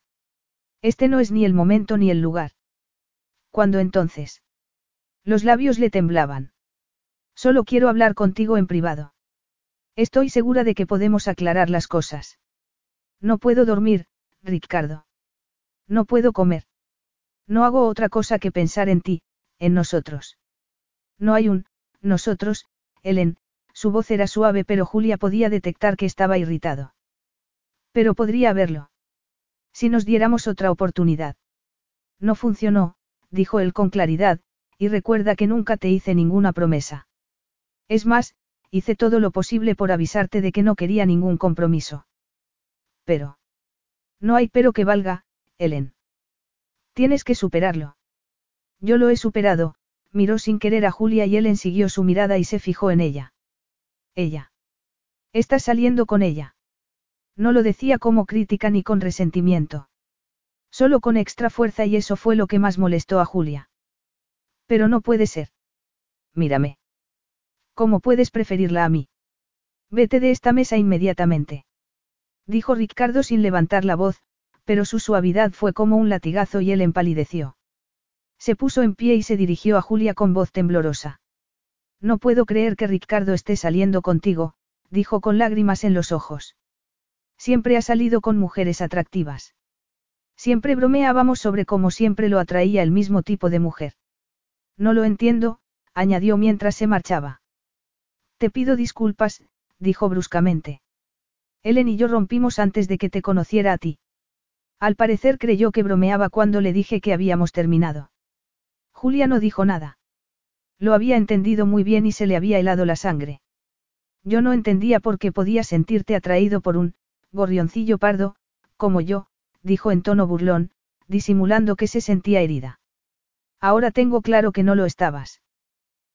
Este no es ni el momento ni el lugar. ¿Cuándo entonces? Los labios le temblaban. Solo quiero hablar contigo en privado. Estoy segura de que podemos aclarar las cosas. No puedo dormir, Ricardo. No puedo comer. No hago otra cosa que pensar en ti, en nosotros. No hay un, nosotros, Ellen, su voz era suave pero Julia podía detectar que estaba irritado. Pero podría haberlo. Si nos diéramos otra oportunidad. No funcionó, dijo él con claridad, y recuerda que nunca te hice ninguna promesa. Es más, hice todo lo posible por avisarte de que no quería ningún compromiso. Pero. No hay pero que valga, Helen. Tienes que superarlo. Yo lo he superado, miró sin querer a Julia y Helen siguió su mirada y se fijó en ella. Ella. Estás saliendo con ella. No lo decía como crítica ni con resentimiento. Solo con extra fuerza y eso fue lo que más molestó a Julia. Pero no puede ser. Mírame. ¿Cómo puedes preferirla a mí? Vete de esta mesa inmediatamente. Dijo Ricardo sin levantar la voz, pero su suavidad fue como un latigazo y él empalideció. Se puso en pie y se dirigió a Julia con voz temblorosa. No puedo creer que Ricardo esté saliendo contigo, dijo con lágrimas en los ojos. Siempre ha salido con mujeres atractivas. Siempre bromeábamos sobre cómo siempre lo atraía el mismo tipo de mujer. No lo entiendo, añadió mientras se marchaba. Te pido disculpas, dijo bruscamente. Ellen y yo rompimos antes de que te conociera a ti. Al parecer creyó que bromeaba cuando le dije que habíamos terminado. Julia no dijo nada. Lo había entendido muy bien y se le había helado la sangre. Yo no entendía por qué podía sentirte atraído por un, gorrioncillo pardo, como yo, dijo en tono burlón, disimulando que se sentía herida. Ahora tengo claro que no lo estabas.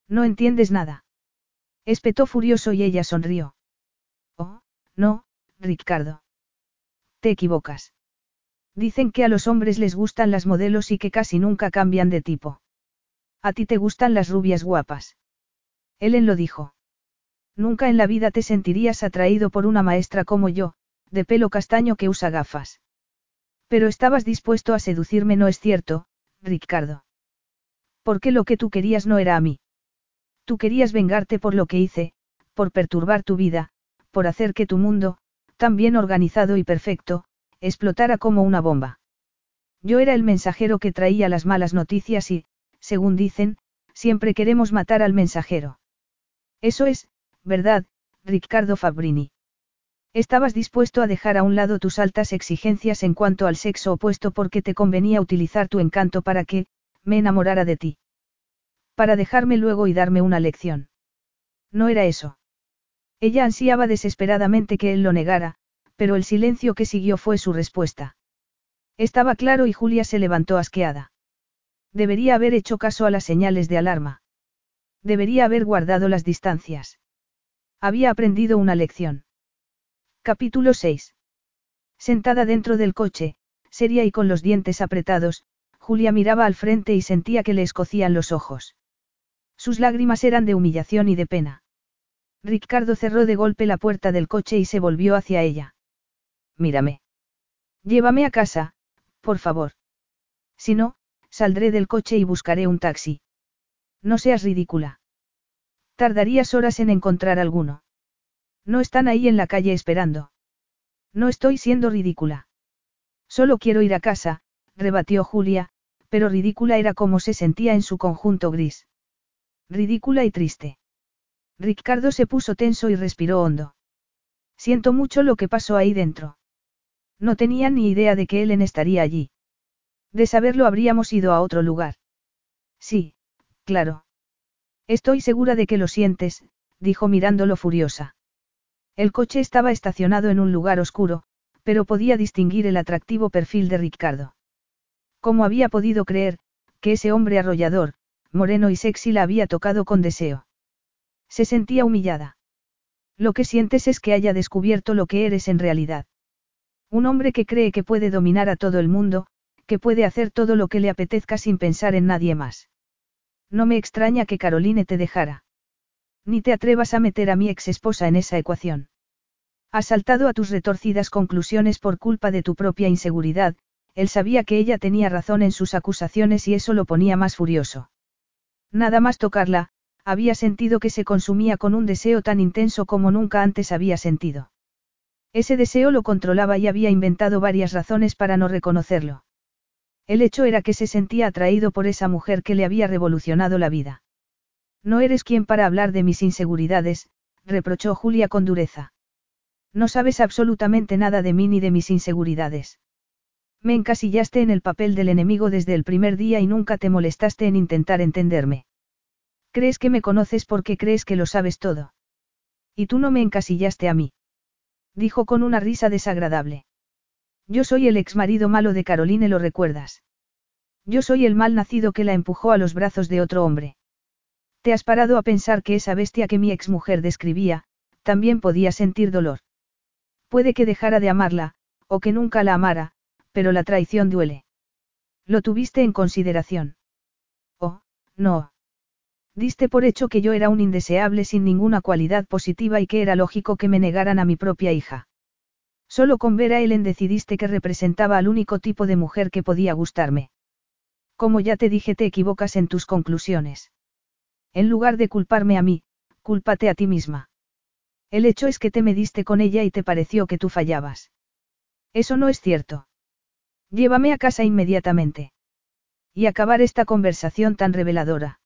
No entiendes nada. Espetó furioso y ella sonrió. Oh, no, Ricardo. Te equivocas. Dicen que a los hombres les gustan las modelos y que casi nunca cambian de tipo. A ti te gustan las rubias guapas. Ellen lo dijo. Nunca en la vida te sentirías atraído por una maestra como yo, de pelo castaño que usa gafas. Pero estabas dispuesto a seducirme, ¿no es cierto, Ricardo? Porque lo que tú querías no era a mí. Tú querías vengarte por lo que hice, por perturbar tu vida, por hacer que tu mundo, tan bien organizado y perfecto, explotara como una bomba. Yo era el mensajero que traía las malas noticias y, según dicen, siempre queremos matar al mensajero. Eso es, verdad, Ricardo Fabrini. Estabas dispuesto a dejar a un lado tus altas exigencias en cuanto al sexo opuesto porque te convenía utilizar tu encanto para que, me enamorara de ti. Para dejarme luego y darme una lección. No era eso. Ella ansiaba desesperadamente que él lo negara, pero el silencio que siguió fue su respuesta. Estaba claro y Julia se levantó asqueada. Debería haber hecho caso a las señales de alarma. Debería haber guardado las distancias. Había aprendido una lección. Capítulo 6. Sentada dentro del coche, seria y con los dientes apretados, Julia miraba al frente y sentía que le escocían los ojos. Sus lágrimas eran de humillación y de pena. Ricardo cerró de golpe la puerta del coche y se volvió hacia ella. Mírame. Llévame a casa, por favor. Si no, saldré del coche y buscaré un taxi. No seas ridícula. Tardarías horas en encontrar alguno. No están ahí en la calle esperando. No estoy siendo ridícula. Solo quiero ir a casa, rebatió Julia, pero ridícula era como se sentía en su conjunto gris. Ridícula y triste. Ricardo se puso tenso y respiró hondo. Siento mucho lo que pasó ahí dentro. No tenía ni idea de que Ellen estaría allí. De saberlo habríamos ido a otro lugar. Sí, claro. Estoy segura de que lo sientes, dijo mirándolo furiosa. El coche estaba estacionado en un lugar oscuro, pero podía distinguir el atractivo perfil de Ricardo. ¿Cómo había podido creer, que ese hombre arrollador, moreno y sexy la había tocado con deseo? Se sentía humillada. Lo que sientes es que haya descubierto lo que eres en realidad. Un hombre que cree que puede dominar a todo el mundo, que puede hacer todo lo que le apetezca sin pensar en nadie más. No me extraña que Caroline te dejara. Ni te atrevas a meter a mi ex esposa en esa ecuación. Has saltado a tus retorcidas conclusiones por culpa de tu propia inseguridad, él sabía que ella tenía razón en sus acusaciones y eso lo ponía más furioso. Nada más tocarla, había sentido que se consumía con un deseo tan intenso como nunca antes había sentido. Ese deseo lo controlaba y había inventado varias razones para no reconocerlo. El hecho era que se sentía atraído por esa mujer que le había revolucionado la vida. No eres quien para hablar de mis inseguridades, reprochó Julia con dureza. No sabes absolutamente nada de mí ni de mis inseguridades. Me encasillaste en el papel del enemigo desde el primer día y nunca te molestaste en intentar entenderme. Crees que me conoces porque crees que lo sabes todo. Y tú no me encasillaste a mí. Dijo con una risa desagradable. Yo soy el exmarido malo de Caroline, ¿lo recuerdas? Yo soy el mal nacido que la empujó a los brazos de otro hombre. ¿Te has parado a pensar que esa bestia que mi exmujer describía, también podía sentir dolor? Puede que dejara de amarla, o que nunca la amara, pero la traición duele. ¿Lo tuviste en consideración? Oh, no. Diste por hecho que yo era un indeseable sin ninguna cualidad positiva y que era lógico que me negaran a mi propia hija. Solo con ver a Ellen decidiste que representaba al único tipo de mujer que podía gustarme. Como ya te dije, te equivocas en tus conclusiones. En lugar de culparme a mí, cúlpate a ti misma. El hecho es que te mediste con ella y te pareció que tú fallabas. Eso no es cierto. Llévame a casa inmediatamente. Y acabar esta conversación tan reveladora.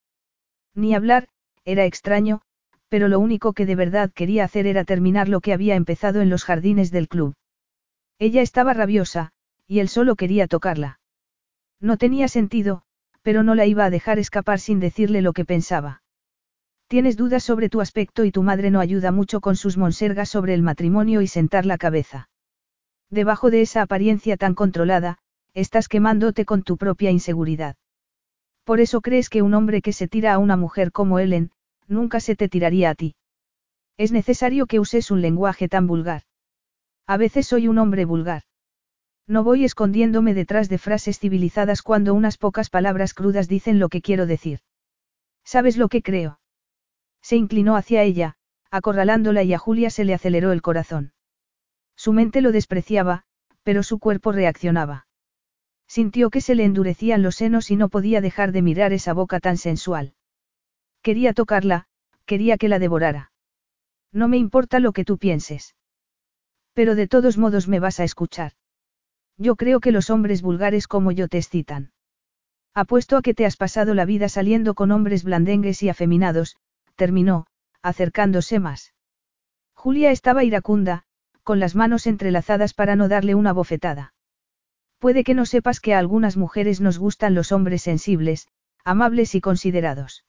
Ni hablar, era extraño, pero lo único que de verdad quería hacer era terminar lo que había empezado en los jardines del club. Ella estaba rabiosa, y él solo quería tocarla. No tenía sentido, pero no la iba a dejar escapar sin decirle lo que pensaba. Tienes dudas sobre tu aspecto y tu madre no ayuda mucho con sus monsergas sobre el matrimonio y sentar la cabeza. Debajo de esa apariencia tan controlada, estás quemándote con tu propia inseguridad. Por eso crees que un hombre que se tira a una mujer como Ellen, nunca se te tiraría a ti. Es necesario que uses un lenguaje tan vulgar. A veces soy un hombre vulgar. No voy escondiéndome detrás de frases civilizadas cuando unas pocas palabras crudas dicen lo que quiero decir. ¿Sabes lo que creo? Se inclinó hacia ella, acorralándola y a Julia se le aceleró el corazón. Su mente lo despreciaba, pero su cuerpo reaccionaba. Sintió que se le endurecían los senos y no podía dejar de mirar esa boca tan sensual. Quería tocarla, quería que la devorara. No me importa lo que tú pienses. Pero de todos modos me vas a escuchar. Yo creo que los hombres vulgares como yo te excitan. Apuesto a que te has pasado la vida saliendo con hombres blandengues y afeminados, terminó, acercándose más. Julia estaba iracunda, con las manos entrelazadas para no darle una bofetada. Puede que no sepas que a algunas mujeres nos gustan los hombres sensibles, amables y considerados.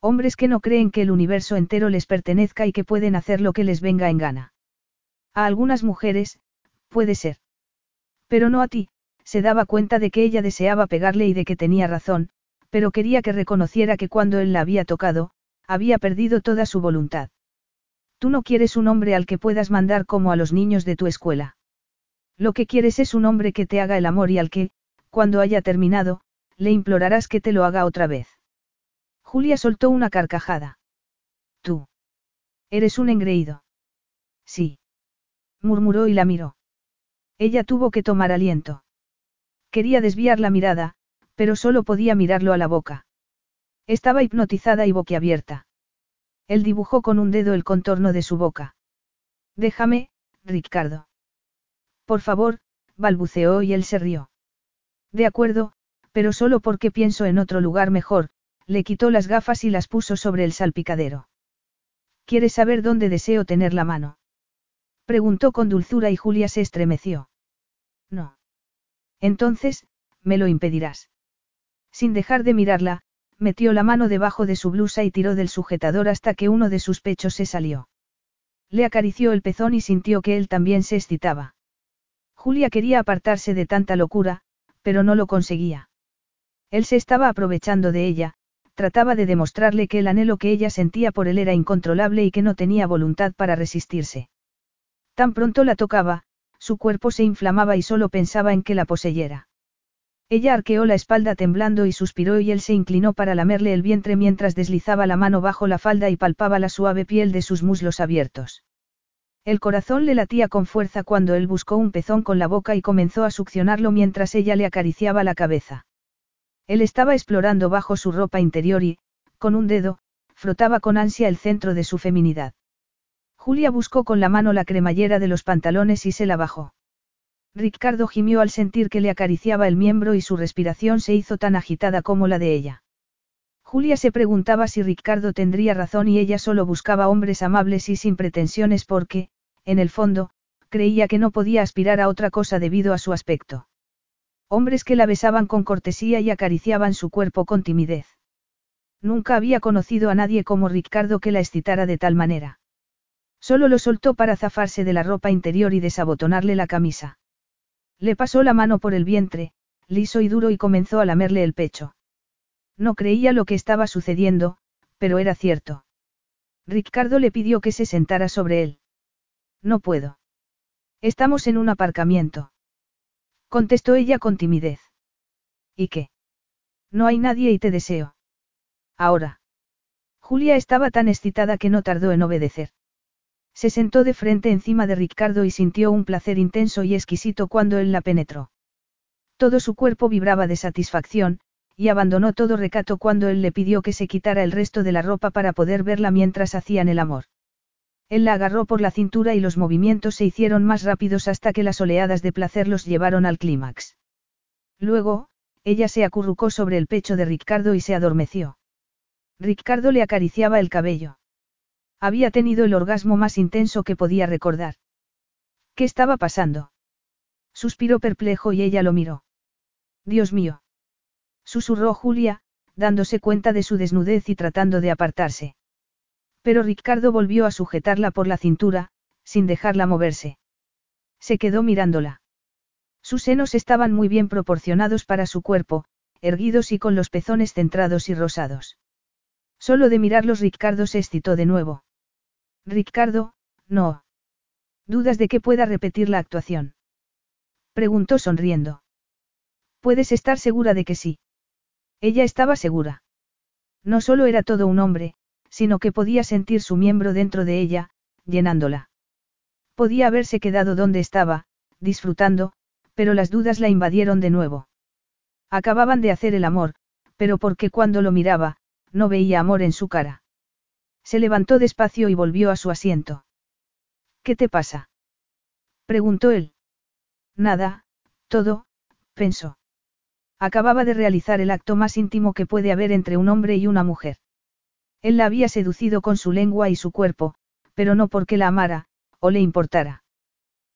Hombres que no creen que el universo entero les pertenezca y que pueden hacer lo que les venga en gana. A algunas mujeres, puede ser. Pero no a ti, se daba cuenta de que ella deseaba pegarle y de que tenía razón, pero quería que reconociera que cuando él la había tocado, había perdido toda su voluntad. Tú no quieres un hombre al que puedas mandar como a los niños de tu escuela. Lo que quieres es un hombre que te haga el amor y al que, cuando haya terminado, le implorarás que te lo haga otra vez. Julia soltó una carcajada. Tú. Eres un engreído. Sí. murmuró y la miró. Ella tuvo que tomar aliento. Quería desviar la mirada, pero solo podía mirarlo a la boca. Estaba hipnotizada y boquiabierta. Él dibujó con un dedo el contorno de su boca. Déjame, Ricardo. Por favor, balbuceó y él se rió. De acuerdo, pero solo porque pienso en otro lugar mejor, le quitó las gafas y las puso sobre el salpicadero. ¿Quieres saber dónde deseo tener la mano? Preguntó con dulzura y Julia se estremeció. No. Entonces, me lo impedirás. Sin dejar de mirarla, metió la mano debajo de su blusa y tiró del sujetador hasta que uno de sus pechos se salió. Le acarició el pezón y sintió que él también se excitaba. Julia quería apartarse de tanta locura, pero no lo conseguía. Él se estaba aprovechando de ella, trataba de demostrarle que el anhelo que ella sentía por él era incontrolable y que no tenía voluntad para resistirse. Tan pronto la tocaba, su cuerpo se inflamaba y solo pensaba en que la poseyera. Ella arqueó la espalda temblando y suspiró y él se inclinó para lamerle el vientre mientras deslizaba la mano bajo la falda y palpaba la suave piel de sus muslos abiertos. El corazón le latía con fuerza cuando él buscó un pezón con la boca y comenzó a succionarlo mientras ella le acariciaba la cabeza. Él estaba explorando bajo su ropa interior y, con un dedo, frotaba con ansia el centro de su feminidad. Julia buscó con la mano la cremallera de los pantalones y se la bajó. Ricardo gimió al sentir que le acariciaba el miembro y su respiración se hizo tan agitada como la de ella. Julia se preguntaba si Ricardo tendría razón y ella solo buscaba hombres amables y sin pretensiones porque, en el fondo, creía que no podía aspirar a otra cosa debido a su aspecto. Hombres que la besaban con cortesía y acariciaban su cuerpo con timidez. Nunca había conocido a nadie como Ricardo que la excitara de tal manera. Solo lo soltó para zafarse de la ropa interior y desabotonarle la camisa. Le pasó la mano por el vientre, liso y duro y comenzó a lamerle el pecho. No creía lo que estaba sucediendo, pero era cierto. Ricardo le pidió que se sentara sobre él. No puedo. Estamos en un aparcamiento. Contestó ella con timidez. ¿Y qué? No hay nadie y te deseo. Ahora. Julia estaba tan excitada que no tardó en obedecer. Se sentó de frente encima de Ricardo y sintió un placer intenso y exquisito cuando él la penetró. Todo su cuerpo vibraba de satisfacción, y abandonó todo recato cuando él le pidió que se quitara el resto de la ropa para poder verla mientras hacían el amor. Él la agarró por la cintura y los movimientos se hicieron más rápidos hasta que las oleadas de placer los llevaron al clímax. Luego, ella se acurrucó sobre el pecho de Ricardo y se adormeció. Ricardo le acariciaba el cabello. Había tenido el orgasmo más intenso que podía recordar. ¿Qué estaba pasando? Suspiró perplejo y ella lo miró. Dios mío susurró Julia, dándose cuenta de su desnudez y tratando de apartarse. Pero Ricardo volvió a sujetarla por la cintura, sin dejarla moverse. Se quedó mirándola. Sus senos estaban muy bien proporcionados para su cuerpo, erguidos y con los pezones centrados y rosados. Solo de mirarlos Ricardo se excitó de nuevo. Ricardo, no. ¿Dudas de que pueda repetir la actuación? Preguntó sonriendo. Puedes estar segura de que sí. Ella estaba segura. No solo era todo un hombre, sino que podía sentir su miembro dentro de ella, llenándola. Podía haberse quedado donde estaba, disfrutando, pero las dudas la invadieron de nuevo. Acababan de hacer el amor, pero porque cuando lo miraba, no veía amor en su cara. Se levantó despacio y volvió a su asiento. ¿Qué te pasa? preguntó él. Nada, todo, pensó. Acababa de realizar el acto más íntimo que puede haber entre un hombre y una mujer. Él la había seducido con su lengua y su cuerpo, pero no porque la amara, o le importara.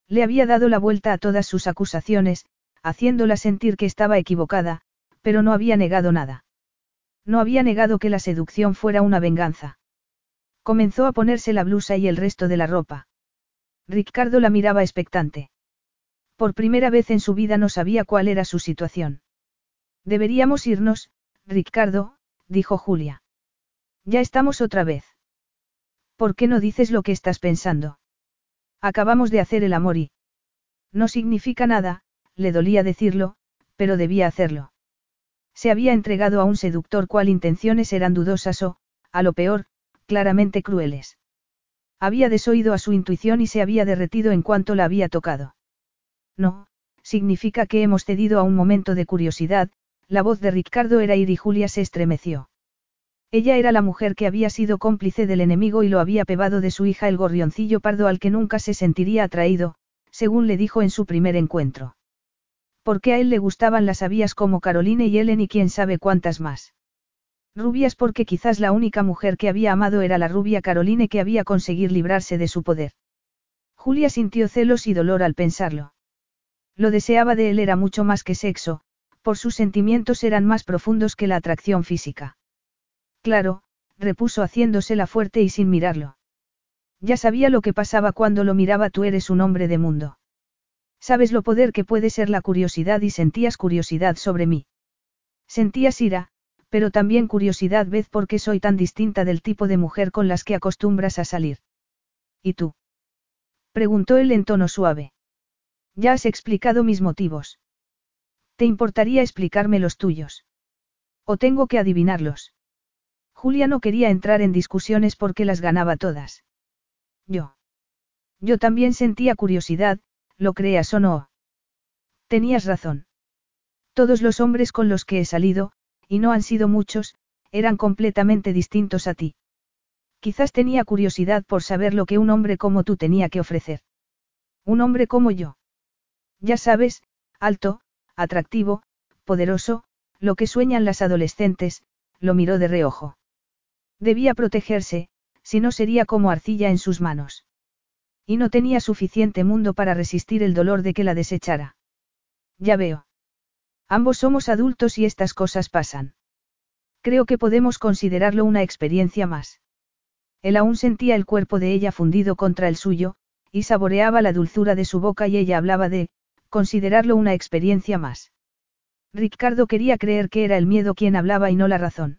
Le había dado la vuelta a todas sus acusaciones, haciéndola sentir que estaba equivocada, pero no había negado nada. No había negado que la seducción fuera una venganza. Comenzó a ponerse la blusa y el resto de la ropa. Ricardo la miraba expectante. Por primera vez en su vida no sabía cuál era su situación. Deberíamos irnos, Ricardo, dijo Julia. Ya estamos otra vez. ¿Por qué no dices lo que estás pensando? Acabamos de hacer el amor y... No significa nada, le dolía decirlo, pero debía hacerlo. Se había entregado a un seductor cual intenciones eran dudosas o, a lo peor, claramente crueles. Había desoído a su intuición y se había derretido en cuanto la había tocado. No, significa que hemos cedido a un momento de curiosidad, la voz de Ricardo era ir y Julia se estremeció. Ella era la mujer que había sido cómplice del enemigo y lo había pebado de su hija el gorrioncillo pardo al que nunca se sentiría atraído, según le dijo en su primer encuentro. Porque a él le gustaban las avías como Caroline y Ellen y quién sabe cuántas más. Rubias porque quizás la única mujer que había amado era la rubia Caroline que había conseguir librarse de su poder. Julia sintió celos y dolor al pensarlo. Lo deseaba de él era mucho más que sexo, por sus sentimientos eran más profundos que la atracción física. Claro, repuso haciéndosela fuerte y sin mirarlo. Ya sabía lo que pasaba cuando lo miraba tú eres un hombre de mundo. Sabes lo poder que puede ser la curiosidad y sentías curiosidad sobre mí. Sentías ira, pero también curiosidad vez por qué soy tan distinta del tipo de mujer con las que acostumbras a salir. ¿Y tú? Preguntó él en tono suave. Ya has explicado mis motivos. ¿Te importaría explicarme los tuyos? ¿O tengo que adivinarlos? Julia no quería entrar en discusiones porque las ganaba todas. Yo. Yo también sentía curiosidad, lo creas o no. Tenías razón. Todos los hombres con los que he salido, y no han sido muchos, eran completamente distintos a ti. Quizás tenía curiosidad por saber lo que un hombre como tú tenía que ofrecer. Un hombre como yo. Ya sabes, alto, atractivo, poderoso, lo que sueñan las adolescentes, lo miró de reojo. Debía protegerse, si no sería como arcilla en sus manos. Y no tenía suficiente mundo para resistir el dolor de que la desechara. Ya veo. Ambos somos adultos y estas cosas pasan. Creo que podemos considerarlo una experiencia más. Él aún sentía el cuerpo de ella fundido contra el suyo, y saboreaba la dulzura de su boca y ella hablaba de, considerarlo una experiencia más. Ricardo quería creer que era el miedo quien hablaba y no la razón.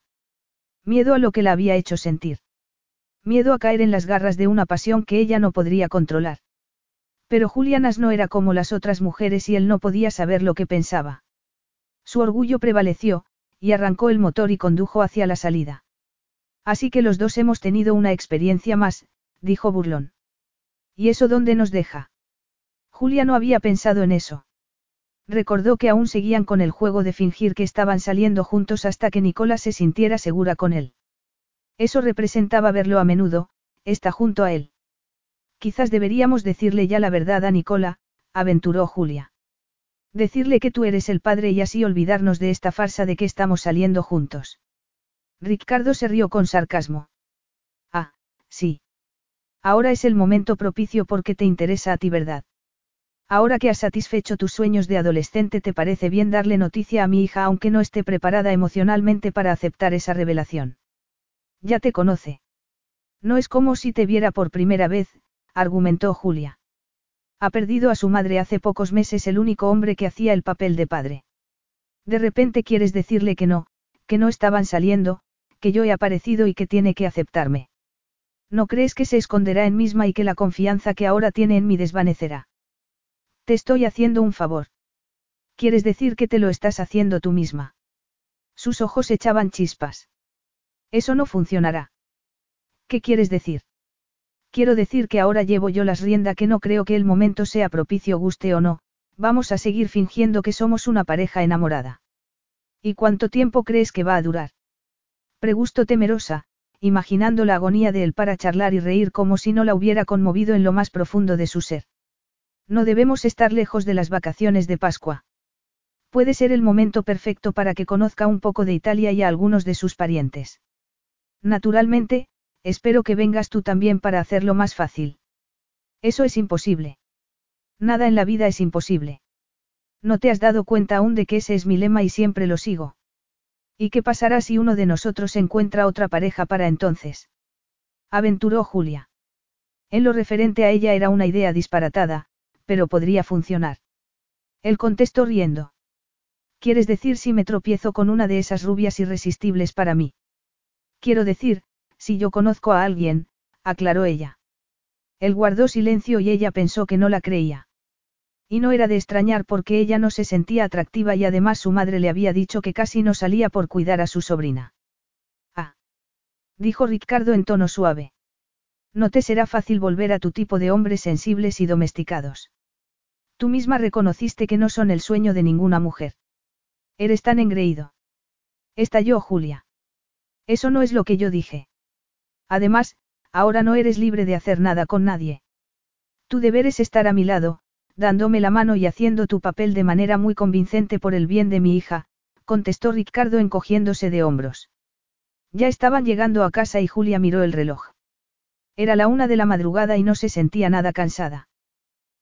Miedo a lo que la había hecho sentir. Miedo a caer en las garras de una pasión que ella no podría controlar. Pero Julianas no era como las otras mujeres y él no podía saber lo que pensaba. Su orgullo prevaleció, y arrancó el motor y condujo hacia la salida. Así que los dos hemos tenido una experiencia más, dijo Burlón. ¿Y eso dónde nos deja? Julia no había pensado en eso. Recordó que aún seguían con el juego de fingir que estaban saliendo juntos hasta que Nicola se sintiera segura con él. Eso representaba verlo a menudo, está junto a él. Quizás deberíamos decirle ya la verdad a Nicola, aventuró Julia. Decirle que tú eres el padre y así olvidarnos de esta farsa de que estamos saliendo juntos. Ricardo se rió con sarcasmo. Ah, sí. Ahora es el momento propicio porque te interesa a ti verdad. Ahora que has satisfecho tus sueños de adolescente te parece bien darle noticia a mi hija aunque no esté preparada emocionalmente para aceptar esa revelación. Ya te conoce. No es como si te viera por primera vez, argumentó Julia. Ha perdido a su madre hace pocos meses el único hombre que hacía el papel de padre. De repente quieres decirle que no, que no estaban saliendo, que yo he aparecido y que tiene que aceptarme. ¿No crees que se esconderá en misma y que la confianza que ahora tiene en mí desvanecerá? Te estoy haciendo un favor. ¿Quieres decir que te lo estás haciendo tú misma? Sus ojos echaban chispas. Eso no funcionará. ¿Qué quieres decir? Quiero decir que ahora llevo yo las riendas que no creo que el momento sea propicio guste o no, vamos a seguir fingiendo que somos una pareja enamorada. ¿Y cuánto tiempo crees que va a durar? Pregusto temerosa, imaginando la agonía de él para charlar y reír como si no la hubiera conmovido en lo más profundo de su ser. No debemos estar lejos de las vacaciones de Pascua. Puede ser el momento perfecto para que conozca un poco de Italia y a algunos de sus parientes. Naturalmente, espero que vengas tú también para hacerlo más fácil. Eso es imposible. Nada en la vida es imposible. No te has dado cuenta aún de que ese es mi lema y siempre lo sigo. ¿Y qué pasará si uno de nosotros encuentra otra pareja para entonces? Aventuró Julia. En lo referente a ella era una idea disparatada, pero podría funcionar. Él contestó riendo. ¿Quieres decir si me tropiezo con una de esas rubias irresistibles para mí? Quiero decir, si yo conozco a alguien, aclaró ella. Él guardó silencio y ella pensó que no la creía. Y no era de extrañar porque ella no se sentía atractiva y además su madre le había dicho que casi no salía por cuidar a su sobrina. Ah. Dijo Ricardo en tono suave. No te será fácil volver a tu tipo de hombres sensibles y domesticados. Tú misma reconociste que no son el sueño de ninguna mujer. Eres tan engreído. Estalló Julia. Eso no es lo que yo dije. Además, ahora no eres libre de hacer nada con nadie. Tu deber es estar a mi lado, dándome la mano y haciendo tu papel de manera muy convincente por el bien de mi hija, contestó Ricardo encogiéndose de hombros. Ya estaban llegando a casa y Julia miró el reloj. Era la una de la madrugada y no se sentía nada cansada.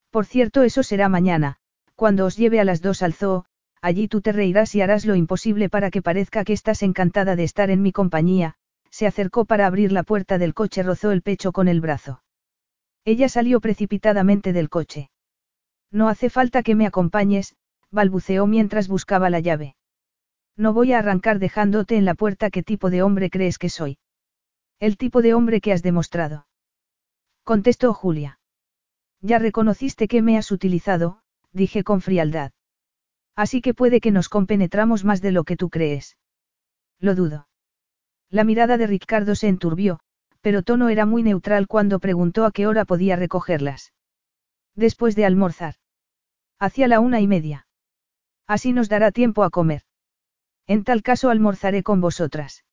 Por cierto, eso será mañana, cuando os lleve a las dos al zoo, allí tú te reirás y harás lo imposible para que parezca que estás encantada de estar en mi compañía, se acercó para abrir la puerta del coche, rozó el pecho con el brazo. Ella salió precipitadamente del coche. No hace falta que me acompañes, balbuceó mientras buscaba la llave. No voy a arrancar dejándote en la puerta qué tipo de hombre crees que soy. El tipo de hombre que has demostrado. Contestó Julia. Ya reconociste que me has utilizado, dije con frialdad. Así que puede que nos compenetramos más de lo que tú crees. Lo dudo. La mirada de Ricardo se enturbió, pero tono era muy neutral cuando preguntó a qué hora podía recogerlas. Después de almorzar. Hacia la una y media. Así nos dará tiempo a comer. En tal caso almorzaré con vosotras.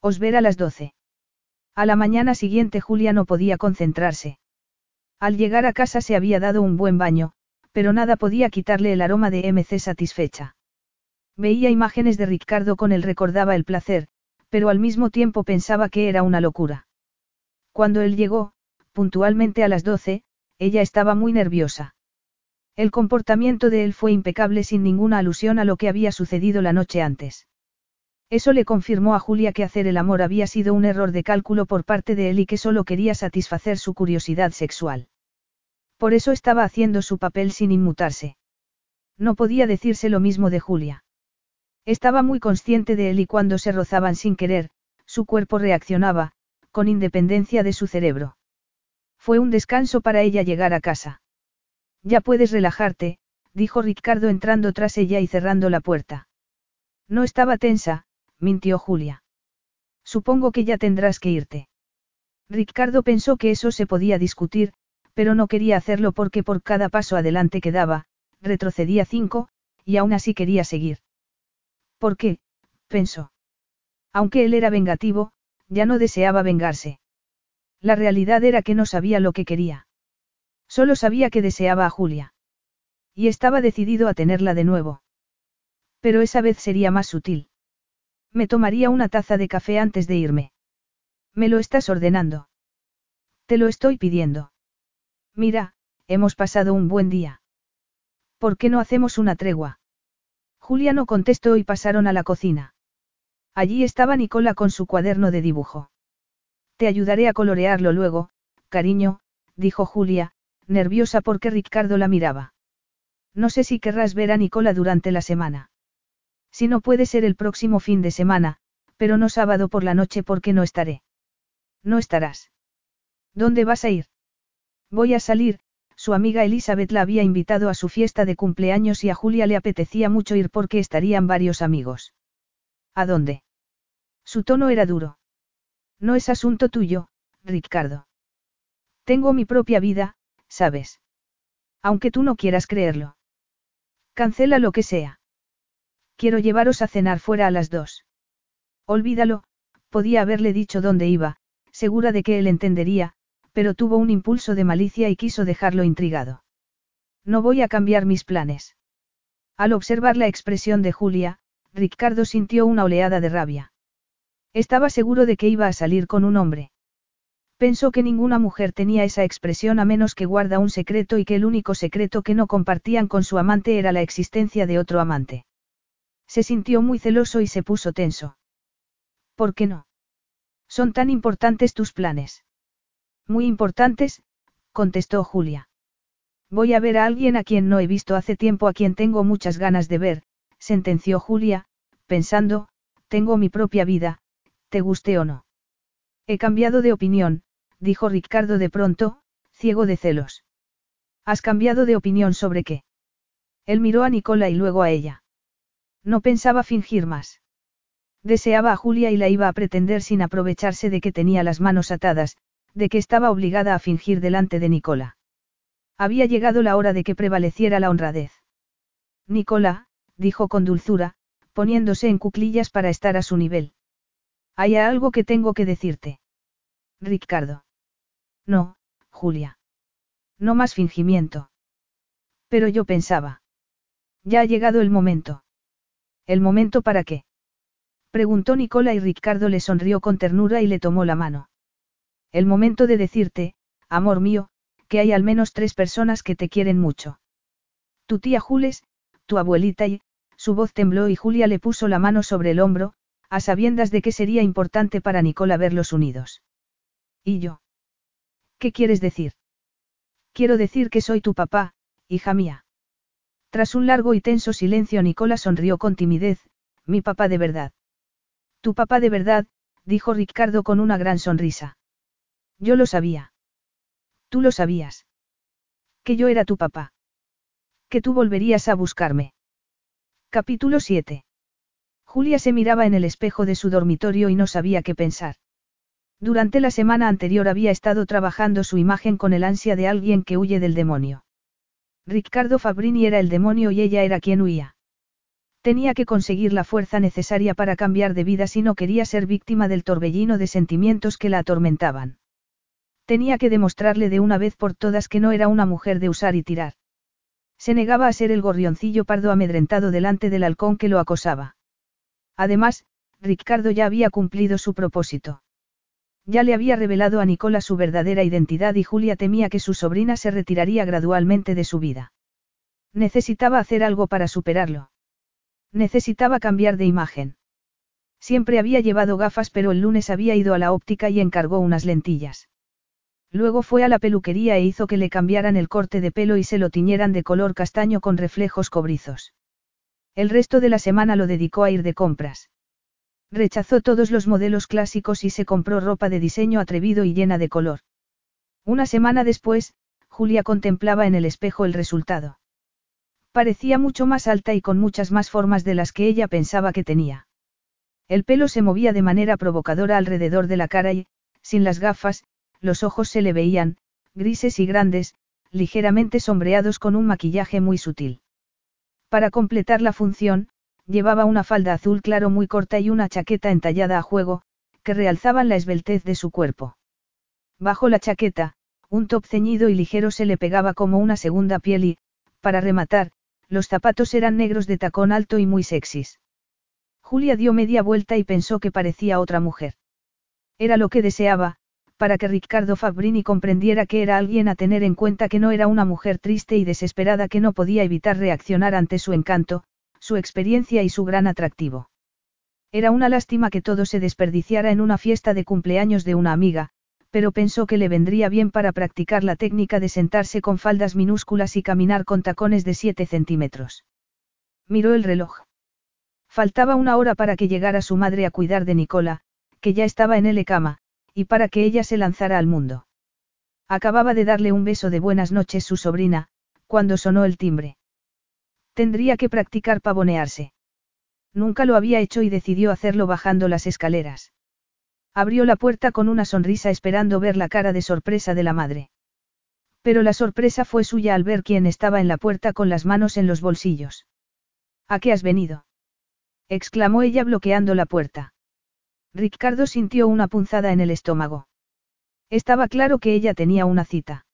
Os ver a las doce. A la mañana siguiente Julia no podía concentrarse. Al llegar a casa se había dado un buen baño, pero nada podía quitarle el aroma de MC satisfecha. Veía imágenes de Ricardo con él recordaba el placer, pero al mismo tiempo pensaba que era una locura. Cuando él llegó, puntualmente a las doce, ella estaba muy nerviosa. El comportamiento de él fue impecable sin ninguna alusión a lo que había sucedido la noche antes. Eso le confirmó a Julia que hacer el amor había sido un error de cálculo por parte de él y que solo quería satisfacer su curiosidad sexual. Por eso estaba haciendo su papel sin inmutarse. No podía decirse lo mismo de Julia. Estaba muy consciente de él y cuando se rozaban sin querer, su cuerpo reaccionaba, con independencia de su cerebro. Fue un descanso para ella llegar a casa. Ya puedes relajarte, dijo Ricardo entrando tras ella y cerrando la puerta. No estaba tensa, mintió Julia. Supongo que ya tendrás que irte. Ricardo pensó que eso se podía discutir, pero no quería hacerlo porque por cada paso adelante que daba, retrocedía cinco, y aún así quería seguir. ¿Por qué? pensó. Aunque él era vengativo, ya no deseaba vengarse. La realidad era que no sabía lo que quería. Solo sabía que deseaba a Julia. Y estaba decidido a tenerla de nuevo. Pero esa vez sería más sutil. Me tomaría una taza de café antes de irme. Me lo estás ordenando. Te lo estoy pidiendo. Mira, hemos pasado un buen día. ¿Por qué no hacemos una tregua? Julia no contestó y pasaron a la cocina. Allí estaba Nicola con su cuaderno de dibujo. Te ayudaré a colorearlo luego, cariño, dijo Julia, nerviosa porque Ricardo la miraba. No sé si querrás ver a Nicola durante la semana. Si no puede ser el próximo fin de semana, pero no sábado por la noche porque no estaré. No estarás. ¿Dónde vas a ir? Voy a salir, su amiga Elizabeth la había invitado a su fiesta de cumpleaños y a Julia le apetecía mucho ir porque estarían varios amigos. ¿A dónde? Su tono era duro. No es asunto tuyo, Ricardo. Tengo mi propia vida, sabes. Aunque tú no quieras creerlo. Cancela lo que sea. Quiero llevaros a cenar fuera a las dos. Olvídalo, podía haberle dicho dónde iba, segura de que él entendería, pero tuvo un impulso de malicia y quiso dejarlo intrigado. No voy a cambiar mis planes. Al observar la expresión de Julia, Ricardo sintió una oleada de rabia. Estaba seguro de que iba a salir con un hombre. Pensó que ninguna mujer tenía esa expresión a menos que guarda un secreto y que el único secreto que no compartían con su amante era la existencia de otro amante. Se sintió muy celoso y se puso tenso. ¿Por qué no? Son tan importantes tus planes. Muy importantes, contestó Julia. Voy a ver a alguien a quien no he visto hace tiempo, a quien tengo muchas ganas de ver, sentenció Julia, pensando, tengo mi propia vida, te guste o no. He cambiado de opinión, dijo Ricardo de pronto, ciego de celos. ¿Has cambiado de opinión sobre qué? Él miró a Nicola y luego a ella. No pensaba fingir más. Deseaba a Julia y la iba a pretender sin aprovecharse de que tenía las manos atadas, de que estaba obligada a fingir delante de Nicola. Había llegado la hora de que prevaleciera la honradez. Nicola, dijo con dulzura, poniéndose en cuclillas para estar a su nivel. Hay algo que tengo que decirte. Ricardo. No, Julia. No más fingimiento. Pero yo pensaba. Ya ha llegado el momento. ¿El momento para qué? Preguntó Nicola y Ricardo le sonrió con ternura y le tomó la mano. El momento de decirte, amor mío, que hay al menos tres personas que te quieren mucho. Tu tía Jules, tu abuelita y, su voz tembló y Julia le puso la mano sobre el hombro, a sabiendas de que sería importante para Nicola verlos unidos. ¿Y yo? ¿Qué quieres decir? Quiero decir que soy tu papá, hija mía. Tras un largo y tenso silencio Nicola sonrió con timidez, mi papá de verdad. Tu papá de verdad, dijo Ricardo con una gran sonrisa. Yo lo sabía. Tú lo sabías. Que yo era tu papá. Que tú volverías a buscarme. Capítulo 7. Julia se miraba en el espejo de su dormitorio y no sabía qué pensar. Durante la semana anterior había estado trabajando su imagen con el ansia de alguien que huye del demonio. Ricardo Fabrini era el demonio y ella era quien huía. Tenía que conseguir la fuerza necesaria para cambiar de vida si no quería ser víctima del torbellino de sentimientos que la atormentaban. Tenía que demostrarle de una vez por todas que no era una mujer de usar y tirar. Se negaba a ser el gorrioncillo pardo amedrentado delante del halcón que lo acosaba. Además, Ricardo ya había cumplido su propósito. Ya le había revelado a Nicola su verdadera identidad y Julia temía que su sobrina se retiraría gradualmente de su vida. Necesitaba hacer algo para superarlo. Necesitaba cambiar de imagen. Siempre había llevado gafas pero el lunes había ido a la óptica y encargó unas lentillas. Luego fue a la peluquería e hizo que le cambiaran el corte de pelo y se lo tiñeran de color castaño con reflejos cobrizos. El resto de la semana lo dedicó a ir de compras. Rechazó todos los modelos clásicos y se compró ropa de diseño atrevido y llena de color. Una semana después, Julia contemplaba en el espejo el resultado. Parecía mucho más alta y con muchas más formas de las que ella pensaba que tenía. El pelo se movía de manera provocadora alrededor de la cara y, sin las gafas, los ojos se le veían, grises y grandes, ligeramente sombreados con un maquillaje muy sutil. Para completar la función, llevaba una falda azul claro muy corta y una chaqueta entallada a juego, que realzaban la esbeltez de su cuerpo. Bajo la chaqueta, un top ceñido y ligero se le pegaba como una segunda piel y, para rematar, los zapatos eran negros de tacón alto y muy sexys. Julia dio media vuelta y pensó que parecía otra mujer. Era lo que deseaba, para que Ricardo Fabrini comprendiera que era alguien a tener en cuenta que no era una mujer triste y desesperada que no podía evitar reaccionar ante su encanto, su experiencia y su gran atractivo. Era una lástima que todo se desperdiciara en una fiesta de cumpleaños de una amiga, pero pensó que le vendría bien para practicar la técnica de sentarse con faldas minúsculas y caminar con tacones de 7 centímetros. Miró el reloj. Faltaba una hora para que llegara su madre a cuidar de Nicola, que ya estaba en el cama, y para que ella se lanzara al mundo. Acababa de darle un beso de buenas noches su sobrina, cuando sonó el timbre. Tendría que practicar pavonearse. Nunca lo había hecho y decidió hacerlo bajando las escaleras. Abrió la puerta con una sonrisa esperando ver la cara de sorpresa de la madre. Pero la sorpresa fue suya al ver quién estaba en la puerta con las manos en los bolsillos. ¿A qué has venido? exclamó ella bloqueando la puerta. Ricardo sintió una punzada en el estómago. Estaba claro que ella tenía una cita.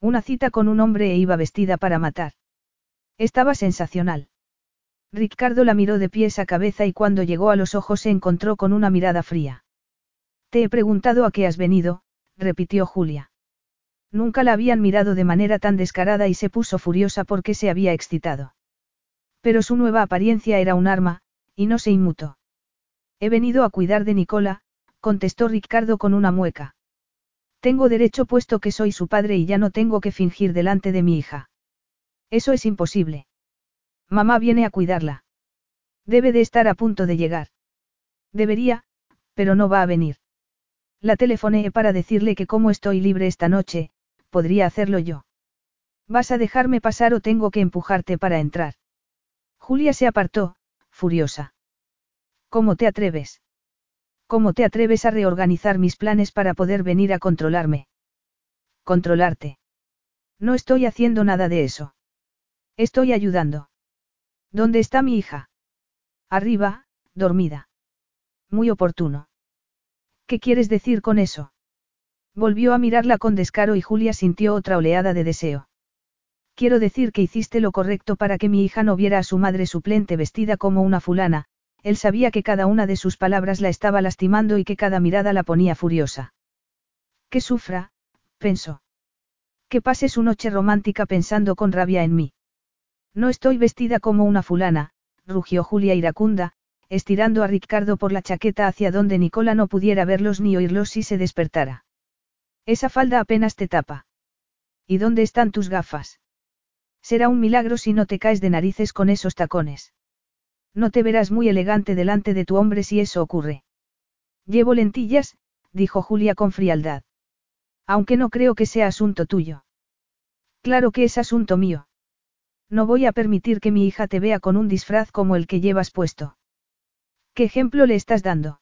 Una cita con un hombre e iba vestida para matar. Estaba sensacional. Ricardo la miró de pies a cabeza y cuando llegó a los ojos se encontró con una mirada fría. Te he preguntado a qué has venido, repitió Julia. Nunca la habían mirado de manera tan descarada y se puso furiosa porque se había excitado. Pero su nueva apariencia era un arma, y no se inmutó. He venido a cuidar de Nicola, contestó Ricardo con una mueca. Tengo derecho puesto que soy su padre y ya no tengo que fingir delante de mi hija. Eso es imposible. Mamá viene a cuidarla. Debe de estar a punto de llegar. Debería, pero no va a venir. La telefoné para decirle que como estoy libre esta noche, podría hacerlo yo. ¿Vas a dejarme pasar o tengo que empujarte para entrar? Julia se apartó, furiosa. ¿Cómo te atreves? ¿Cómo te atreves a reorganizar mis planes para poder venir a controlarme? Controlarte. No estoy haciendo nada de eso. Estoy ayudando. ¿Dónde está mi hija? Arriba, dormida. Muy oportuno. ¿Qué quieres decir con eso? Volvió a mirarla con descaro y Julia sintió otra oleada de deseo. Quiero decir que hiciste lo correcto para que mi hija no viera a su madre suplente vestida como una fulana, él sabía que cada una de sus palabras la estaba lastimando y que cada mirada la ponía furiosa. Que sufra, pensó. Que pase su noche romántica pensando con rabia en mí. No estoy vestida como una fulana, rugió Julia iracunda, estirando a Ricardo por la chaqueta hacia donde Nicola no pudiera verlos ni oírlos si se despertara. Esa falda apenas te tapa. ¿Y dónde están tus gafas? Será un milagro si no te caes de narices con esos tacones. No te verás muy elegante delante de tu hombre si eso ocurre. Llevo lentillas, dijo Julia con frialdad. Aunque no creo que sea asunto tuyo. Claro que es asunto mío. No voy a permitir que mi hija te vea con un disfraz como el que llevas puesto. ¿Qué ejemplo le estás dando?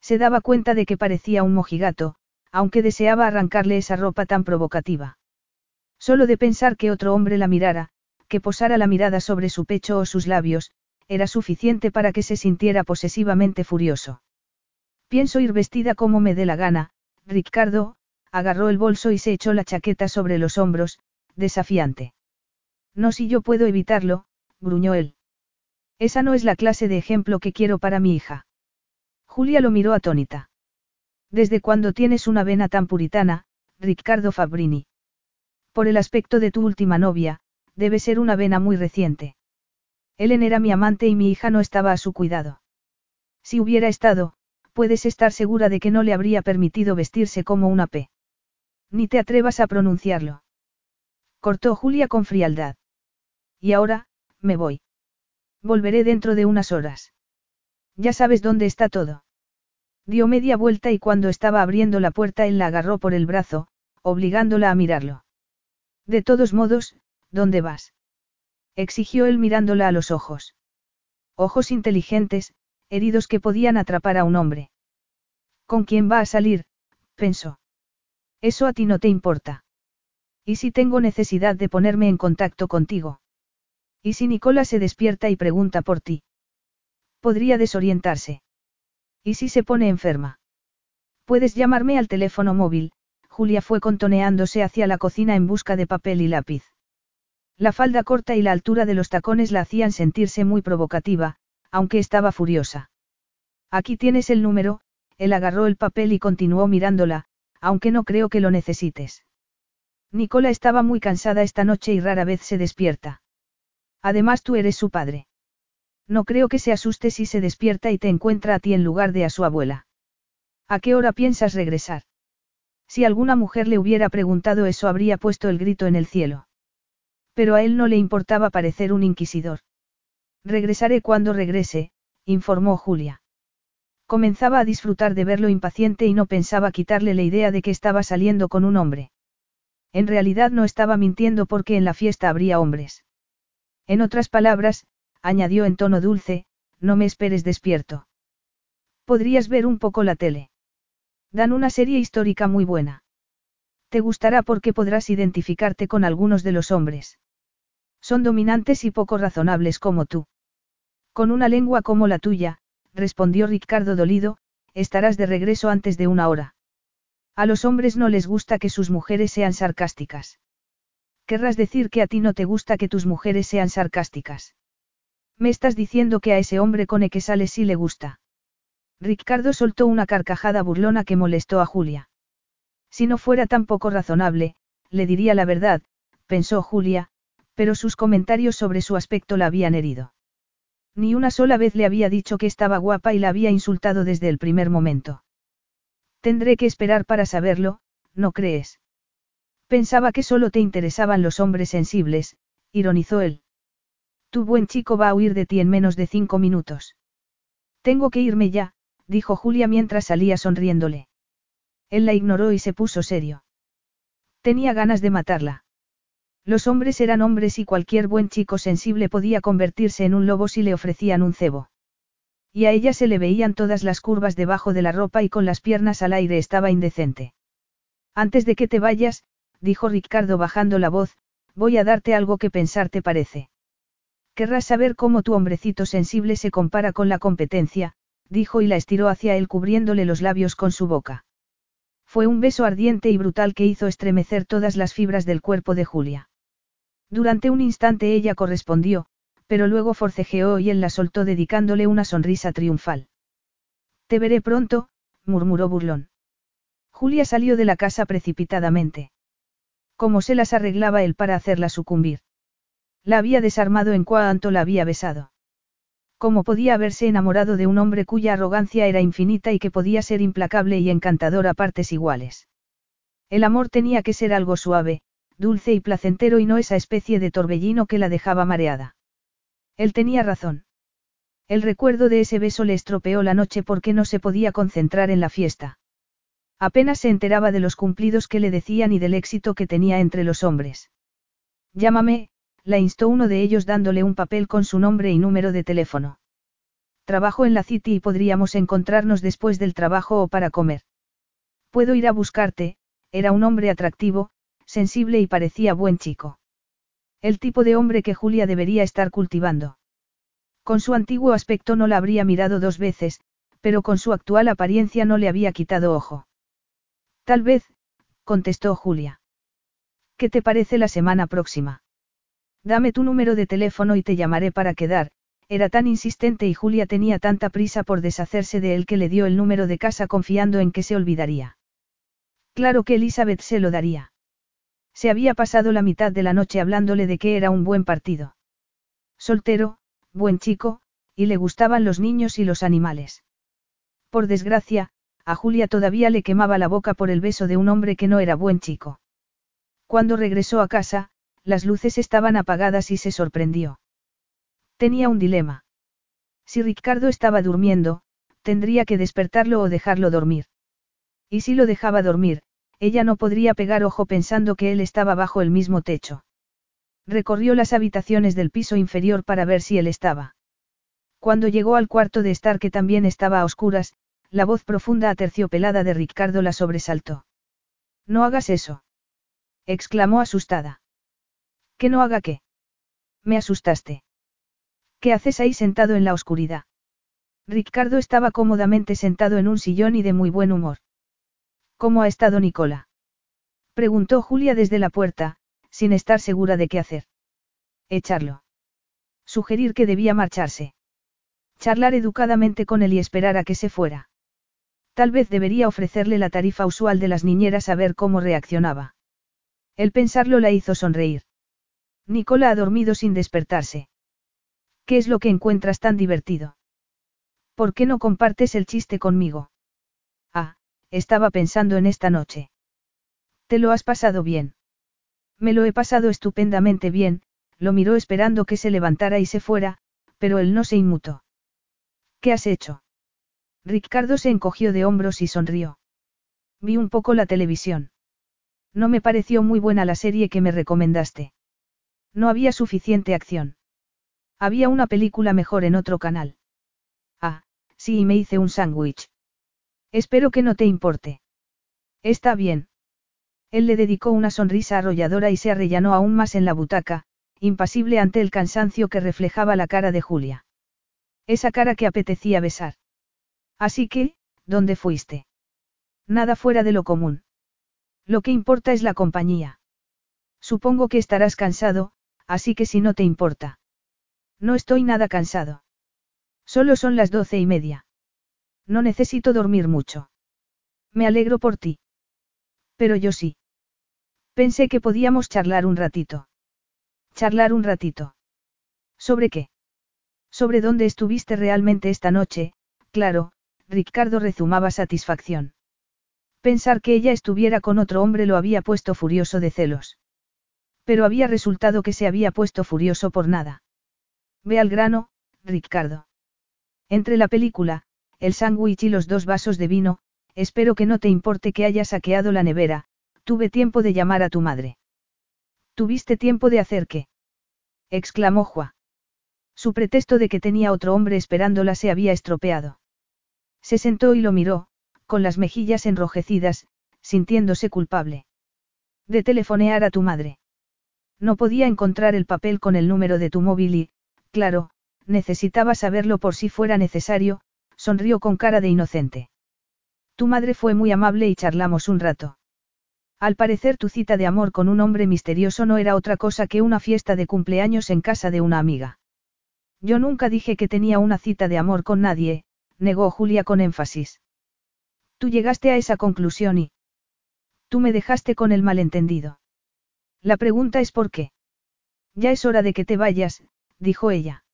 Se daba cuenta de que parecía un mojigato, aunque deseaba arrancarle esa ropa tan provocativa. Solo de pensar que otro hombre la mirara, que posara la mirada sobre su pecho o sus labios, era suficiente para que se sintiera posesivamente furioso. Pienso ir vestida como me dé la gana, Ricardo, agarró el bolso y se echó la chaqueta sobre los hombros, desafiante. No si yo puedo evitarlo, gruñó él. Esa no es la clase de ejemplo que quiero para mi hija. Julia lo miró atónita. ¿Desde cuándo tienes una vena tan puritana, Ricardo Fabrini? Por el aspecto de tu última novia, debe ser una vena muy reciente. Ellen era mi amante y mi hija no estaba a su cuidado. Si hubiera estado, puedes estar segura de que no le habría permitido vestirse como una P. Ni te atrevas a pronunciarlo. Cortó Julia con frialdad. Y ahora, me voy. Volveré dentro de unas horas. Ya sabes dónde está todo. Dio media vuelta y cuando estaba abriendo la puerta él la agarró por el brazo, obligándola a mirarlo. De todos modos, ¿dónde vas? exigió él mirándola a los ojos. Ojos inteligentes, heridos que podían atrapar a un hombre. ¿Con quién va a salir? pensó. Eso a ti no te importa. ¿Y si tengo necesidad de ponerme en contacto contigo? ¿Y si Nicola se despierta y pregunta por ti? Podría desorientarse. ¿Y si se pone enferma? Puedes llamarme al teléfono móvil, Julia fue contoneándose hacia la cocina en busca de papel y lápiz. La falda corta y la altura de los tacones la hacían sentirse muy provocativa, aunque estaba furiosa. Aquí tienes el número, él agarró el papel y continuó mirándola, aunque no creo que lo necesites. Nicola estaba muy cansada esta noche y rara vez se despierta. Además tú eres su padre. No creo que se asuste si se despierta y te encuentra a ti en lugar de a su abuela. ¿A qué hora piensas regresar? Si alguna mujer le hubiera preguntado eso habría puesto el grito en el cielo. Pero a él no le importaba parecer un inquisidor. Regresaré cuando regrese, informó Julia. Comenzaba a disfrutar de verlo impaciente y no pensaba quitarle la idea de que estaba saliendo con un hombre. En realidad no estaba mintiendo porque en la fiesta habría hombres. En otras palabras, añadió en tono dulce, no me esperes despierto. Podrías ver un poco la tele. Dan una serie histórica muy buena. Te gustará porque podrás identificarte con algunos de los hombres. Son dominantes y poco razonables como tú. Con una lengua como la tuya, respondió Ricardo dolido, estarás de regreso antes de una hora. A los hombres no les gusta que sus mujeres sean sarcásticas. Querrás decir que a ti no te gusta que tus mujeres sean sarcásticas. Me estás diciendo que a ese hombre con el que sales sí le gusta. Ricardo soltó una carcajada burlona que molestó a Julia. Si no fuera tan poco razonable, le diría la verdad, pensó Julia, pero sus comentarios sobre su aspecto la habían herido. Ni una sola vez le había dicho que estaba guapa y la había insultado desde el primer momento. Tendré que esperar para saberlo, ¿no crees? Pensaba que solo te interesaban los hombres sensibles, ironizó él. Tu buen chico va a huir de ti en menos de cinco minutos. Tengo que irme ya, dijo Julia mientras salía sonriéndole. Él la ignoró y se puso serio. Tenía ganas de matarla. Los hombres eran hombres y cualquier buen chico sensible podía convertirse en un lobo si le ofrecían un cebo. Y a ella se le veían todas las curvas debajo de la ropa y con las piernas al aire estaba indecente. Antes de que te vayas, dijo Ricardo bajando la voz, voy a darte algo que pensar te parece. Querrás saber cómo tu hombrecito sensible se compara con la competencia, dijo y la estiró hacia él cubriéndole los labios con su boca. Fue un beso ardiente y brutal que hizo estremecer todas las fibras del cuerpo de Julia. Durante un instante ella correspondió, pero luego forcejeó y él la soltó dedicándole una sonrisa triunfal. Te veré pronto, murmuró burlón. Julia salió de la casa precipitadamente. ¿Cómo se las arreglaba él para hacerla sucumbir? La había desarmado en cuanto la había besado. ¿Cómo podía haberse enamorado de un hombre cuya arrogancia era infinita y que podía ser implacable y encantador a partes iguales? El amor tenía que ser algo suave, dulce y placentero y no esa especie de torbellino que la dejaba mareada. Él tenía razón. El recuerdo de ese beso le estropeó la noche porque no se podía concentrar en la fiesta. Apenas se enteraba de los cumplidos que le decían y del éxito que tenía entre los hombres. Llámame, la instó uno de ellos dándole un papel con su nombre y número de teléfono. Trabajo en la City y podríamos encontrarnos después del trabajo o para comer. Puedo ir a buscarte, era un hombre atractivo, sensible y parecía buen chico. El tipo de hombre que Julia debería estar cultivando. Con su antiguo aspecto no la habría mirado dos veces, pero con su actual apariencia no le había quitado ojo. Tal vez, contestó Julia. ¿Qué te parece la semana próxima? Dame tu número de teléfono y te llamaré para quedar, era tan insistente y Julia tenía tanta prisa por deshacerse de él que le dio el número de casa confiando en que se olvidaría. Claro que Elizabeth se lo daría. Se había pasado la mitad de la noche hablándole de que era un buen partido. Soltero, buen chico, y le gustaban los niños y los animales. Por desgracia, a Julia todavía le quemaba la boca por el beso de un hombre que no era buen chico. Cuando regresó a casa, las luces estaban apagadas y se sorprendió. Tenía un dilema. Si Ricardo estaba durmiendo, tendría que despertarlo o dejarlo dormir. Y si lo dejaba dormir, ella no podría pegar ojo pensando que él estaba bajo el mismo techo. Recorrió las habitaciones del piso inferior para ver si él estaba. Cuando llegó al cuarto de estar que también estaba a oscuras, la voz profunda aterciopelada de Ricardo la sobresaltó. No hagas eso. exclamó asustada. ¿Que no haga qué? Me asustaste. ¿Qué haces ahí sentado en la oscuridad? Ricardo estaba cómodamente sentado en un sillón y de muy buen humor. ¿Cómo ha estado Nicola? Preguntó Julia desde la puerta, sin estar segura de qué hacer. Echarlo. Sugerir que debía marcharse. Charlar educadamente con él y esperar a que se fuera. Tal vez debería ofrecerle la tarifa usual de las niñeras a ver cómo reaccionaba. El pensarlo la hizo sonreír. Nicola ha dormido sin despertarse. ¿Qué es lo que encuentras tan divertido? ¿Por qué no compartes el chiste conmigo? Ah, estaba pensando en esta noche. ¿Te lo has pasado bien? Me lo he pasado estupendamente bien, lo miró esperando que se levantara y se fuera, pero él no se inmutó. ¿Qué has hecho? Ricardo se encogió de hombros y sonrió. Vi un poco la televisión. No me pareció muy buena la serie que me recomendaste. No había suficiente acción. Había una película mejor en otro canal. Ah, sí, y me hice un sándwich. Espero que no te importe. Está bien. Él le dedicó una sonrisa arrolladora y se arrellanó aún más en la butaca, impasible ante el cansancio que reflejaba la cara de Julia. Esa cara que apetecía besar. Así que, ¿dónde fuiste? Nada fuera de lo común. Lo que importa es la compañía. Supongo que estarás cansado, así que si no te importa. No estoy nada cansado. Solo son las doce y media. No necesito dormir mucho. Me alegro por ti. Pero yo sí. Pensé que podíamos charlar un ratito. Charlar un ratito. ¿Sobre qué? Sobre dónde estuviste realmente esta noche, claro, Ricardo rezumaba satisfacción. Pensar que ella estuviera con otro hombre lo había puesto furioso de celos. Pero había resultado que se había puesto furioso por nada. Ve al grano, Ricardo. Entre la película, el sándwich y los dos vasos de vino, espero que no te importe que haya saqueado la nevera, tuve tiempo de llamar a tu madre. ¿Tuviste tiempo de hacer qué? exclamó Juan. Su pretexto de que tenía otro hombre esperándola se había estropeado. Se sentó y lo miró, con las mejillas enrojecidas, sintiéndose culpable. De telefonear a tu madre. No podía encontrar el papel con el número de tu móvil y, claro, necesitaba saberlo por si fuera necesario, sonrió con cara de inocente. Tu madre fue muy amable y charlamos un rato. Al parecer tu cita de amor con un hombre misterioso no era otra cosa que una fiesta de cumpleaños en casa de una amiga. Yo nunca dije que tenía una cita de amor con nadie, negó Julia con énfasis. Tú llegaste a esa conclusión y... Tú me dejaste con el malentendido. La pregunta es por qué. Ya es hora de que te vayas, dijo ella.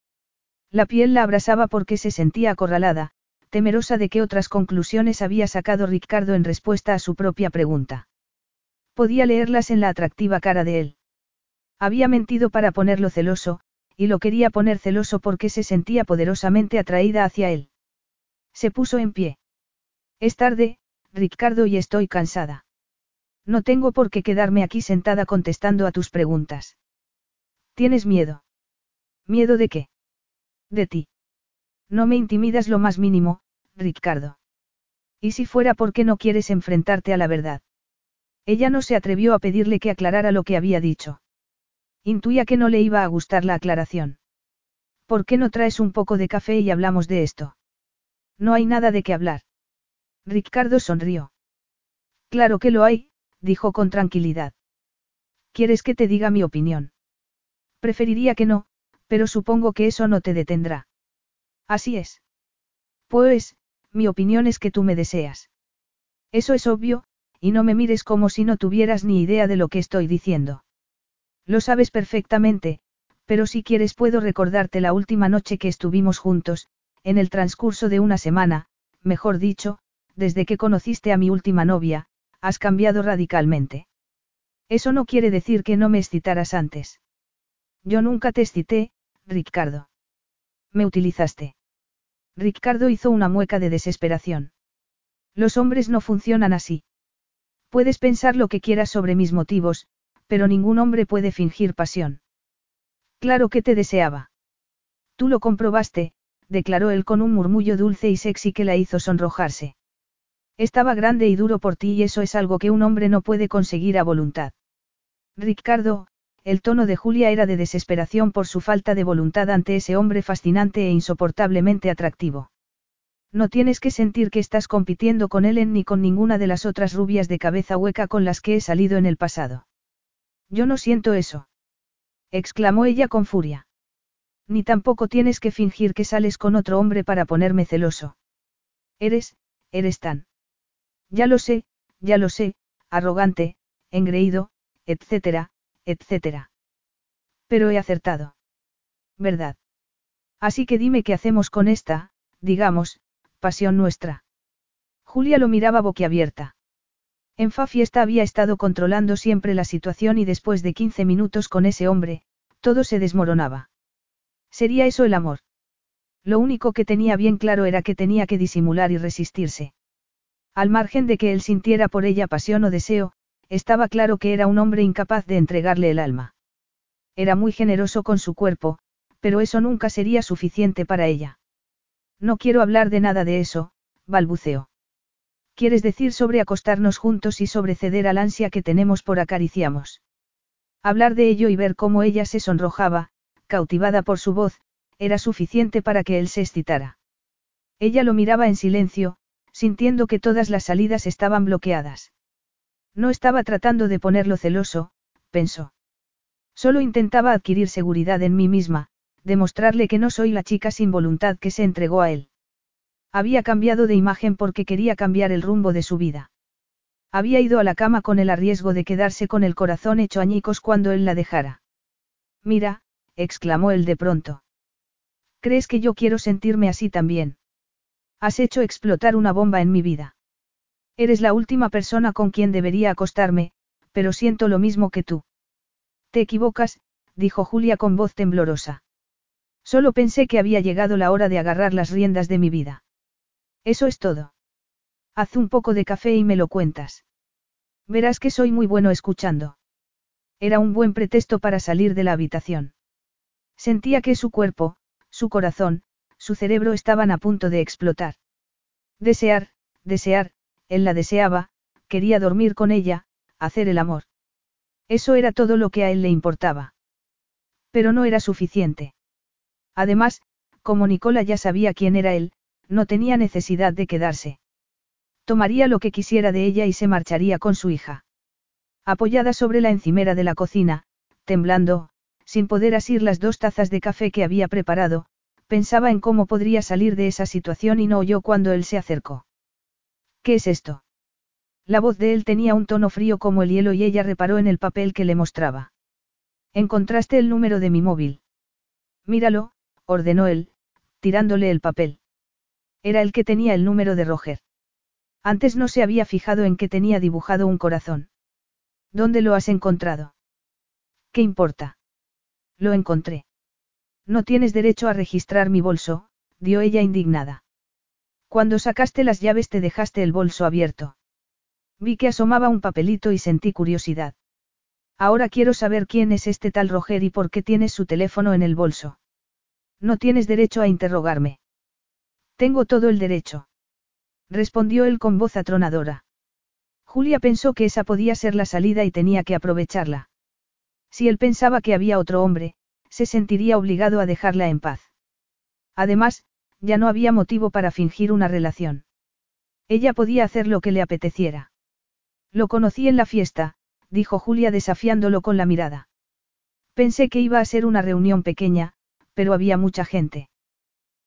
La piel la abrasaba porque se sentía acorralada, temerosa de que otras conclusiones había sacado Ricardo en respuesta a su propia pregunta. Podía leerlas en la atractiva cara de él. Había mentido para ponerlo celoso, y lo quería poner celoso porque se sentía poderosamente atraída hacia él. Se puso en pie. Es tarde, Ricardo, y estoy cansada. No tengo por qué quedarme aquí sentada contestando a tus preguntas. ¿Tienes miedo? ¿Miedo de qué? De ti. No me intimidas lo más mínimo, Ricardo. ¿Y si fuera porque no quieres enfrentarte a la verdad? Ella no se atrevió a pedirle que aclarara lo que había dicho. Intuía que no le iba a gustar la aclaración. ¿Por qué no traes un poco de café y hablamos de esto? No hay nada de qué hablar. Ricardo sonrió. Claro que lo hay, dijo con tranquilidad. ¿Quieres que te diga mi opinión? Preferiría que no, pero supongo que eso no te detendrá. Así es. Pues, mi opinión es que tú me deseas. Eso es obvio, y no me mires como si no tuvieras ni idea de lo que estoy diciendo. Lo sabes perfectamente, pero si quieres puedo recordarte la última noche que estuvimos juntos, en el transcurso de una semana, mejor dicho, desde que conociste a mi última novia, has cambiado radicalmente. Eso no quiere decir que no me excitaras antes. Yo nunca te excité, Ricardo. Me utilizaste. Ricardo hizo una mueca de desesperación. Los hombres no funcionan así. Puedes pensar lo que quieras sobre mis motivos, pero ningún hombre puede fingir pasión. Claro que te deseaba. Tú lo comprobaste, declaró él con un murmullo dulce y sexy que la hizo sonrojarse. Estaba grande y duro por ti y eso es algo que un hombre no puede conseguir a voluntad. Ricardo, el tono de Julia era de desesperación por su falta de voluntad ante ese hombre fascinante e insoportablemente atractivo. No tienes que sentir que estás compitiendo con Ellen ni con ninguna de las otras rubias de cabeza hueca con las que he salido en el pasado. Yo no siento eso. exclamó ella con furia. Ni tampoco tienes que fingir que sales con otro hombre para ponerme celoso. Eres, eres tan. Ya lo sé, ya lo sé, arrogante, engreído, etcétera, etcétera. Pero he acertado. ¿Verdad? Así que dime qué hacemos con esta, digamos, pasión nuestra. Julia lo miraba boquiabierta. En Fa Fiesta había estado controlando siempre la situación y después de 15 minutos con ese hombre, todo se desmoronaba. ¿Sería eso el amor? Lo único que tenía bien claro era que tenía que disimular y resistirse. Al margen de que él sintiera por ella pasión o deseo, estaba claro que era un hombre incapaz de entregarle el alma. Era muy generoso con su cuerpo, pero eso nunca sería suficiente para ella. No quiero hablar de nada de eso, balbuceó. ¿Quieres decir sobre acostarnos juntos y sobre ceder al ansia que tenemos por acariciamos? Hablar de ello y ver cómo ella se sonrojaba, cautivada por su voz, era suficiente para que él se excitara. Ella lo miraba en silencio, sintiendo que todas las salidas estaban bloqueadas. No estaba tratando de ponerlo celoso, pensó. Solo intentaba adquirir seguridad en mí misma, demostrarle que no soy la chica sin voluntad que se entregó a él. Había cambiado de imagen porque quería cambiar el rumbo de su vida. Había ido a la cama con el riesgo de quedarse con el corazón hecho añicos cuando él la dejara. Mira, exclamó él de pronto. ¿Crees que yo quiero sentirme así también? Has hecho explotar una bomba en mi vida. Eres la última persona con quien debería acostarme, pero siento lo mismo que tú. Te equivocas, dijo Julia con voz temblorosa. Solo pensé que había llegado la hora de agarrar las riendas de mi vida. Eso es todo. Haz un poco de café y me lo cuentas. Verás que soy muy bueno escuchando. Era un buen pretexto para salir de la habitación. Sentía que su cuerpo, su corazón, su cerebro estaban a punto de explotar. Desear, desear, él la deseaba, quería dormir con ella, hacer el amor. Eso era todo lo que a él le importaba. Pero no era suficiente. Además, como Nicola ya sabía quién era él, no tenía necesidad de quedarse. Tomaría lo que quisiera de ella y se marcharía con su hija. Apoyada sobre la encimera de la cocina, temblando, sin poder asir las dos tazas de café que había preparado, pensaba en cómo podría salir de esa situación y no oyó cuando él se acercó. ¿Qué es esto? La voz de él tenía un tono frío como el hielo y ella reparó en el papel que le mostraba. Encontraste el número de mi móvil. Míralo, ordenó él, tirándole el papel. Era el que tenía el número de Roger. Antes no se había fijado en que tenía dibujado un corazón. ¿Dónde lo has encontrado? ¿Qué importa? Lo encontré. No tienes derecho a registrar mi bolso, dio ella indignada. Cuando sacaste las llaves te dejaste el bolso abierto. Vi que asomaba un papelito y sentí curiosidad. Ahora quiero saber quién es este tal Roger y por qué tienes su teléfono en el bolso. No tienes derecho a interrogarme. Tengo todo el derecho. Respondió él con voz atronadora. Julia pensó que esa podía ser la salida y tenía que aprovecharla. Si él pensaba que había otro hombre, se sentiría obligado a dejarla en paz. Además, ya no había motivo para fingir una relación. Ella podía hacer lo que le apeteciera. Lo conocí en la fiesta, dijo Julia desafiándolo con la mirada. Pensé que iba a ser una reunión pequeña, pero había mucha gente.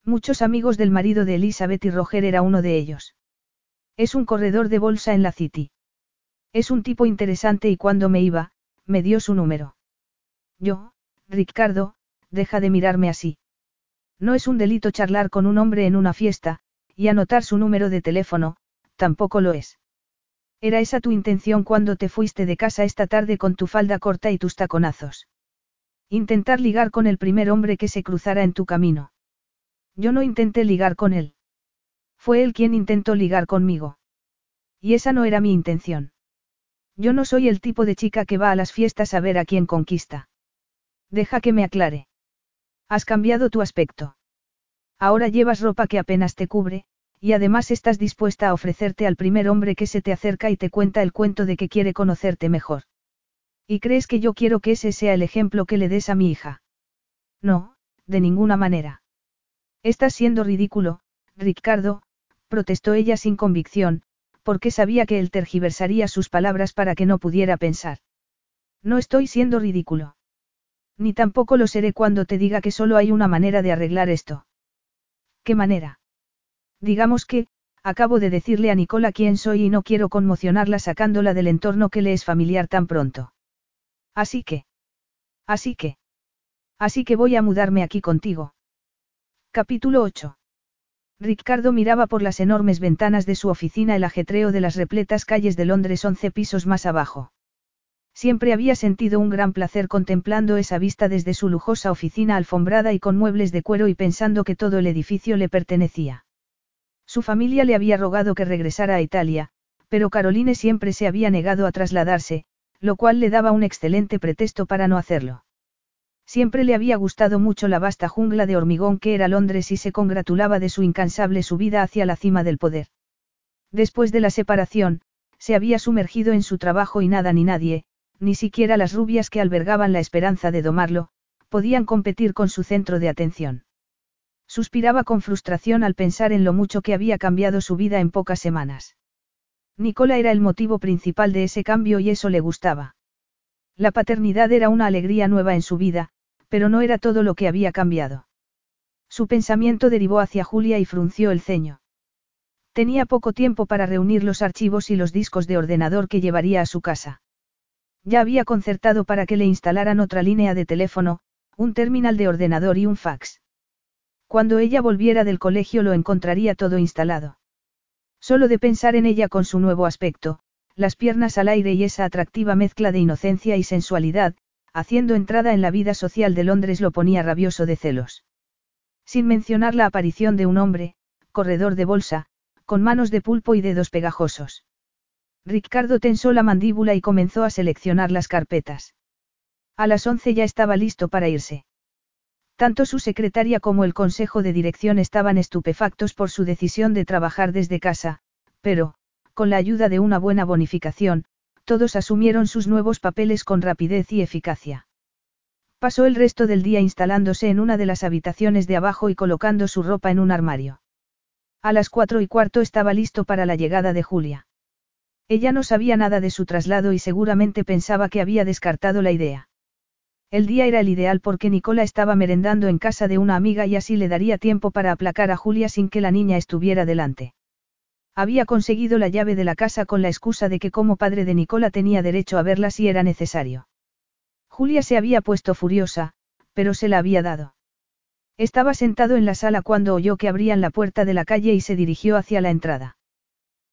Muchos amigos del marido de Elizabeth y Roger era uno de ellos. Es un corredor de bolsa en la City. Es un tipo interesante y cuando me iba, me dio su número. Yo, Ricardo, deja de mirarme así. No es un delito charlar con un hombre en una fiesta, y anotar su número de teléfono, tampoco lo es. ¿Era esa tu intención cuando te fuiste de casa esta tarde con tu falda corta y tus taconazos? Intentar ligar con el primer hombre que se cruzara en tu camino. Yo no intenté ligar con él. Fue él quien intentó ligar conmigo. Y esa no era mi intención. Yo no soy el tipo de chica que va a las fiestas a ver a quién conquista. Deja que me aclare. Has cambiado tu aspecto. Ahora llevas ropa que apenas te cubre, y además estás dispuesta a ofrecerte al primer hombre que se te acerca y te cuenta el cuento de que quiere conocerte mejor. ¿Y crees que yo quiero que ese sea el ejemplo que le des a mi hija? No, de ninguna manera. Estás siendo ridículo, Ricardo, protestó ella sin convicción, porque sabía que él tergiversaría sus palabras para que no pudiera pensar. No estoy siendo ridículo. Ni tampoco lo seré cuando te diga que solo hay una manera de arreglar esto. ¿Qué manera? Digamos que, acabo de decirle a Nicola quién soy y no quiero conmocionarla sacándola del entorno que le es familiar tan pronto. Así que. Así que. Así que voy a mudarme aquí contigo. Capítulo 8. Ricardo miraba por las enormes ventanas de su oficina el ajetreo de las repletas calles de Londres once pisos más abajo. Siempre había sentido un gran placer contemplando esa vista desde su lujosa oficina alfombrada y con muebles de cuero y pensando que todo el edificio le pertenecía. Su familia le había rogado que regresara a Italia, pero Caroline siempre se había negado a trasladarse, lo cual le daba un excelente pretexto para no hacerlo. Siempre le había gustado mucho la vasta jungla de hormigón que era Londres y se congratulaba de su incansable subida hacia la cima del poder. Después de la separación, se había sumergido en su trabajo y nada ni nadie, ni siquiera las rubias que albergaban la esperanza de domarlo, podían competir con su centro de atención. Suspiraba con frustración al pensar en lo mucho que había cambiado su vida en pocas semanas. Nicola era el motivo principal de ese cambio y eso le gustaba. La paternidad era una alegría nueva en su vida, pero no era todo lo que había cambiado. Su pensamiento derivó hacia Julia y frunció el ceño. Tenía poco tiempo para reunir los archivos y los discos de ordenador que llevaría a su casa. Ya había concertado para que le instalaran otra línea de teléfono, un terminal de ordenador y un fax. Cuando ella volviera del colegio lo encontraría todo instalado. Solo de pensar en ella con su nuevo aspecto, las piernas al aire y esa atractiva mezcla de inocencia y sensualidad, haciendo entrada en la vida social de Londres lo ponía rabioso de celos. Sin mencionar la aparición de un hombre, corredor de bolsa, con manos de pulpo y dedos pegajosos. Ricardo tensó la mandíbula y comenzó a seleccionar las carpetas. A las once ya estaba listo para irse. Tanto su secretaria como el consejo de dirección estaban estupefactos por su decisión de trabajar desde casa, pero, con la ayuda de una buena bonificación, todos asumieron sus nuevos papeles con rapidez y eficacia. Pasó el resto del día instalándose en una de las habitaciones de abajo y colocando su ropa en un armario. A las cuatro y cuarto estaba listo para la llegada de Julia. Ella no sabía nada de su traslado y seguramente pensaba que había descartado la idea. El día era el ideal porque Nicola estaba merendando en casa de una amiga y así le daría tiempo para aplacar a Julia sin que la niña estuviera delante. Había conseguido la llave de la casa con la excusa de que como padre de Nicola tenía derecho a verla si era necesario. Julia se había puesto furiosa, pero se la había dado. Estaba sentado en la sala cuando oyó que abrían la puerta de la calle y se dirigió hacia la entrada.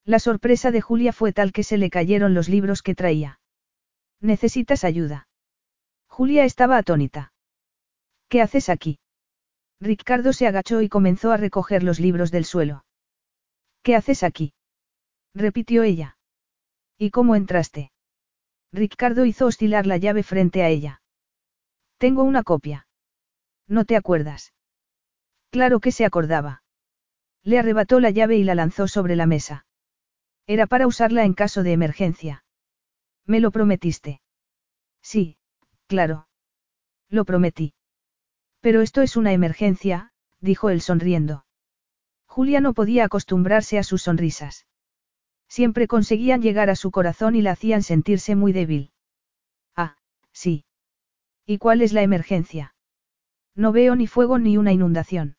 La sorpresa de Julia fue tal que se le cayeron los libros que traía. ¿Necesitas ayuda? Julia estaba atónita. ¿Qué haces aquí? Ricardo se agachó y comenzó a recoger los libros del suelo. ¿Qué haces aquí? repitió ella. ¿Y cómo entraste? Ricardo hizo oscilar la llave frente a ella. Tengo una copia. ¿No te acuerdas? Claro que se acordaba. Le arrebató la llave y la lanzó sobre la mesa. Era para usarla en caso de emergencia. Me lo prometiste. Sí, Claro. Lo prometí. Pero esto es una emergencia, dijo él sonriendo. Julia no podía acostumbrarse a sus sonrisas. Siempre conseguían llegar a su corazón y la hacían sentirse muy débil. Ah, sí. ¿Y cuál es la emergencia? No veo ni fuego ni una inundación.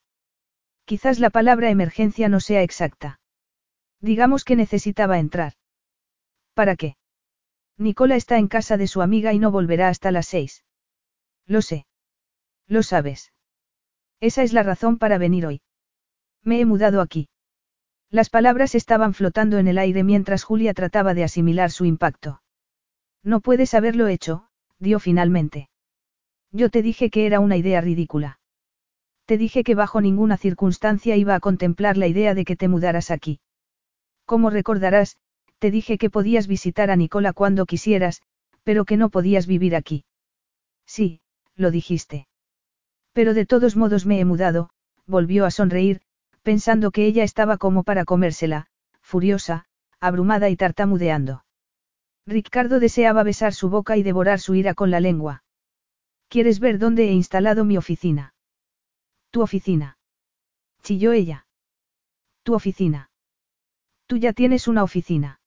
Quizás la palabra emergencia no sea exacta. Digamos que necesitaba entrar. ¿Para qué? Nicola está en casa de su amiga y no volverá hasta las seis. Lo sé. Lo sabes. Esa es la razón para venir hoy. Me he mudado aquí. Las palabras estaban flotando en el aire mientras Julia trataba de asimilar su impacto. No puedes haberlo hecho, dio finalmente. Yo te dije que era una idea ridícula. Te dije que bajo ninguna circunstancia iba a contemplar la idea de que te mudaras aquí. Como recordarás, te dije que podías visitar a Nicola cuando quisieras, pero que no podías vivir aquí. Sí, lo dijiste. Pero de todos modos me he mudado, volvió a sonreír, pensando que ella estaba como para comérsela, furiosa, abrumada y tartamudeando. Ricardo deseaba besar su boca y devorar su ira con la lengua. ¿Quieres ver dónde he instalado mi oficina? Tu oficina. Chilló ella. Tu oficina. Tú ya tienes una oficina.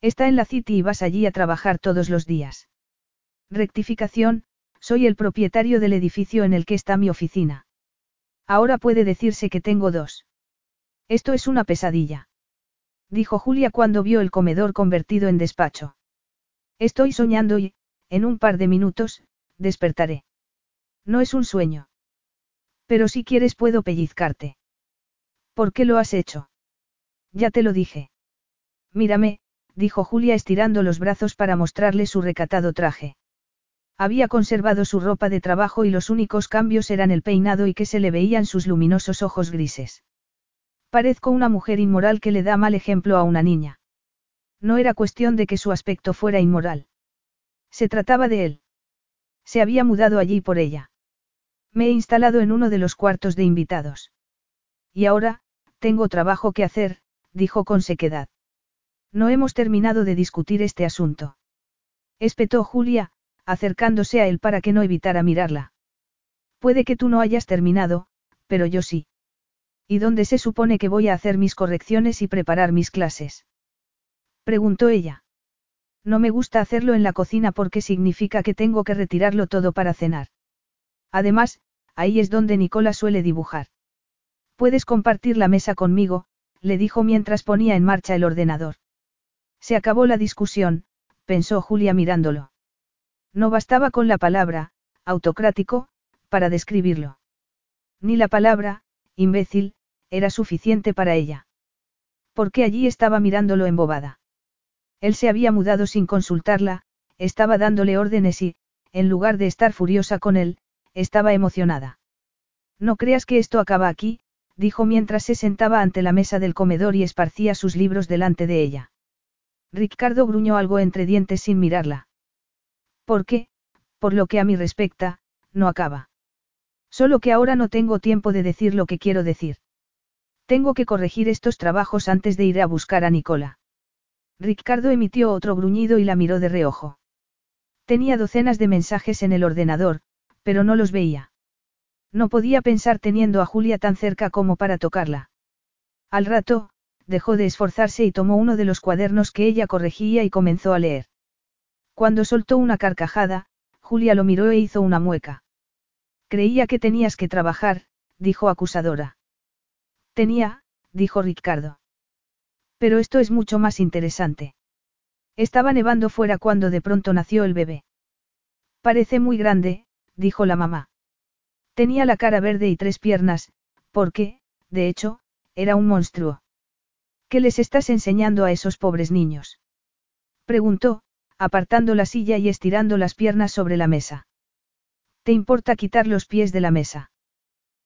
Está en la City y vas allí a trabajar todos los días. Rectificación, soy el propietario del edificio en el que está mi oficina. Ahora puede decirse que tengo dos. Esto es una pesadilla. Dijo Julia cuando vio el comedor convertido en despacho. Estoy soñando y, en un par de minutos, despertaré. No es un sueño. Pero si quieres puedo pellizcarte. ¿Por qué lo has hecho? Ya te lo dije. Mírame, dijo Julia estirando los brazos para mostrarle su recatado traje. Había conservado su ropa de trabajo y los únicos cambios eran el peinado y que se le veían sus luminosos ojos grises. Parezco una mujer inmoral que le da mal ejemplo a una niña. No era cuestión de que su aspecto fuera inmoral. Se trataba de él. Se había mudado allí por ella. Me he instalado en uno de los cuartos de invitados. Y ahora, tengo trabajo que hacer, dijo con sequedad. No hemos terminado de discutir este asunto. Espetó Julia, acercándose a él para que no evitara mirarla. Puede que tú no hayas terminado, pero yo sí. ¿Y dónde se supone que voy a hacer mis correcciones y preparar mis clases? Preguntó ella. No me gusta hacerlo en la cocina porque significa que tengo que retirarlo todo para cenar. Además, ahí es donde Nicola suele dibujar. Puedes compartir la mesa conmigo, le dijo mientras ponía en marcha el ordenador. Se acabó la discusión, pensó Julia mirándolo. No bastaba con la palabra, autocrático, para describirlo. Ni la palabra, imbécil, era suficiente para ella. Porque allí estaba mirándolo embobada. Él se había mudado sin consultarla, estaba dándole órdenes y, en lugar de estar furiosa con él, estaba emocionada. No creas que esto acaba aquí, dijo mientras se sentaba ante la mesa del comedor y esparcía sus libros delante de ella. Ricardo gruñó algo entre dientes sin mirarla. ¿Por qué? Por lo que a mí respecta, no acaba. Solo que ahora no tengo tiempo de decir lo que quiero decir. Tengo que corregir estos trabajos antes de ir a buscar a Nicola. Ricardo emitió otro gruñido y la miró de reojo. Tenía docenas de mensajes en el ordenador, pero no los veía. No podía pensar teniendo a Julia tan cerca como para tocarla. Al rato, dejó de esforzarse y tomó uno de los cuadernos que ella corregía y comenzó a leer. Cuando soltó una carcajada, Julia lo miró e hizo una mueca. Creía que tenías que trabajar, dijo acusadora. Tenía, dijo Ricardo. Pero esto es mucho más interesante. Estaba nevando fuera cuando de pronto nació el bebé. Parece muy grande, dijo la mamá. Tenía la cara verde y tres piernas, porque, de hecho, era un monstruo. ¿Qué les estás enseñando a esos pobres niños? Preguntó, apartando la silla y estirando las piernas sobre la mesa. ¿Te importa quitar los pies de la mesa?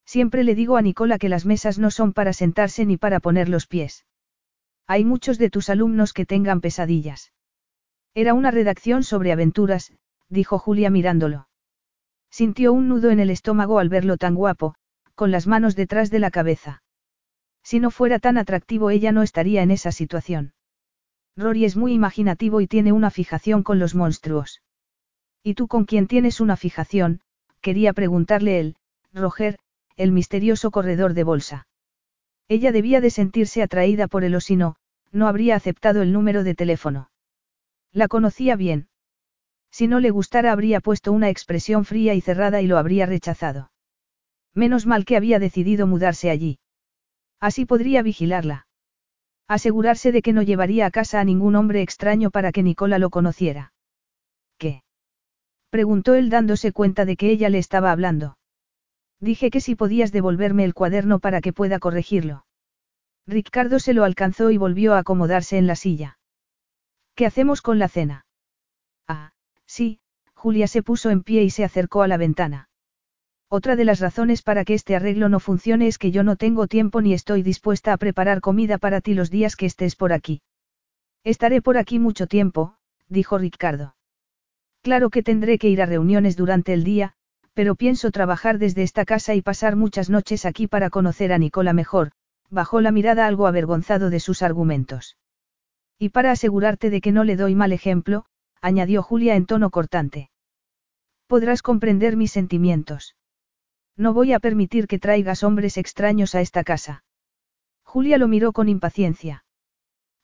Siempre le digo a Nicola que las mesas no son para sentarse ni para poner los pies. Hay muchos de tus alumnos que tengan pesadillas. Era una redacción sobre aventuras, dijo Julia mirándolo. Sintió un nudo en el estómago al verlo tan guapo, con las manos detrás de la cabeza. Si no fuera tan atractivo ella no estaría en esa situación. Rory es muy imaginativo y tiene una fijación con los monstruos. ¿Y tú con quién tienes una fijación? quería preguntarle él, Roger, el misterioso corredor de bolsa. Ella debía de sentirse atraída por él o si no, no habría aceptado el número de teléfono. La conocía bien. Si no le gustara habría puesto una expresión fría y cerrada y lo habría rechazado. Menos mal que había decidido mudarse allí. Así podría vigilarla. Asegurarse de que no llevaría a casa a ningún hombre extraño para que Nicola lo conociera. ¿Qué? Preguntó él dándose cuenta de que ella le estaba hablando. Dije que si podías devolverme el cuaderno para que pueda corregirlo. Ricardo se lo alcanzó y volvió a acomodarse en la silla. ¿Qué hacemos con la cena? Ah, sí, Julia se puso en pie y se acercó a la ventana. Otra de las razones para que este arreglo no funcione es que yo no tengo tiempo ni estoy dispuesta a preparar comida para ti los días que estés por aquí. Estaré por aquí mucho tiempo, dijo Ricardo. Claro que tendré que ir a reuniones durante el día, pero pienso trabajar desde esta casa y pasar muchas noches aquí para conocer a Nicola mejor, bajó la mirada algo avergonzado de sus argumentos. Y para asegurarte de que no le doy mal ejemplo, añadió Julia en tono cortante. Podrás comprender mis sentimientos. No voy a permitir que traigas hombres extraños a esta casa. Julia lo miró con impaciencia.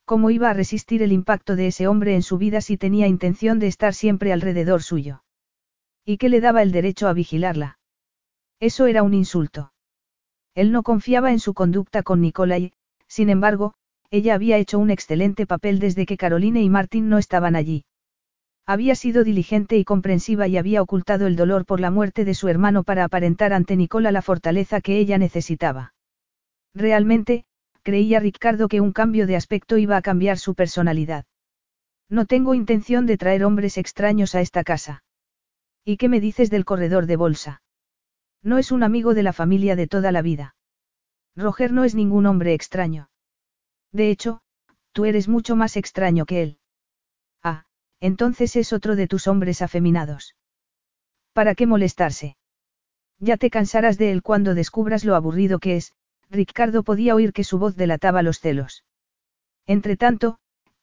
¿Cómo iba a resistir el impacto de ese hombre en su vida si tenía intención de estar siempre alrededor suyo? ¿Y qué le daba el derecho a vigilarla? Eso era un insulto. Él no confiaba en su conducta con Nicolai, sin embargo, ella había hecho un excelente papel desde que Caroline y Martín no estaban allí. Había sido diligente y comprensiva y había ocultado el dolor por la muerte de su hermano para aparentar ante Nicola la fortaleza que ella necesitaba. Realmente, creía Ricardo que un cambio de aspecto iba a cambiar su personalidad. No tengo intención de traer hombres extraños a esta casa. ¿Y qué me dices del corredor de bolsa? No es un amigo de la familia de toda la vida. Roger no es ningún hombre extraño. De hecho, tú eres mucho más extraño que él. Entonces es otro de tus hombres afeminados. ¿Para qué molestarse? Ya te cansarás de él cuando descubras lo aburrido que es, Ricardo podía oír que su voz delataba los celos. Entretanto,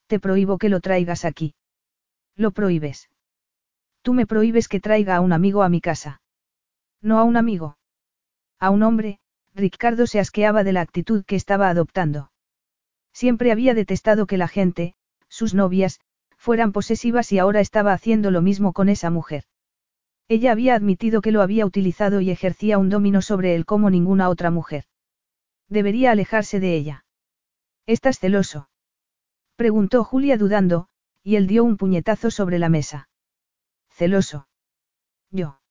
te prohíbo que lo traigas aquí. Lo prohíbes. Tú me prohíbes que traiga a un amigo a mi casa. No a un amigo. A un hombre, Ricardo se asqueaba de la actitud que estaba adoptando. Siempre había detestado que la gente, sus novias, fueran posesivas y ahora estaba haciendo lo mismo con esa mujer. Ella había admitido que lo había utilizado y ejercía un domino sobre él como ninguna otra mujer. Debería alejarse de ella. ¿Estás celoso? Preguntó Julia dudando, y él dio un puñetazo sobre la mesa. ¿Celoso? Yo.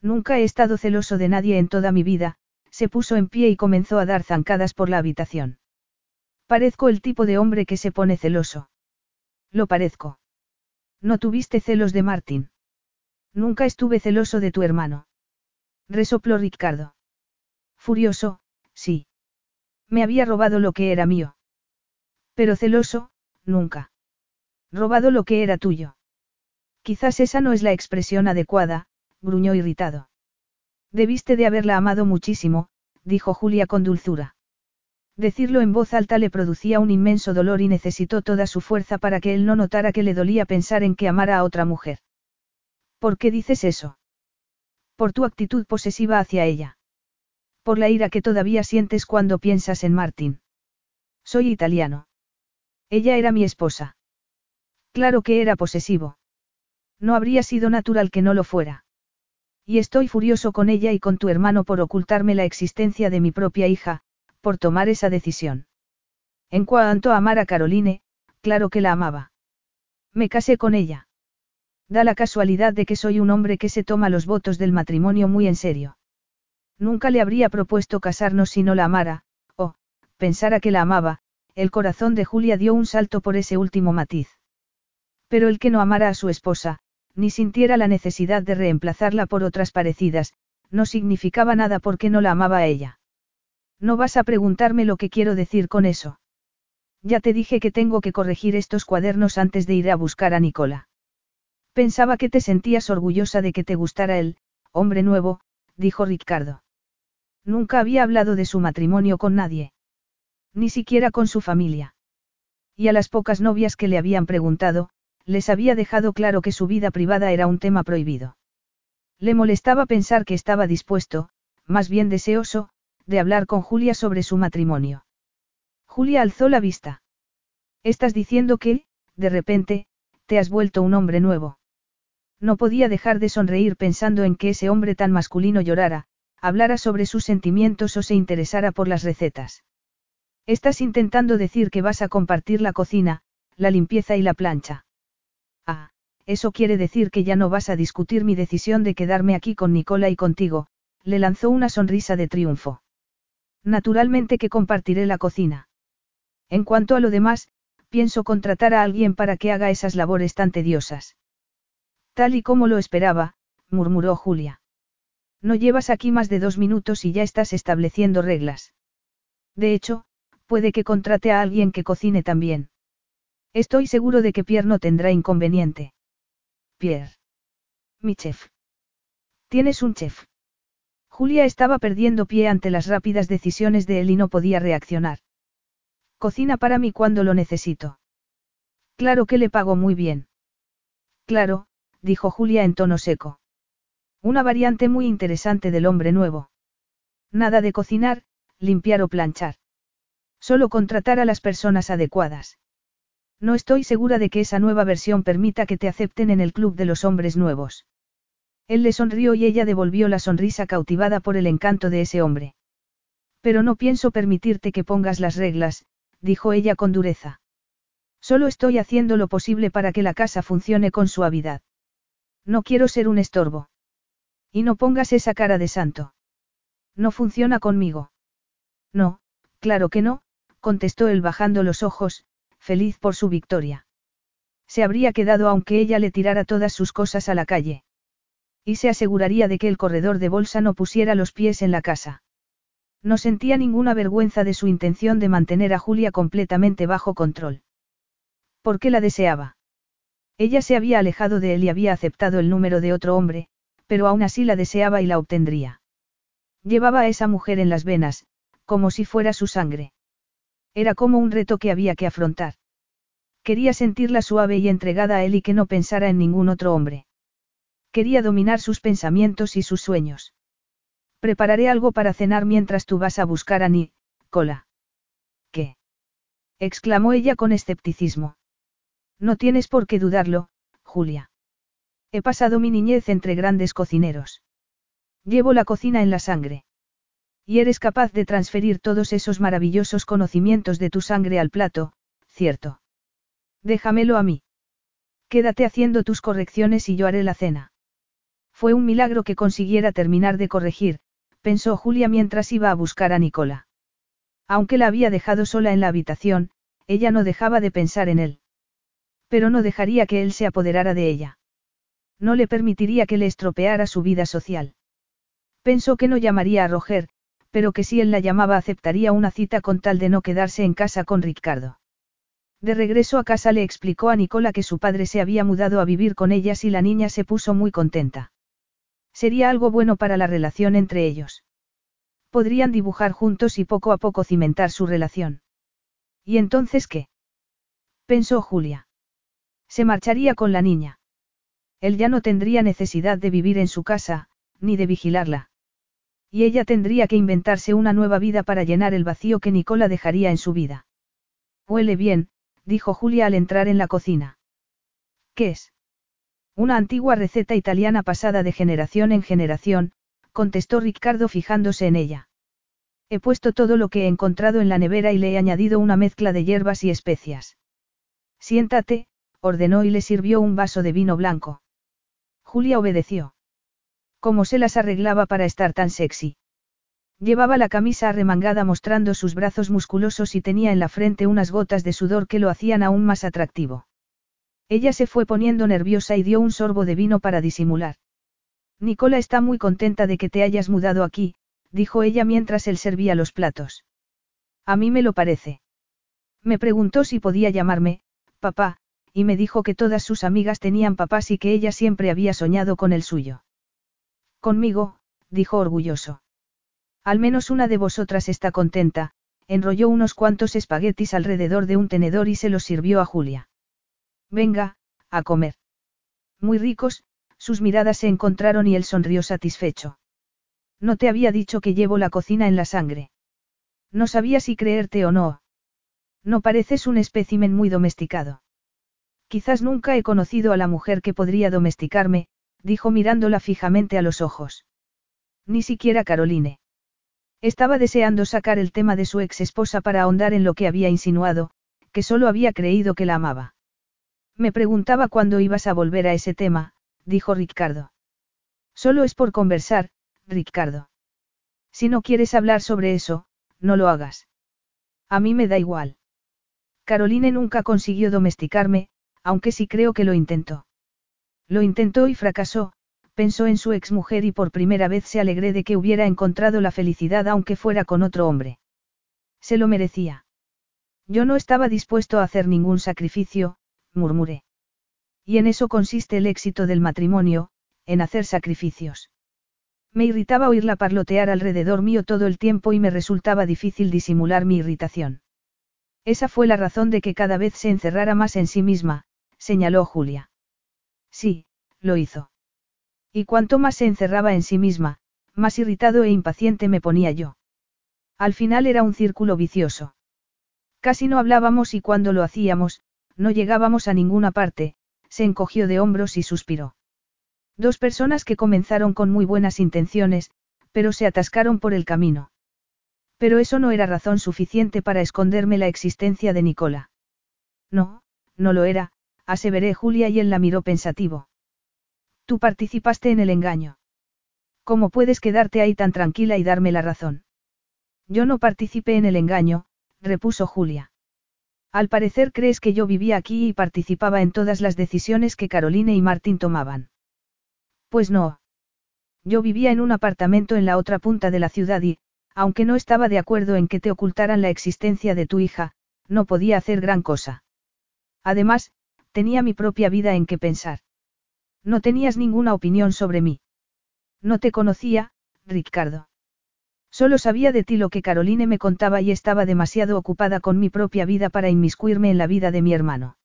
Nunca he estado celoso de nadie en toda mi vida, se puso en pie y comenzó a dar zancadas por la habitación. Parezco el tipo de hombre que se pone celoso. Lo parezco. No tuviste celos de Martín. Nunca estuve celoso de tu hermano. Resopló Ricardo. Furioso, sí. Me había robado lo que era mío. Pero celoso, nunca. Robado lo que era tuyo. Quizás esa no es la expresión adecuada, gruñó irritado. Debiste de haberla amado muchísimo, dijo Julia con dulzura. Decirlo en voz alta le producía un inmenso dolor y necesitó toda su fuerza para que él no notara que le dolía pensar en que amara a otra mujer. ¿Por qué dices eso? Por tu actitud posesiva hacia ella. Por la ira que todavía sientes cuando piensas en Martín. Soy italiano. Ella era mi esposa. Claro que era posesivo. No habría sido natural que no lo fuera. Y estoy furioso con ella y con tu hermano por ocultarme la existencia de mi propia hija, por tomar esa decisión. En cuanto a amar a Caroline, claro que la amaba. Me casé con ella. Da la casualidad de que soy un hombre que se toma los votos del matrimonio muy en serio. Nunca le habría propuesto casarnos si no la amara, o, pensara que la amaba, el corazón de Julia dio un salto por ese último matiz. Pero el que no amara a su esposa, ni sintiera la necesidad de reemplazarla por otras parecidas, no significaba nada porque no la amaba a ella. No vas a preguntarme lo que quiero decir con eso. Ya te dije que tengo que corregir estos cuadernos antes de ir a buscar a Nicola. Pensaba que te sentías orgullosa de que te gustara el, hombre nuevo, dijo Ricardo. Nunca había hablado de su matrimonio con nadie. Ni siquiera con su familia. Y a las pocas novias que le habían preguntado, les había dejado claro que su vida privada era un tema prohibido. Le molestaba pensar que estaba dispuesto, más bien deseoso, de hablar con Julia sobre su matrimonio. Julia alzó la vista. Estás diciendo que, de repente, te has vuelto un hombre nuevo. No podía dejar de sonreír pensando en que ese hombre tan masculino llorara, hablara sobre sus sentimientos o se interesara por las recetas. Estás intentando decir que vas a compartir la cocina, la limpieza y la plancha. Ah, eso quiere decir que ya no vas a discutir mi decisión de quedarme aquí con Nicola y contigo, le lanzó una sonrisa de triunfo. Naturalmente que compartiré la cocina. En cuanto a lo demás, pienso contratar a alguien para que haga esas labores tan tediosas. Tal y como lo esperaba, murmuró Julia. No llevas aquí más de dos minutos y ya estás estableciendo reglas. De hecho, puede que contrate a alguien que cocine también. Estoy seguro de que Pierre no tendrá inconveniente. Pierre. Mi chef. Tienes un chef. Julia estaba perdiendo pie ante las rápidas decisiones de él y no podía reaccionar. Cocina para mí cuando lo necesito. Claro que le pagó muy bien. Claro, dijo Julia en tono seco. Una variante muy interesante del hombre nuevo. Nada de cocinar, limpiar o planchar. Solo contratar a las personas adecuadas. No estoy segura de que esa nueva versión permita que te acepten en el club de los hombres nuevos. Él le sonrió y ella devolvió la sonrisa cautivada por el encanto de ese hombre. Pero no pienso permitirte que pongas las reglas, dijo ella con dureza. Solo estoy haciendo lo posible para que la casa funcione con suavidad. No quiero ser un estorbo. Y no pongas esa cara de santo. No funciona conmigo. No, claro que no, contestó él bajando los ojos, feliz por su victoria. Se habría quedado aunque ella le tirara todas sus cosas a la calle. Y se aseguraría de que el corredor de bolsa no pusiera los pies en la casa. No sentía ninguna vergüenza de su intención de mantener a Julia completamente bajo control. ¿Por qué la deseaba? Ella se había alejado de él y había aceptado el número de otro hombre, pero aún así la deseaba y la obtendría. Llevaba a esa mujer en las venas, como si fuera su sangre. Era como un reto que había que afrontar. Quería sentirla suave y entregada a él y que no pensara en ningún otro hombre. Quería dominar sus pensamientos y sus sueños. Prepararé algo para cenar mientras tú vas a buscar a Ni, Cola. ¿Qué? exclamó ella con escepticismo. No tienes por qué dudarlo, Julia. He pasado mi niñez entre grandes cocineros. Llevo la cocina en la sangre. Y eres capaz de transferir todos esos maravillosos conocimientos de tu sangre al plato, ¿cierto? Déjamelo a mí. Quédate haciendo tus correcciones y yo haré la cena. Fue un milagro que consiguiera terminar de corregir, pensó Julia mientras iba a buscar a Nicola. Aunque la había dejado sola en la habitación, ella no dejaba de pensar en él. Pero no dejaría que él se apoderara de ella. No le permitiría que le estropeara su vida social. Pensó que no llamaría a Roger, pero que si él la llamaba aceptaría una cita con tal de no quedarse en casa con Ricardo. De regreso a casa le explicó a Nicola que su padre se había mudado a vivir con ellas y la niña se puso muy contenta. Sería algo bueno para la relación entre ellos. Podrían dibujar juntos y poco a poco cimentar su relación. ¿Y entonces qué? Pensó Julia. Se marcharía con la niña. Él ya no tendría necesidad de vivir en su casa, ni de vigilarla. Y ella tendría que inventarse una nueva vida para llenar el vacío que Nicola dejaría en su vida. Huele bien, dijo Julia al entrar en la cocina. ¿Qué es? Una antigua receta italiana pasada de generación en generación, contestó Ricardo fijándose en ella. He puesto todo lo que he encontrado en la nevera y le he añadido una mezcla de hierbas y especias. Siéntate, ordenó y le sirvió un vaso de vino blanco. Julia obedeció. ¿Cómo se las arreglaba para estar tan sexy? Llevaba la camisa arremangada mostrando sus brazos musculosos y tenía en la frente unas gotas de sudor que lo hacían aún más atractivo. Ella se fue poniendo nerviosa y dio un sorbo de vino para disimular. Nicola está muy contenta de que te hayas mudado aquí, dijo ella mientras él servía los platos. A mí me lo parece. Me preguntó si podía llamarme, papá, y me dijo que todas sus amigas tenían papás y que ella siempre había soñado con el suyo. Conmigo, dijo orgulloso. Al menos una de vosotras está contenta, enrolló unos cuantos espaguetis alrededor de un tenedor y se los sirvió a Julia. Venga, a comer. Muy ricos, sus miradas se encontraron y él sonrió satisfecho. No te había dicho que llevo la cocina en la sangre. No sabía si creerte o no. No pareces un espécimen muy domesticado. Quizás nunca he conocido a la mujer que podría domesticarme, dijo mirándola fijamente a los ojos. Ni siquiera Caroline. Estaba deseando sacar el tema de su ex esposa para ahondar en lo que había insinuado, que solo había creído que la amaba. Me preguntaba cuándo ibas a volver a ese tema, dijo Ricardo. Solo es por conversar, Ricardo. Si no quieres hablar sobre eso, no lo hagas. A mí me da igual. Caroline nunca consiguió domesticarme, aunque sí creo que lo intentó. Lo intentó y fracasó, pensó en su exmujer y por primera vez se alegré de que hubiera encontrado la felicidad aunque fuera con otro hombre. Se lo merecía. Yo no estaba dispuesto a hacer ningún sacrificio, murmuré. Y en eso consiste el éxito del matrimonio, en hacer sacrificios. Me irritaba oírla parlotear alrededor mío todo el tiempo y me resultaba difícil disimular mi irritación. Esa fue la razón de que cada vez se encerrara más en sí misma, señaló Julia. Sí, lo hizo. Y cuanto más se encerraba en sí misma, más irritado e impaciente me ponía yo. Al final era un círculo vicioso. Casi no hablábamos y cuando lo hacíamos, no llegábamos a ninguna parte, se encogió de hombros y suspiró. Dos personas que comenzaron con muy buenas intenciones, pero se atascaron por el camino. Pero eso no era razón suficiente para esconderme la existencia de Nicola. No, no lo era, aseveré Julia y él la miró pensativo. Tú participaste en el engaño. ¿Cómo puedes quedarte ahí tan tranquila y darme la razón? Yo no participé en el engaño, repuso Julia. Al parecer crees que yo vivía aquí y participaba en todas las decisiones que Caroline y Martín tomaban. Pues no. Yo vivía en un apartamento en la otra punta de la ciudad y, aunque no estaba de acuerdo en que te ocultaran la existencia de tu hija, no podía hacer gran cosa. Además, tenía mi propia vida en que pensar. No tenías ninguna opinión sobre mí. No te conocía, Ricardo. Solo sabía de ti lo que Caroline me contaba y estaba demasiado ocupada con mi propia vida para inmiscuirme en la vida de mi hermano.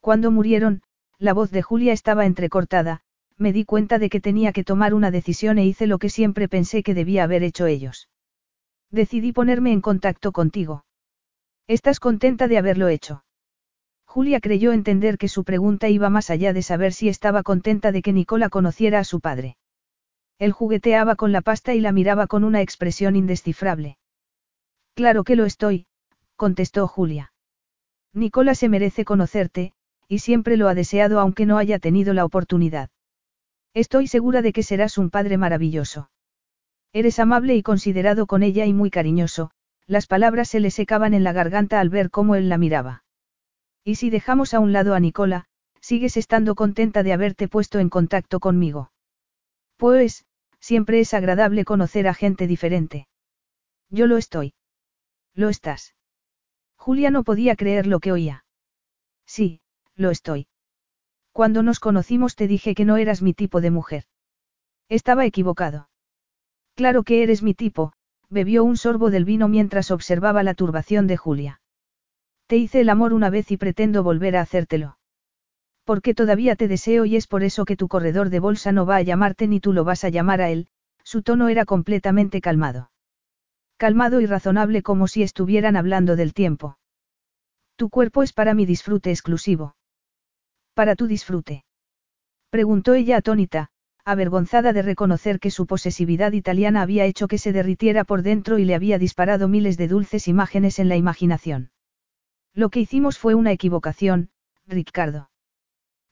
Cuando murieron, la voz de Julia estaba entrecortada, me di cuenta de que tenía que tomar una decisión e hice lo que siempre pensé que debía haber hecho ellos. Decidí ponerme en contacto contigo. ¿Estás contenta de haberlo hecho? Julia creyó entender que su pregunta iba más allá de saber si estaba contenta de que Nicola conociera a su padre. Él jugueteaba con la pasta y la miraba con una expresión indescifrable. Claro que lo estoy, contestó Julia. Nicola se merece conocerte, y siempre lo ha deseado aunque no haya tenido la oportunidad. Estoy segura de que serás un padre maravilloso. Eres amable y considerado con ella y muy cariñoso, las palabras se le secaban en la garganta al ver cómo él la miraba. Y si dejamos a un lado a Nicola, sigues estando contenta de haberte puesto en contacto conmigo. Pues, siempre es agradable conocer a gente diferente. Yo lo estoy. Lo estás. Julia no podía creer lo que oía. Sí, lo estoy. Cuando nos conocimos te dije que no eras mi tipo de mujer. Estaba equivocado. Claro que eres mi tipo, bebió un sorbo del vino mientras observaba la turbación de Julia. Te hice el amor una vez y pretendo volver a hacértelo. Porque todavía te deseo y es por eso que tu corredor de bolsa no va a llamarte ni tú lo vas a llamar a él, su tono era completamente calmado. Calmado y razonable como si estuvieran hablando del tiempo. Tu cuerpo es para mi disfrute exclusivo. Para tu disfrute. Preguntó ella atónita, avergonzada de reconocer que su posesividad italiana había hecho que se derritiera por dentro y le había disparado miles de dulces imágenes en la imaginación. Lo que hicimos fue una equivocación, Ricardo.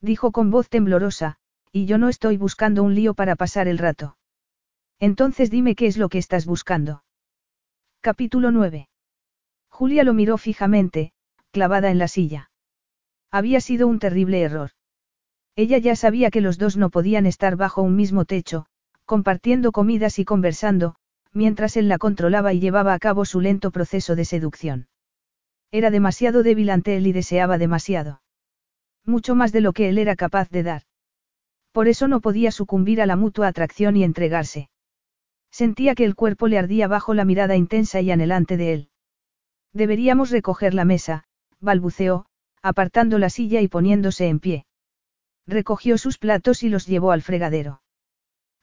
Dijo con voz temblorosa, y yo no estoy buscando un lío para pasar el rato. Entonces dime qué es lo que estás buscando. Capítulo 9. Julia lo miró fijamente, clavada en la silla. Había sido un terrible error. Ella ya sabía que los dos no podían estar bajo un mismo techo, compartiendo comidas y conversando, mientras él la controlaba y llevaba a cabo su lento proceso de seducción. Era demasiado débil ante él y deseaba demasiado. Mucho más de lo que él era capaz de dar. Por eso no podía sucumbir a la mutua atracción y entregarse. Sentía que el cuerpo le ardía bajo la mirada intensa y anhelante de él. Deberíamos recoger la mesa, balbuceó, apartando la silla y poniéndose en pie. Recogió sus platos y los llevó al fregadero.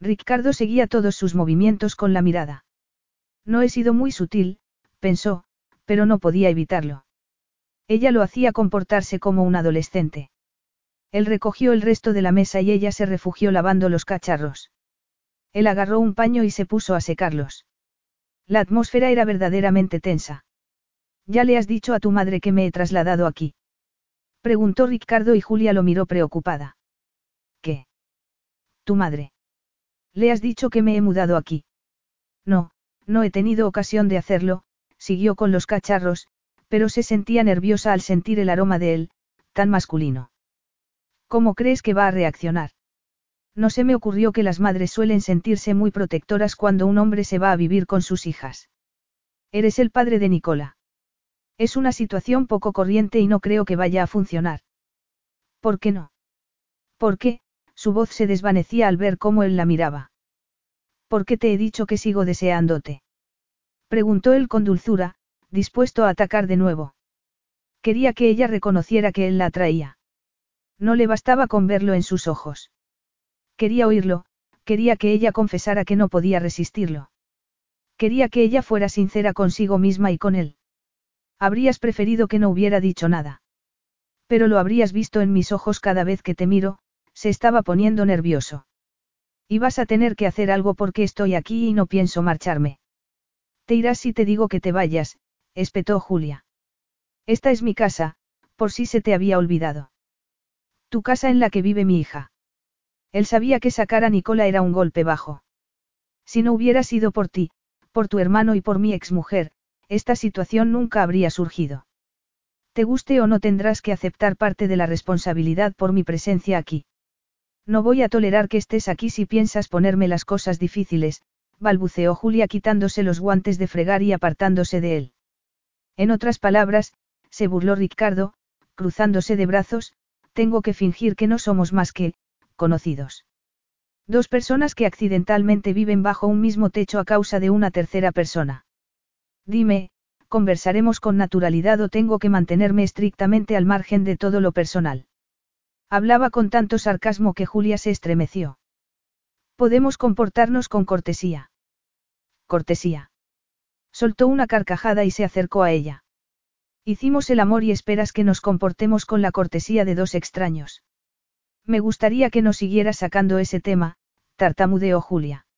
Ricardo seguía todos sus movimientos con la mirada. No he sido muy sutil, pensó, pero no podía evitarlo. Ella lo hacía comportarse como un adolescente. Él recogió el resto de la mesa y ella se refugió lavando los cacharros. Él agarró un paño y se puso a secarlos. La atmósfera era verdaderamente tensa. Ya le has dicho a tu madre que me he trasladado aquí. Preguntó Ricardo y Julia lo miró preocupada. ¿Qué? ¿Tu madre? ¿Le has dicho que me he mudado aquí? No, no he tenido ocasión de hacerlo, siguió con los cacharros, pero se sentía nerviosa al sentir el aroma de él, tan masculino. ¿Cómo crees que va a reaccionar? No se me ocurrió que las madres suelen sentirse muy protectoras cuando un hombre se va a vivir con sus hijas. Eres el padre de Nicola. Es una situación poco corriente y no creo que vaya a funcionar. ¿Por qué no? ¿Por qué? Su voz se desvanecía al ver cómo él la miraba. ¿Por qué te he dicho que sigo deseándote? Preguntó él con dulzura, dispuesto a atacar de nuevo. Quería que ella reconociera que él la atraía. No le bastaba con verlo en sus ojos. Quería oírlo, quería que ella confesara que no podía resistirlo. Quería que ella fuera sincera consigo misma y con él. Habrías preferido que no hubiera dicho nada. Pero lo habrías visto en mis ojos cada vez que te miro, se estaba poniendo nervioso. Y vas a tener que hacer algo porque estoy aquí y no pienso marcharme. Te irás si te digo que te vayas, espetó Julia. Esta es mi casa, por si se te había olvidado. Tu casa en la que vive mi hija. Él sabía que sacar a Nicola era un golpe bajo. Si no hubiera sido por ti, por tu hermano y por mi exmujer, esta situación nunca habría surgido. Te guste o no tendrás que aceptar parte de la responsabilidad por mi presencia aquí. No voy a tolerar que estés aquí si piensas ponerme las cosas difíciles, balbuceó Julia quitándose los guantes de fregar y apartándose de él. En otras palabras, se burló Ricardo, cruzándose de brazos, tengo que fingir que no somos más que, conocidos. Dos personas que accidentalmente viven bajo un mismo techo a causa de una tercera persona. Dime, conversaremos con naturalidad o tengo que mantenerme estrictamente al margen de todo lo personal. Hablaba con tanto sarcasmo que Julia se estremeció. Podemos comportarnos con cortesía. Cortesía. Soltó una carcajada y se acercó a ella. Hicimos el amor y esperas que nos comportemos con la cortesía de dos extraños. Me gustaría que no siguieras sacando ese tema, tartamudeó Julia.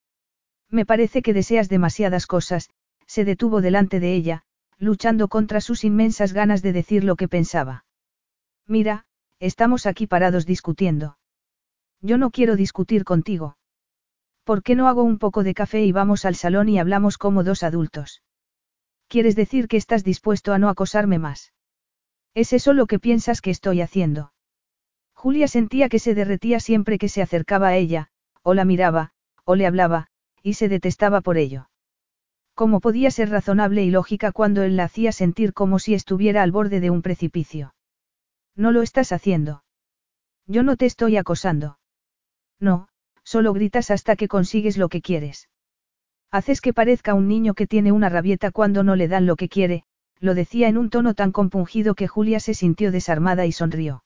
Me parece que deseas demasiadas cosas, se detuvo delante de ella, luchando contra sus inmensas ganas de decir lo que pensaba. Mira, estamos aquí parados discutiendo. Yo no quiero discutir contigo. ¿Por qué no hago un poco de café y vamos al salón y hablamos como dos adultos? ¿Quieres decir que estás dispuesto a no acosarme más? ¿Es eso lo que piensas que estoy haciendo? Julia sentía que se derretía siempre que se acercaba a ella, o la miraba, o le hablaba, y se detestaba por ello. ¿Cómo podía ser razonable y lógica cuando él la hacía sentir como si estuviera al borde de un precipicio? No lo estás haciendo. Yo no te estoy acosando. No, solo gritas hasta que consigues lo que quieres. Haces que parezca un niño que tiene una rabieta cuando no le dan lo que quiere, lo decía en un tono tan compungido que Julia se sintió desarmada y sonrió.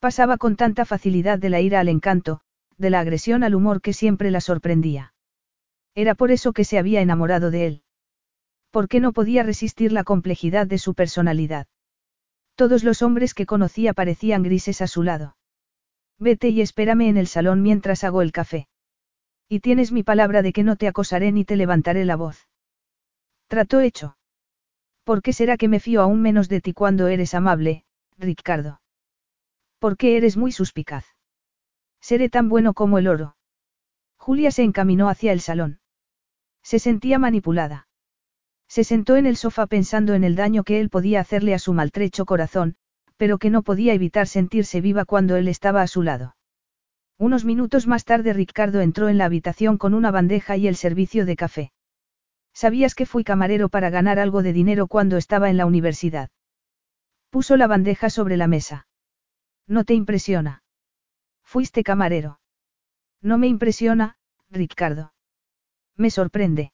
Pasaba con tanta facilidad de la ira al encanto, de la agresión al humor que siempre la sorprendía. Era por eso que se había enamorado de él. Porque no podía resistir la complejidad de su personalidad. Todos los hombres que conocía parecían grises a su lado. Vete y espérame en el salón mientras hago el café. Y tienes mi palabra de que no te acosaré ni te levantaré la voz. Trato hecho. ¿Por qué será que me fío aún menos de ti cuando eres amable, Ricardo? Porque eres muy suspicaz. Seré tan bueno como el oro. Julia se encaminó hacia el salón. Se sentía manipulada. Se sentó en el sofá pensando en el daño que él podía hacerle a su maltrecho corazón, pero que no podía evitar sentirse viva cuando él estaba a su lado. Unos minutos más tarde Ricardo entró en la habitación con una bandeja y el servicio de café. ¿Sabías que fui camarero para ganar algo de dinero cuando estaba en la universidad? Puso la bandeja sobre la mesa. ¿No te impresiona? Fuiste camarero. No me impresiona, Ricardo. Me sorprende.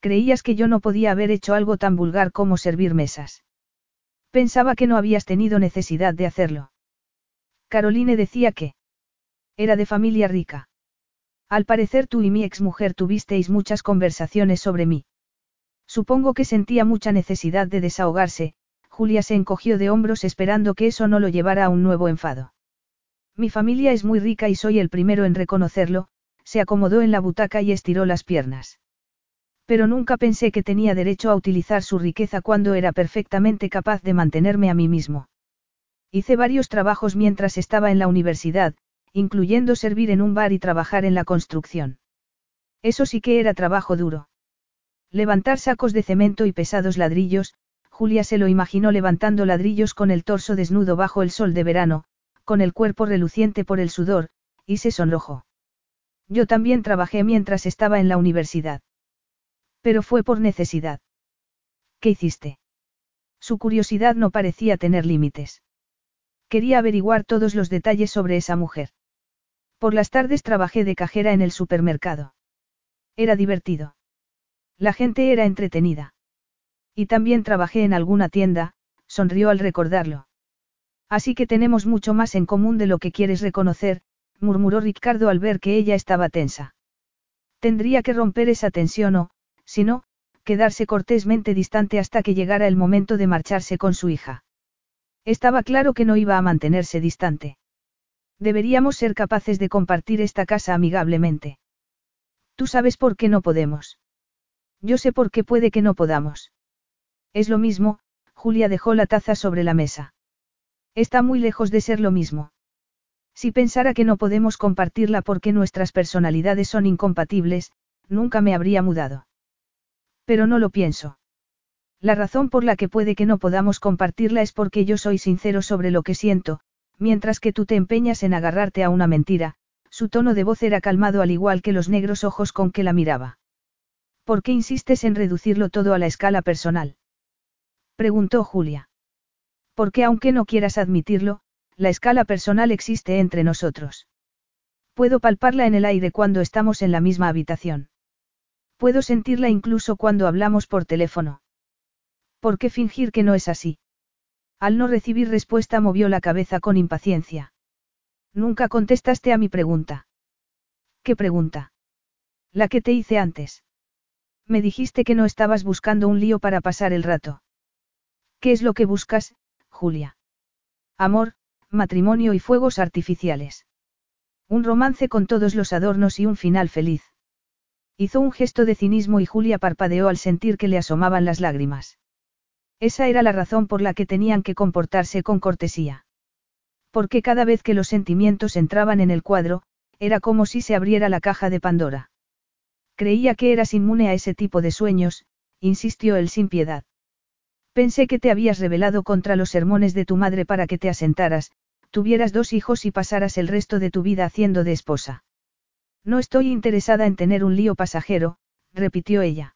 Creías que yo no podía haber hecho algo tan vulgar como servir mesas. Pensaba que no habías tenido necesidad de hacerlo. Caroline decía que era de familia rica. Al parecer tú y mi exmujer tuvisteis muchas conversaciones sobre mí. Supongo que sentía mucha necesidad de desahogarse, Julia se encogió de hombros esperando que eso no lo llevara a un nuevo enfado. Mi familia es muy rica y soy el primero en reconocerlo, se acomodó en la butaca y estiró las piernas. Pero nunca pensé que tenía derecho a utilizar su riqueza cuando era perfectamente capaz de mantenerme a mí mismo. Hice varios trabajos mientras estaba en la universidad, incluyendo servir en un bar y trabajar en la construcción. Eso sí que era trabajo duro. Levantar sacos de cemento y pesados ladrillos, Julia se lo imaginó levantando ladrillos con el torso desnudo bajo el sol de verano, con el cuerpo reluciente por el sudor, y se sonrojó. Yo también trabajé mientras estaba en la universidad. Pero fue por necesidad. ¿Qué hiciste? Su curiosidad no parecía tener límites. Quería averiguar todos los detalles sobre esa mujer. Por las tardes trabajé de cajera en el supermercado. Era divertido. La gente era entretenida. Y también trabajé en alguna tienda, sonrió al recordarlo. Así que tenemos mucho más en común de lo que quieres reconocer, murmuró Ricardo al ver que ella estaba tensa. Tendría que romper esa tensión o, si no, quedarse cortésmente distante hasta que llegara el momento de marcharse con su hija. Estaba claro que no iba a mantenerse distante. Deberíamos ser capaces de compartir esta casa amigablemente. Tú sabes por qué no podemos. Yo sé por qué puede que no podamos. Es lo mismo, Julia dejó la taza sobre la mesa. Está muy lejos de ser lo mismo. Si pensara que no podemos compartirla porque nuestras personalidades son incompatibles, nunca me habría mudado. Pero no lo pienso. La razón por la que puede que no podamos compartirla es porque yo soy sincero sobre lo que siento, mientras que tú te empeñas en agarrarte a una mentira, su tono de voz era calmado al igual que los negros ojos con que la miraba. ¿Por qué insistes en reducirlo todo a la escala personal? preguntó Julia. Porque aunque no quieras admitirlo, la escala personal existe entre nosotros. Puedo palparla en el aire cuando estamos en la misma habitación. Puedo sentirla incluso cuando hablamos por teléfono. ¿Por qué fingir que no es así? Al no recibir respuesta movió la cabeza con impaciencia. Nunca contestaste a mi pregunta. ¿Qué pregunta? La que te hice antes. Me dijiste que no estabas buscando un lío para pasar el rato. ¿Qué es lo que buscas, Julia? Amor, matrimonio y fuegos artificiales. Un romance con todos los adornos y un final feliz. Hizo un gesto de cinismo y Julia parpadeó al sentir que le asomaban las lágrimas. Esa era la razón por la que tenían que comportarse con cortesía. Porque cada vez que los sentimientos entraban en el cuadro, era como si se abriera la caja de Pandora. Creía que eras inmune a ese tipo de sueños, insistió él sin piedad. Pensé que te habías rebelado contra los sermones de tu madre para que te asentaras, tuvieras dos hijos y pasaras el resto de tu vida haciendo de esposa. No estoy interesada en tener un lío pasajero, repitió ella.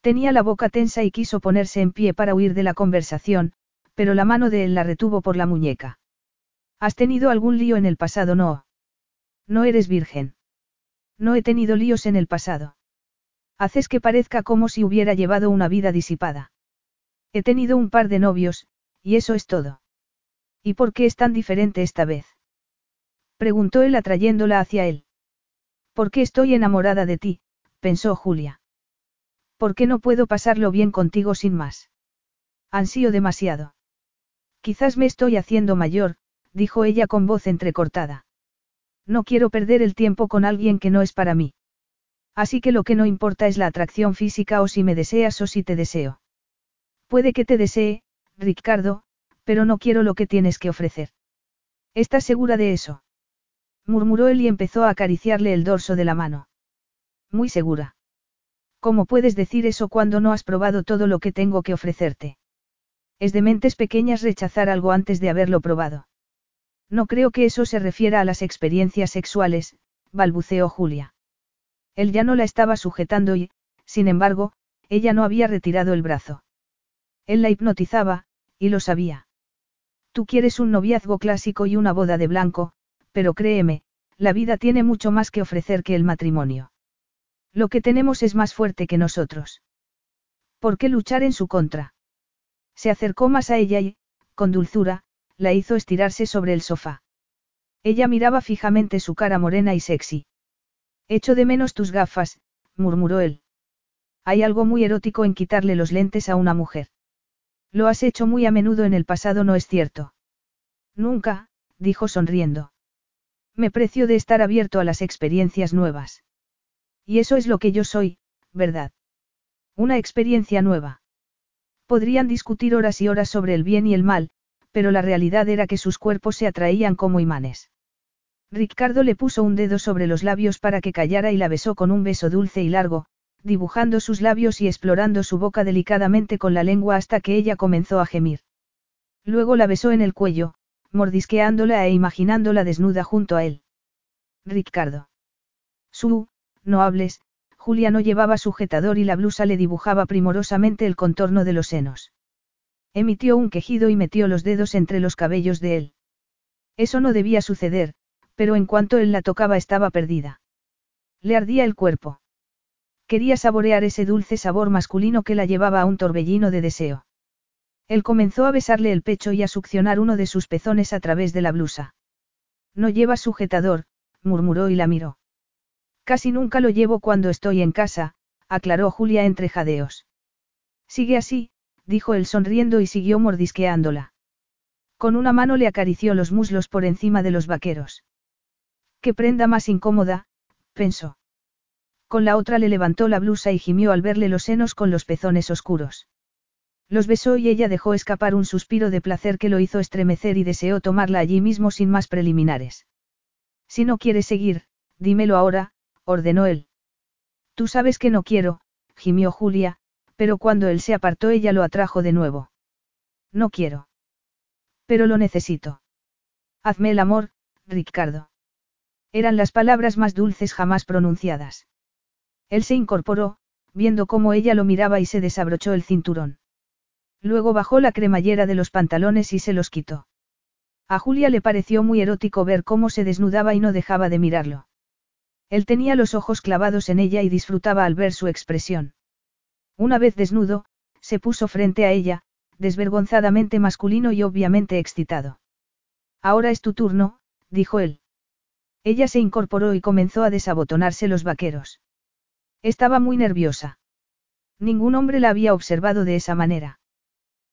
Tenía la boca tensa y quiso ponerse en pie para huir de la conversación, pero la mano de él la retuvo por la muñeca. ¿Has tenido algún lío en el pasado? No. No eres virgen. No he tenido líos en el pasado. Haces que parezca como si hubiera llevado una vida disipada. He tenido un par de novios, y eso es todo. ¿Y por qué es tan diferente esta vez? Preguntó él atrayéndola hacia él. ¿Por qué estoy enamorada de ti? pensó Julia. ¿Por qué no puedo pasarlo bien contigo sin más? Ansío demasiado. Quizás me estoy haciendo mayor, dijo ella con voz entrecortada. No quiero perder el tiempo con alguien que no es para mí. Así que lo que no importa es la atracción física o si me deseas o si te deseo. Puede que te desee, Ricardo, pero no quiero lo que tienes que ofrecer. ¿Estás segura de eso? murmuró él y empezó a acariciarle el dorso de la mano. Muy segura. ¿Cómo puedes decir eso cuando no has probado todo lo que tengo que ofrecerte? Es de mentes pequeñas rechazar algo antes de haberlo probado. No creo que eso se refiera a las experiencias sexuales, balbuceó Julia. Él ya no la estaba sujetando y, sin embargo, ella no había retirado el brazo. Él la hipnotizaba, y lo sabía. Tú quieres un noviazgo clásico y una boda de blanco, pero créeme, la vida tiene mucho más que ofrecer que el matrimonio. Lo que tenemos es más fuerte que nosotros. ¿Por qué luchar en su contra? Se acercó más a ella y, con dulzura, la hizo estirarse sobre el sofá. Ella miraba fijamente su cara morena y sexy. Echo de menos tus gafas, murmuró él. Hay algo muy erótico en quitarle los lentes a una mujer. Lo has hecho muy a menudo en el pasado, ¿no es cierto? Nunca, dijo sonriendo. Me precio de estar abierto a las experiencias nuevas. Y eso es lo que yo soy, ¿verdad? Una experiencia nueva. Podrían discutir horas y horas sobre el bien y el mal, pero la realidad era que sus cuerpos se atraían como imanes. Ricardo le puso un dedo sobre los labios para que callara y la besó con un beso dulce y largo, dibujando sus labios y explorando su boca delicadamente con la lengua hasta que ella comenzó a gemir. Luego la besó en el cuello, mordisqueándola e imaginándola desnuda junto a él. Ricardo. Su, no hables, Julia no llevaba sujetador y la blusa le dibujaba primorosamente el contorno de los senos. Emitió un quejido y metió los dedos entre los cabellos de él. Eso no debía suceder, pero en cuanto él la tocaba estaba perdida. Le ardía el cuerpo. Quería saborear ese dulce sabor masculino que la llevaba a un torbellino de deseo. Él comenzó a besarle el pecho y a succionar uno de sus pezones a través de la blusa. No lleva sujetador, murmuró y la miró. Casi nunca lo llevo cuando estoy en casa, aclaró Julia entre jadeos. Sigue así, dijo él sonriendo y siguió mordisqueándola. Con una mano le acarició los muslos por encima de los vaqueros. Qué prenda más incómoda, pensó. Con la otra le levantó la blusa y gimió al verle los senos con los pezones oscuros. Los besó y ella dejó escapar un suspiro de placer que lo hizo estremecer y deseó tomarla allí mismo sin más preliminares. Si no quieres seguir, dímelo ahora, ordenó él. Tú sabes que no quiero, gimió Julia, pero cuando él se apartó ella lo atrajo de nuevo. No quiero. Pero lo necesito. Hazme el amor, Ricardo. Eran las palabras más dulces jamás pronunciadas. Él se incorporó, viendo cómo ella lo miraba y se desabrochó el cinturón. Luego bajó la cremallera de los pantalones y se los quitó. A Julia le pareció muy erótico ver cómo se desnudaba y no dejaba de mirarlo. Él tenía los ojos clavados en ella y disfrutaba al ver su expresión. Una vez desnudo, se puso frente a ella, desvergonzadamente masculino y obviamente excitado. Ahora es tu turno, dijo él. Ella se incorporó y comenzó a desabotonarse los vaqueros. Estaba muy nerviosa. Ningún hombre la había observado de esa manera.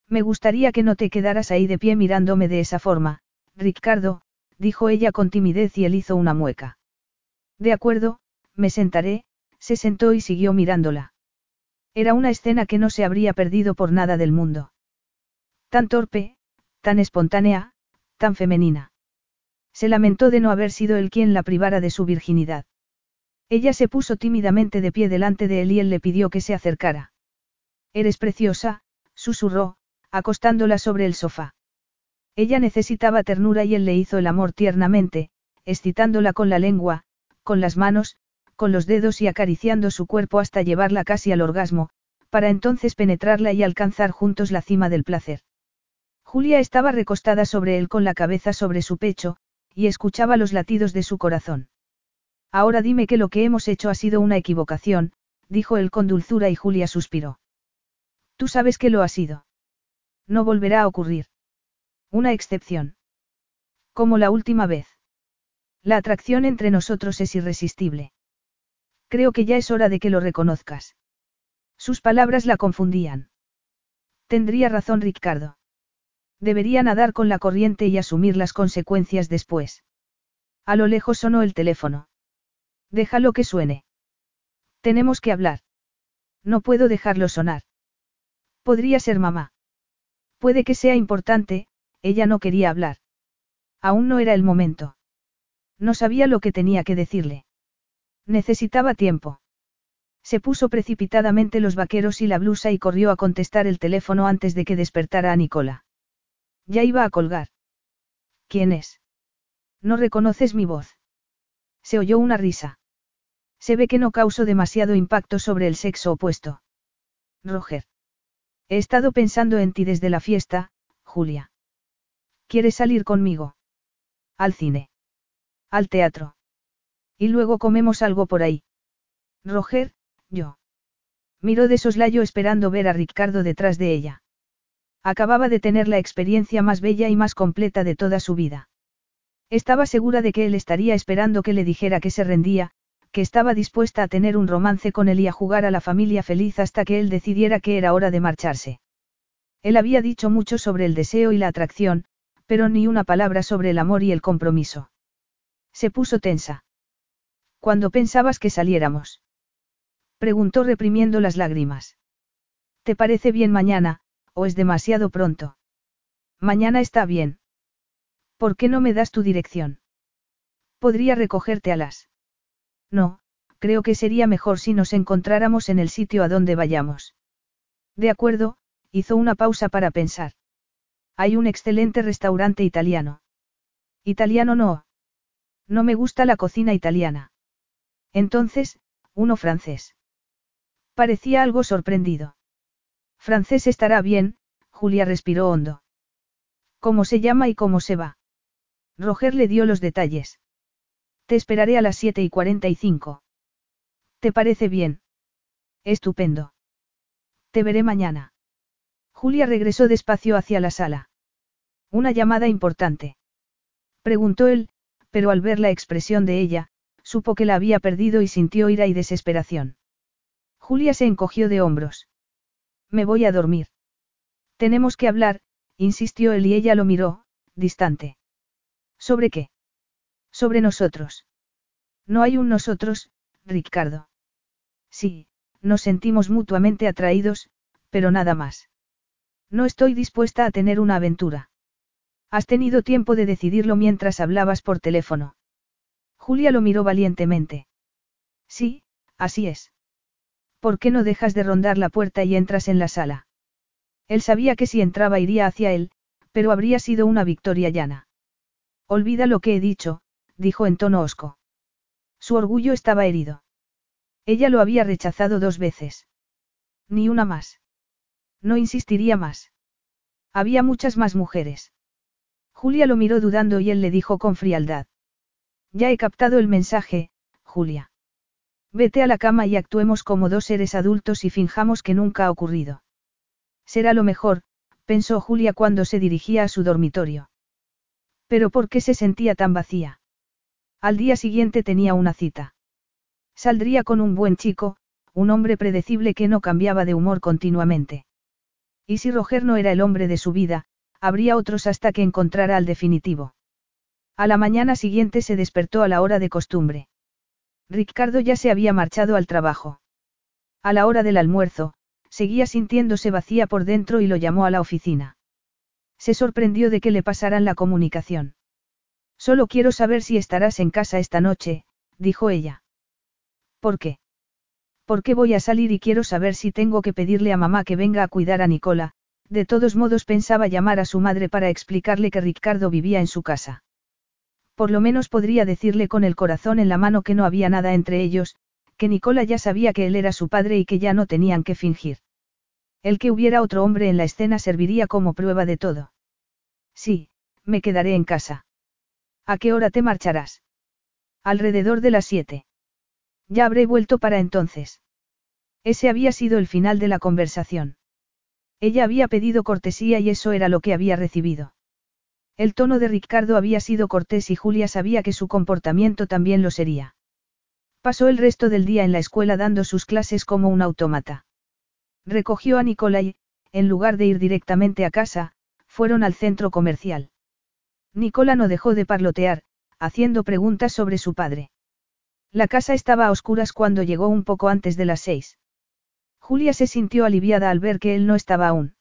Me gustaría que no te quedaras ahí de pie mirándome de esa forma, Ricardo, dijo ella con timidez y él hizo una mueca. De acuerdo, me sentaré, se sentó y siguió mirándola. Era una escena que no se habría perdido por nada del mundo. Tan torpe, tan espontánea, tan femenina. Se lamentó de no haber sido él quien la privara de su virginidad. Ella se puso tímidamente de pie delante de él y él le pidió que se acercara. Eres preciosa, susurró, acostándola sobre el sofá. Ella necesitaba ternura y él le hizo el amor tiernamente, excitándola con la lengua, con las manos, con los dedos y acariciando su cuerpo hasta llevarla casi al orgasmo, para entonces penetrarla y alcanzar juntos la cima del placer. Julia estaba recostada sobre él con la cabeza sobre su pecho, y escuchaba los latidos de su corazón. Ahora dime que lo que hemos hecho ha sido una equivocación, dijo él con dulzura y Julia suspiró. Tú sabes que lo ha sido. No volverá a ocurrir. Una excepción. Como la última vez. La atracción entre nosotros es irresistible. Creo que ya es hora de que lo reconozcas. Sus palabras la confundían. Tendría razón Ricardo. Debería nadar con la corriente y asumir las consecuencias después. A lo lejos sonó el teléfono. Déjalo que suene. Tenemos que hablar. No puedo dejarlo sonar. Podría ser mamá. Puede que sea importante, ella no quería hablar. Aún no era el momento. No sabía lo que tenía que decirle. Necesitaba tiempo. Se puso precipitadamente los vaqueros y la blusa y corrió a contestar el teléfono antes de que despertara a Nicola. Ya iba a colgar. ¿Quién es? No reconoces mi voz. Se oyó una risa. Se ve que no causó demasiado impacto sobre el sexo opuesto. Roger. He estado pensando en ti desde la fiesta, Julia. ¿Quieres salir conmigo? Al cine. Al teatro. Y luego comemos algo por ahí. Roger, yo. Miró de soslayo esperando ver a Ricardo detrás de ella. Acababa de tener la experiencia más bella y más completa de toda su vida. Estaba segura de que él estaría esperando que le dijera que se rendía, que estaba dispuesta a tener un romance con él y a jugar a la familia feliz hasta que él decidiera que era hora de marcharse. Él había dicho mucho sobre el deseo y la atracción, pero ni una palabra sobre el amor y el compromiso. Se puso tensa. ¿Cuándo pensabas que saliéramos? Preguntó reprimiendo las lágrimas. ¿Te parece bien mañana, o es demasiado pronto? Mañana está bien. ¿Por qué no me das tu dirección? Podría recogerte a las. No, creo que sería mejor si nos encontráramos en el sitio a donde vayamos. De acuerdo, hizo una pausa para pensar. Hay un excelente restaurante italiano. Italiano no. No me gusta la cocina italiana. Entonces, uno francés. Parecía algo sorprendido. Francés estará bien, Julia respiró hondo. ¿Cómo se llama y cómo se va? Roger le dio los detalles. Te esperaré a las 7 y 45. ¿Te parece bien? Estupendo. Te veré mañana. Julia regresó despacio hacia la sala. Una llamada importante. Preguntó él, pero al ver la expresión de ella, supo que la había perdido y sintió ira y desesperación. Julia se encogió de hombros. Me voy a dormir. Tenemos que hablar, insistió él y ella lo miró, distante. ¿Sobre qué? Sobre nosotros. No hay un nosotros, Ricardo. Sí, nos sentimos mutuamente atraídos, pero nada más. No estoy dispuesta a tener una aventura. Has tenido tiempo de decidirlo mientras hablabas por teléfono. Julia lo miró valientemente. Sí, así es. ¿Por qué no dejas de rondar la puerta y entras en la sala? Él sabía que si entraba iría hacia él, pero habría sido una victoria llana. Olvida lo que he dicho, dijo en tono hosco. Su orgullo estaba herido. Ella lo había rechazado dos veces. Ni una más. No insistiría más. Había muchas más mujeres. Julia lo miró dudando y él le dijo con frialdad. Ya he captado el mensaje, Julia. Vete a la cama y actuemos como dos seres adultos y finjamos que nunca ha ocurrido. Será lo mejor, pensó Julia cuando se dirigía a su dormitorio. Pero ¿por qué se sentía tan vacía? Al día siguiente tenía una cita. Saldría con un buen chico, un hombre predecible que no cambiaba de humor continuamente. Y si Roger no era el hombre de su vida, habría otros hasta que encontrara al definitivo. A la mañana siguiente se despertó a la hora de costumbre. Ricardo ya se había marchado al trabajo. A la hora del almuerzo, seguía sintiéndose vacía por dentro y lo llamó a la oficina. Se sorprendió de que le pasaran la comunicación. Solo quiero saber si estarás en casa esta noche, dijo ella. ¿Por qué? Porque voy a salir y quiero saber si tengo que pedirle a mamá que venga a cuidar a Nicola, de todos modos pensaba llamar a su madre para explicarle que Ricardo vivía en su casa. Por lo menos podría decirle con el corazón en la mano que no había nada entre ellos, que Nicola ya sabía que él era su padre y que ya no tenían que fingir. El que hubiera otro hombre en la escena serviría como prueba de todo. Sí, me quedaré en casa. ¿A qué hora te marcharás? Alrededor de las siete. Ya habré vuelto para entonces. Ese había sido el final de la conversación. Ella había pedido cortesía y eso era lo que había recibido. El tono de Ricardo había sido cortés y Julia sabía que su comportamiento también lo sería. Pasó el resto del día en la escuela dando sus clases como un autómata. Recogió a Nicola y, en lugar de ir directamente a casa, fueron al centro comercial. Nicola no dejó de parlotear, haciendo preguntas sobre su padre. La casa estaba a oscuras cuando llegó un poco antes de las seis. Julia se sintió aliviada al ver que él no estaba aún.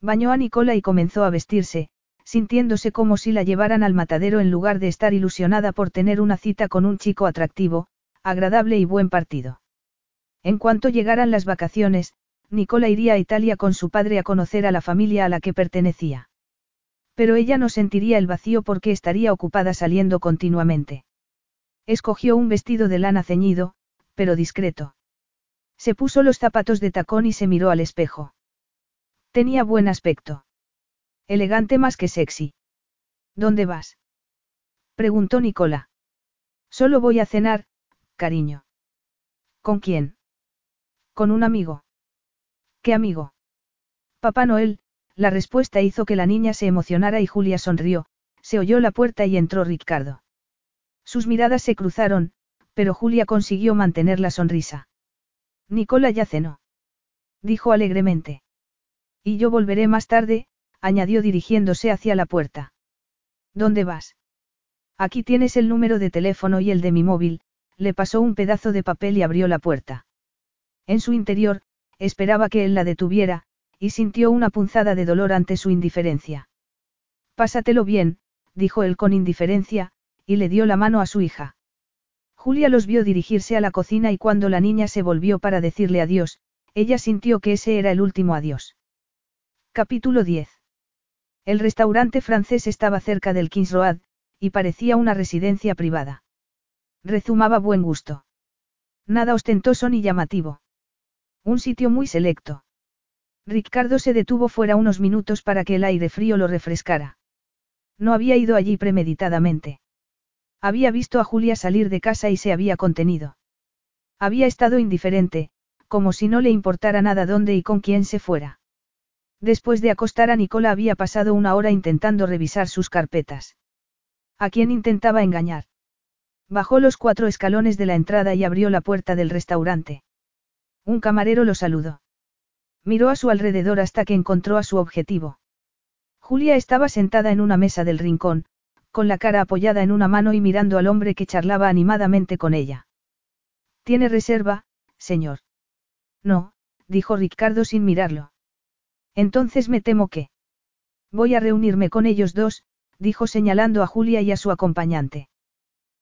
Bañó a Nicola y comenzó a vestirse, sintiéndose como si la llevaran al matadero en lugar de estar ilusionada por tener una cita con un chico atractivo, agradable y buen partido. En cuanto llegaran las vacaciones, Nicola iría a Italia con su padre a conocer a la familia a la que pertenecía. Pero ella no sentiría el vacío porque estaría ocupada saliendo continuamente. Escogió un vestido de lana ceñido, pero discreto. Se puso los zapatos de tacón y se miró al espejo. Tenía buen aspecto. Elegante más que sexy. ¿Dónde vas? Preguntó Nicola. Solo voy a cenar, cariño. ¿Con quién? Con un amigo. ¿Qué amigo? Papá Noel, la respuesta hizo que la niña se emocionara y Julia sonrió, se oyó la puerta y entró Ricardo. Sus miradas se cruzaron, pero Julia consiguió mantener la sonrisa. Nicola ya cenó. Dijo alegremente. Y yo volveré más tarde, añadió dirigiéndose hacia la puerta. ¿Dónde vas? Aquí tienes el número de teléfono y el de mi móvil, le pasó un pedazo de papel y abrió la puerta. En su interior, esperaba que él la detuviera, y sintió una punzada de dolor ante su indiferencia. Pásatelo bien, dijo él con indiferencia, y le dio la mano a su hija. Julia los vio dirigirse a la cocina y cuando la niña se volvió para decirle adiós, ella sintió que ese era el último adiós. Capítulo 10. El restaurante francés estaba cerca del Kings Road, y parecía una residencia privada. Rezumaba buen gusto. Nada ostentoso ni llamativo. Un sitio muy selecto. Ricardo se detuvo fuera unos minutos para que el aire frío lo refrescara. No había ido allí premeditadamente. Había visto a Julia salir de casa y se había contenido. Había estado indiferente, como si no le importara nada dónde y con quién se fuera. Después de acostar a Nicola había pasado una hora intentando revisar sus carpetas. ¿A quién intentaba engañar? Bajó los cuatro escalones de la entrada y abrió la puerta del restaurante. Un camarero lo saludó. Miró a su alrededor hasta que encontró a su objetivo. Julia estaba sentada en una mesa del rincón, con la cara apoyada en una mano y mirando al hombre que charlaba animadamente con ella. ¿Tiene reserva, señor? No, dijo Ricardo sin mirarlo. Entonces me temo que. Voy a reunirme con ellos dos, dijo señalando a Julia y a su acompañante.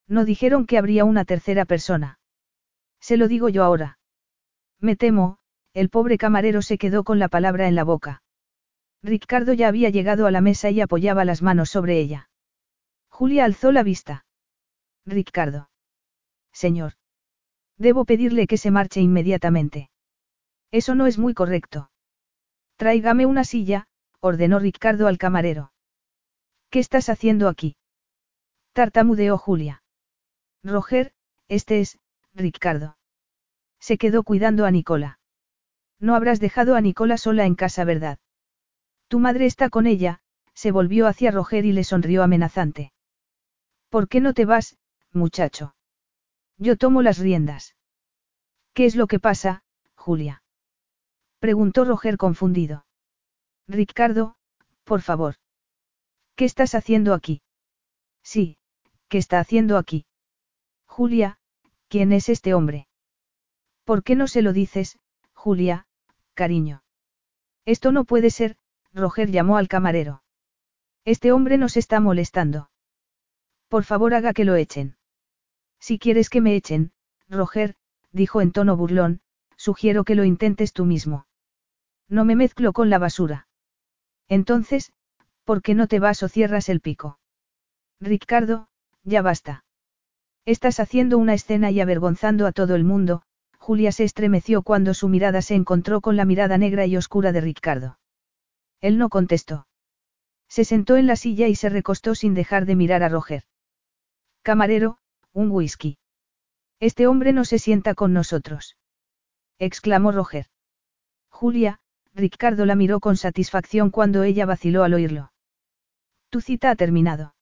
No dijeron que habría una tercera persona. Se lo digo yo ahora. Me temo, el pobre camarero se quedó con la palabra en la boca. Ricardo ya había llegado a la mesa y apoyaba las manos sobre ella. Julia alzó la vista. Ricardo. Señor. Debo pedirle que se marche inmediatamente. Eso no es muy correcto. Tráigame una silla, ordenó Ricardo al camarero. ¿Qué estás haciendo aquí? Tartamudeó Julia. Roger, este es, Ricardo. Se quedó cuidando a Nicola. No habrás dejado a Nicola sola en casa, ¿verdad? Tu madre está con ella, se volvió hacia Roger y le sonrió amenazante. ¿Por qué no te vas, muchacho? Yo tomo las riendas. ¿Qué es lo que pasa, Julia? Preguntó Roger confundido. Ricardo, por favor. ¿Qué estás haciendo aquí? Sí, ¿qué está haciendo aquí? Julia, ¿quién es este hombre? ¿Por qué no se lo dices, Julia, cariño? Esto no puede ser, Roger llamó al camarero. Este hombre nos está molestando. Por favor haga que lo echen. Si quieres que me echen, Roger, dijo en tono burlón, sugiero que lo intentes tú mismo. No me mezclo con la basura. Entonces, ¿por qué no te vas o cierras el pico? Ricardo, ya basta. Estás haciendo una escena y avergonzando a todo el mundo, Julia se estremeció cuando su mirada se encontró con la mirada negra y oscura de Ricardo. Él no contestó. Se sentó en la silla y se recostó sin dejar de mirar a Roger. Camarero, un whisky. Este hombre no se sienta con nosotros. exclamó Roger. Julia, Ricardo la miró con satisfacción cuando ella vaciló al oírlo. Tu cita ha terminado.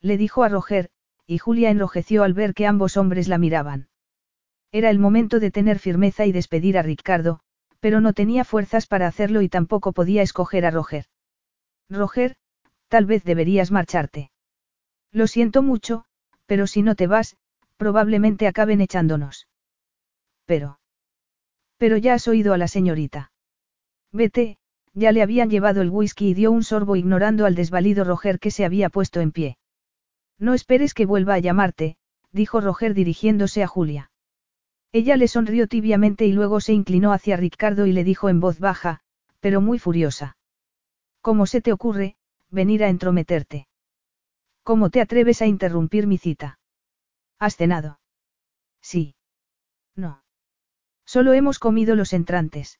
Le dijo a Roger, y Julia enrojeció al ver que ambos hombres la miraban. Era el momento de tener firmeza y despedir a Ricardo, pero no tenía fuerzas para hacerlo y tampoco podía escoger a Roger. Roger, tal vez deberías marcharte. Lo siento mucho, pero si no te vas, probablemente acaben echándonos. Pero. Pero ya has oído a la señorita. Vete, ya le habían llevado el whisky y dio un sorbo ignorando al desvalido Roger que se había puesto en pie. No esperes que vuelva a llamarte, dijo Roger dirigiéndose a Julia. Ella le sonrió tibiamente y luego se inclinó hacia Ricardo y le dijo en voz baja, pero muy furiosa. ¿Cómo se te ocurre, venir a entrometerte? ¿Cómo te atreves a interrumpir mi cita? ¿Has cenado? Sí. No. Solo hemos comido los entrantes.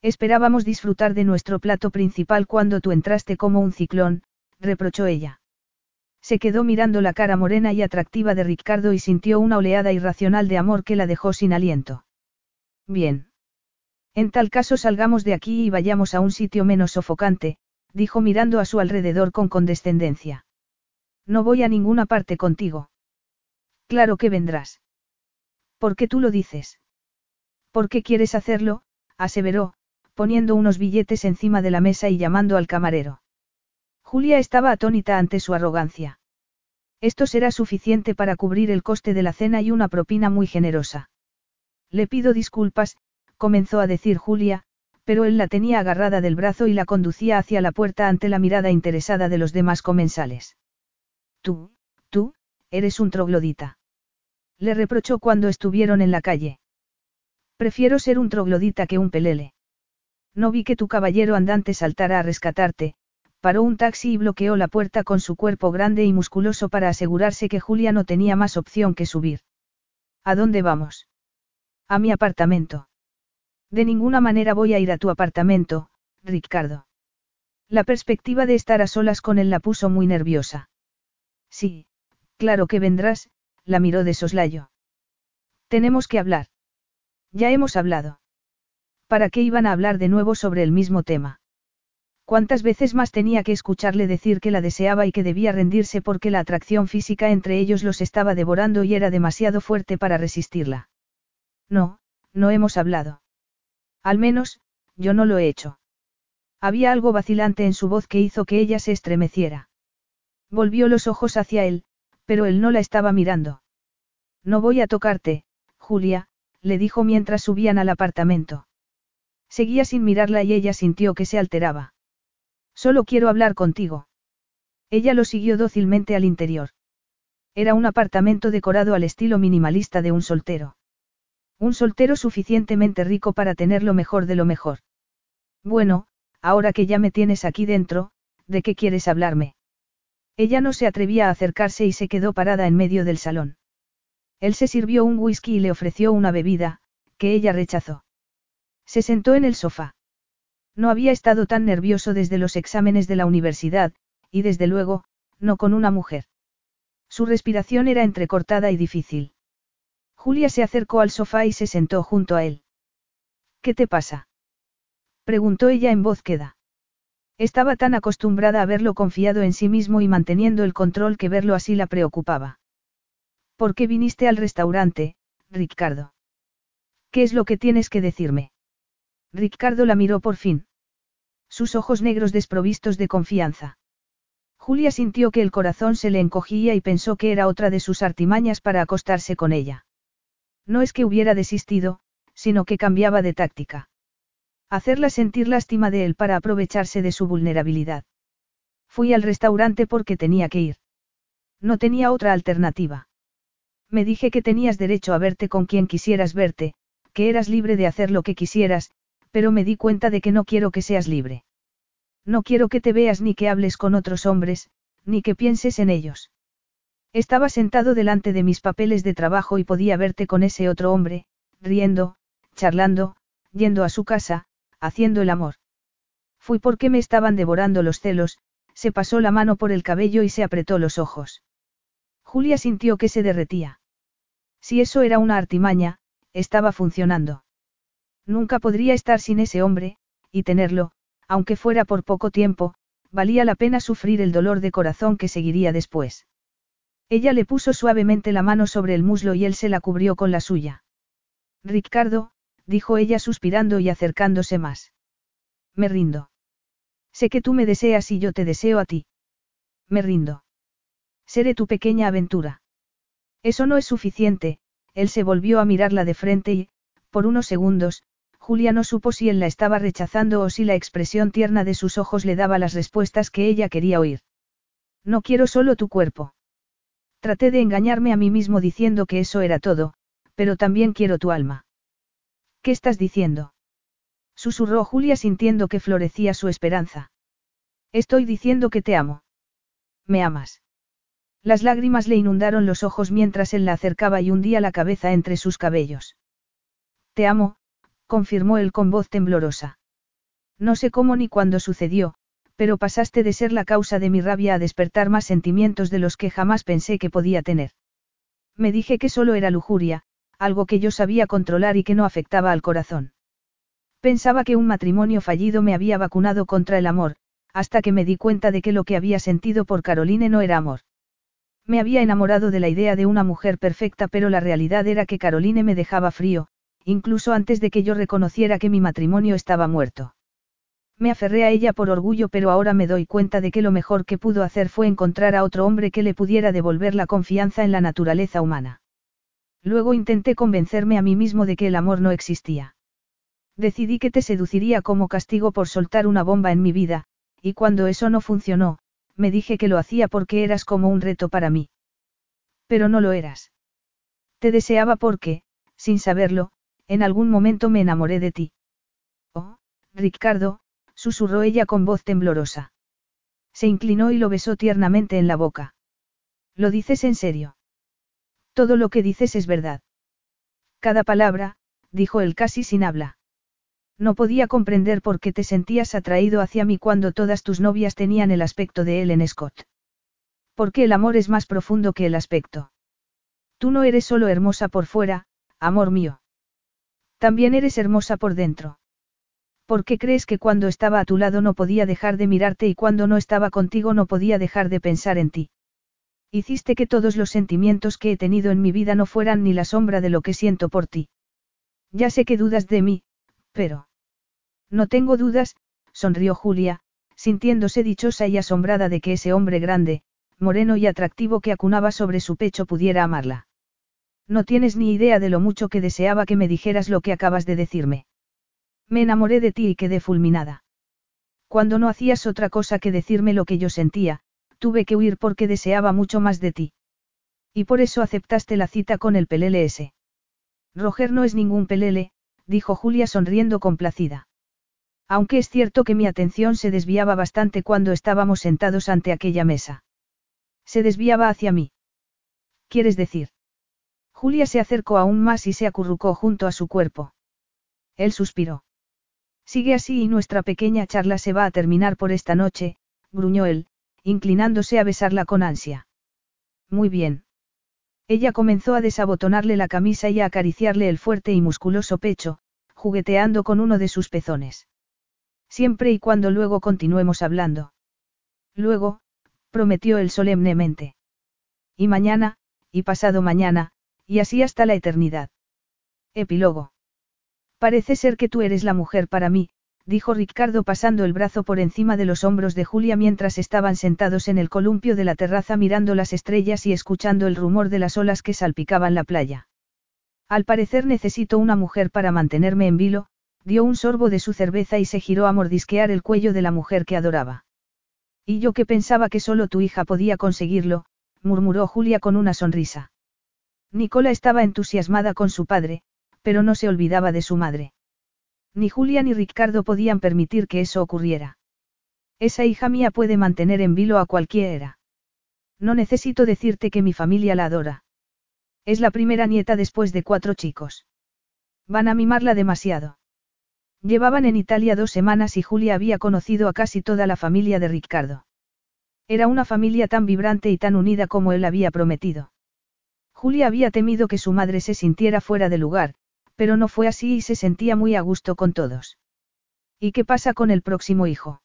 Esperábamos disfrutar de nuestro plato principal cuando tú entraste como un ciclón, reprochó ella. Se quedó mirando la cara morena y atractiva de Ricardo y sintió una oleada irracional de amor que la dejó sin aliento. Bien. En tal caso salgamos de aquí y vayamos a un sitio menos sofocante, dijo mirando a su alrededor con condescendencia. No voy a ninguna parte contigo. Claro que vendrás. ¿Por qué tú lo dices? ¿Por qué quieres hacerlo? aseveró, poniendo unos billetes encima de la mesa y llamando al camarero. Julia estaba atónita ante su arrogancia. Esto será suficiente para cubrir el coste de la cena y una propina muy generosa. Le pido disculpas, comenzó a decir Julia, pero él la tenía agarrada del brazo y la conducía hacia la puerta ante la mirada interesada de los demás comensales. Tú, tú, eres un troglodita. Le reprochó cuando estuvieron en la calle. Prefiero ser un troglodita que un pelele. No vi que tu caballero andante saltara a rescatarte, paró un taxi y bloqueó la puerta con su cuerpo grande y musculoso para asegurarse que Julia no tenía más opción que subir. ¿A dónde vamos? A mi apartamento. De ninguna manera voy a ir a tu apartamento, Ricardo. La perspectiva de estar a solas con él la puso muy nerviosa. Sí, claro que vendrás, la miró de soslayo. Tenemos que hablar. Ya hemos hablado. ¿Para qué iban a hablar de nuevo sobre el mismo tema? ¿Cuántas veces más tenía que escucharle decir que la deseaba y que debía rendirse porque la atracción física entre ellos los estaba devorando y era demasiado fuerte para resistirla? No, no hemos hablado. Al menos, yo no lo he hecho. Había algo vacilante en su voz que hizo que ella se estremeciera. Volvió los ojos hacia él, pero él no la estaba mirando. No voy a tocarte, Julia, le dijo mientras subían al apartamento. Seguía sin mirarla y ella sintió que se alteraba. Solo quiero hablar contigo. Ella lo siguió dócilmente al interior. Era un apartamento decorado al estilo minimalista de un soltero. Un soltero suficientemente rico para tener lo mejor de lo mejor. Bueno, ahora que ya me tienes aquí dentro, ¿de qué quieres hablarme? Ella no se atrevía a acercarse y se quedó parada en medio del salón. Él se sirvió un whisky y le ofreció una bebida, que ella rechazó. Se sentó en el sofá. No había estado tan nervioso desde los exámenes de la universidad, y desde luego, no con una mujer. Su respiración era entrecortada y difícil. Julia se acercó al sofá y se sentó junto a él. ¿Qué te pasa? preguntó ella en voz queda. Estaba tan acostumbrada a verlo confiado en sí mismo y manteniendo el control que verlo así la preocupaba. ¿Por qué viniste al restaurante, Ricardo? ¿Qué es lo que tienes que decirme? Ricardo la miró por fin. Sus ojos negros desprovistos de confianza. Julia sintió que el corazón se le encogía y pensó que era otra de sus artimañas para acostarse con ella. No es que hubiera desistido, sino que cambiaba de táctica. Hacerla sentir lástima de él para aprovecharse de su vulnerabilidad. Fui al restaurante porque tenía que ir. No tenía otra alternativa. Me dije que tenías derecho a verte con quien quisieras verte, que eras libre de hacer lo que quisieras, pero me di cuenta de que no quiero que seas libre. No quiero que te veas ni que hables con otros hombres, ni que pienses en ellos. Estaba sentado delante de mis papeles de trabajo y podía verte con ese otro hombre, riendo, charlando, yendo a su casa, haciendo el amor. Fui porque me estaban devorando los celos, se pasó la mano por el cabello y se apretó los ojos. Julia sintió que se derretía. Si eso era una artimaña, estaba funcionando. Nunca podría estar sin ese hombre, y tenerlo, aunque fuera por poco tiempo, valía la pena sufrir el dolor de corazón que seguiría después. Ella le puso suavemente la mano sobre el muslo y él se la cubrió con la suya. Ricardo, dijo ella suspirando y acercándose más. Me rindo. Sé que tú me deseas y yo te deseo a ti. Me rindo. Seré tu pequeña aventura. Eso no es suficiente, él se volvió a mirarla de frente y, por unos segundos, Julia no supo si él la estaba rechazando o si la expresión tierna de sus ojos le daba las respuestas que ella quería oír. No quiero solo tu cuerpo. Traté de engañarme a mí mismo diciendo que eso era todo, pero también quiero tu alma. ¿Qué estás diciendo? Susurró Julia sintiendo que florecía su esperanza. Estoy diciendo que te amo. ¿Me amas? Las lágrimas le inundaron los ojos mientras él la acercaba y hundía la cabeza entre sus cabellos. Te amo, confirmó él con voz temblorosa. No sé cómo ni cuándo sucedió, pero pasaste de ser la causa de mi rabia a despertar más sentimientos de los que jamás pensé que podía tener. Me dije que solo era lujuria, algo que yo sabía controlar y que no afectaba al corazón. Pensaba que un matrimonio fallido me había vacunado contra el amor, hasta que me di cuenta de que lo que había sentido por Caroline no era amor. Me había enamorado de la idea de una mujer perfecta, pero la realidad era que Caroline me dejaba frío, incluso antes de que yo reconociera que mi matrimonio estaba muerto. Me aferré a ella por orgullo, pero ahora me doy cuenta de que lo mejor que pudo hacer fue encontrar a otro hombre que le pudiera devolver la confianza en la naturaleza humana. Luego intenté convencerme a mí mismo de que el amor no existía. Decidí que te seduciría como castigo por soltar una bomba en mi vida, y cuando eso no funcionó, me dije que lo hacía porque eras como un reto para mí. Pero no lo eras. Te deseaba porque, sin saberlo, en algún momento me enamoré de ti. Oh, Ricardo, susurró ella con voz temblorosa. Se inclinó y lo besó tiernamente en la boca. ¿Lo dices en serio? Todo lo que dices es verdad. Cada palabra, dijo él casi sin habla. No podía comprender por qué te sentías atraído hacia mí cuando todas tus novias tenían el aspecto de Ellen Scott. Porque el amor es más profundo que el aspecto. Tú no eres solo hermosa por fuera, amor mío. También eres hermosa por dentro. ¿Por qué crees que cuando estaba a tu lado no podía dejar de mirarte y cuando no estaba contigo no podía dejar de pensar en ti? Hiciste que todos los sentimientos que he tenido en mi vida no fueran ni la sombra de lo que siento por ti. Ya sé que dudas de mí, pero... No tengo dudas, sonrió Julia, sintiéndose dichosa y asombrada de que ese hombre grande, moreno y atractivo que acunaba sobre su pecho pudiera amarla. No tienes ni idea de lo mucho que deseaba que me dijeras lo que acabas de decirme. Me enamoré de ti y quedé fulminada. Cuando no hacías otra cosa que decirme lo que yo sentía, tuve que huir porque deseaba mucho más de ti. Y por eso aceptaste la cita con el pelele ese. Roger no es ningún pelele, dijo Julia sonriendo complacida. Aunque es cierto que mi atención se desviaba bastante cuando estábamos sentados ante aquella mesa. Se desviaba hacia mí. ¿Quieres decir? Julia se acercó aún más y se acurrucó junto a su cuerpo. Él suspiró. Sigue así y nuestra pequeña charla se va a terminar por esta noche, gruñó él, inclinándose a besarla con ansia. Muy bien. Ella comenzó a desabotonarle la camisa y a acariciarle el fuerte y musculoso pecho, jugueteando con uno de sus pezones. Siempre y cuando luego continuemos hablando. Luego, prometió él solemnemente. Y mañana, y pasado mañana, y así hasta la eternidad. Epílogo. Parece ser que tú eres la mujer para mí, dijo Ricardo pasando el brazo por encima de los hombros de Julia mientras estaban sentados en el columpio de la terraza mirando las estrellas y escuchando el rumor de las olas que salpicaban la playa. Al parecer necesito una mujer para mantenerme en vilo, dio un sorbo de su cerveza y se giró a mordisquear el cuello de la mujer que adoraba. Y yo que pensaba que solo tu hija podía conseguirlo, murmuró Julia con una sonrisa. Nicola estaba entusiasmada con su padre, pero no se olvidaba de su madre. Ni Julia ni Ricardo podían permitir que eso ocurriera. Esa hija mía puede mantener en vilo a cualquiera. No necesito decirte que mi familia la adora. Es la primera nieta después de cuatro chicos. Van a mimarla demasiado. Llevaban en Italia dos semanas y Julia había conocido a casi toda la familia de Ricardo. Era una familia tan vibrante y tan unida como él había prometido. Julia había temido que su madre se sintiera fuera de lugar, pero no fue así y se sentía muy a gusto con todos. ¿Y qué pasa con el próximo hijo?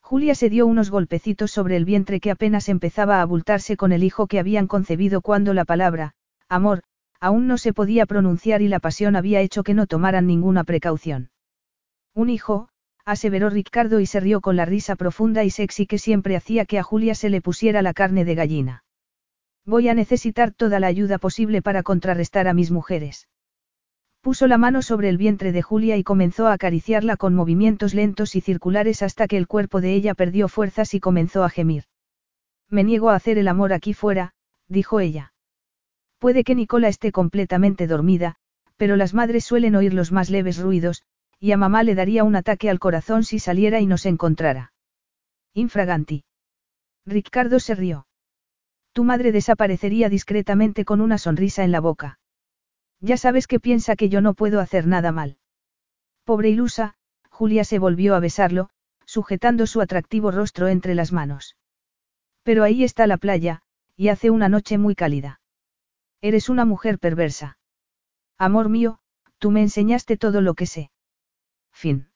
Julia se dio unos golpecitos sobre el vientre que apenas empezaba a abultarse con el hijo que habían concebido cuando la palabra, amor, aún no se podía pronunciar y la pasión había hecho que no tomaran ninguna precaución. Un hijo, aseveró Ricardo y se rió con la risa profunda y sexy que siempre hacía que a Julia se le pusiera la carne de gallina. Voy a necesitar toda la ayuda posible para contrarrestar a mis mujeres. Puso la mano sobre el vientre de Julia y comenzó a acariciarla con movimientos lentos y circulares hasta que el cuerpo de ella perdió fuerzas y comenzó a gemir. Me niego a hacer el amor aquí fuera, dijo ella. Puede que Nicola esté completamente dormida, pero las madres suelen oír los más leves ruidos, y a mamá le daría un ataque al corazón si saliera y nos encontrara. Infraganti. Ricardo se rió. Tu madre desaparecería discretamente con una sonrisa en la boca. Ya sabes que piensa que yo no puedo hacer nada mal. Pobre ilusa, Julia se volvió a besarlo, sujetando su atractivo rostro entre las manos. Pero ahí está la playa, y hace una noche muy cálida. Eres una mujer perversa. Amor mío, tú me enseñaste todo lo que sé. Fin.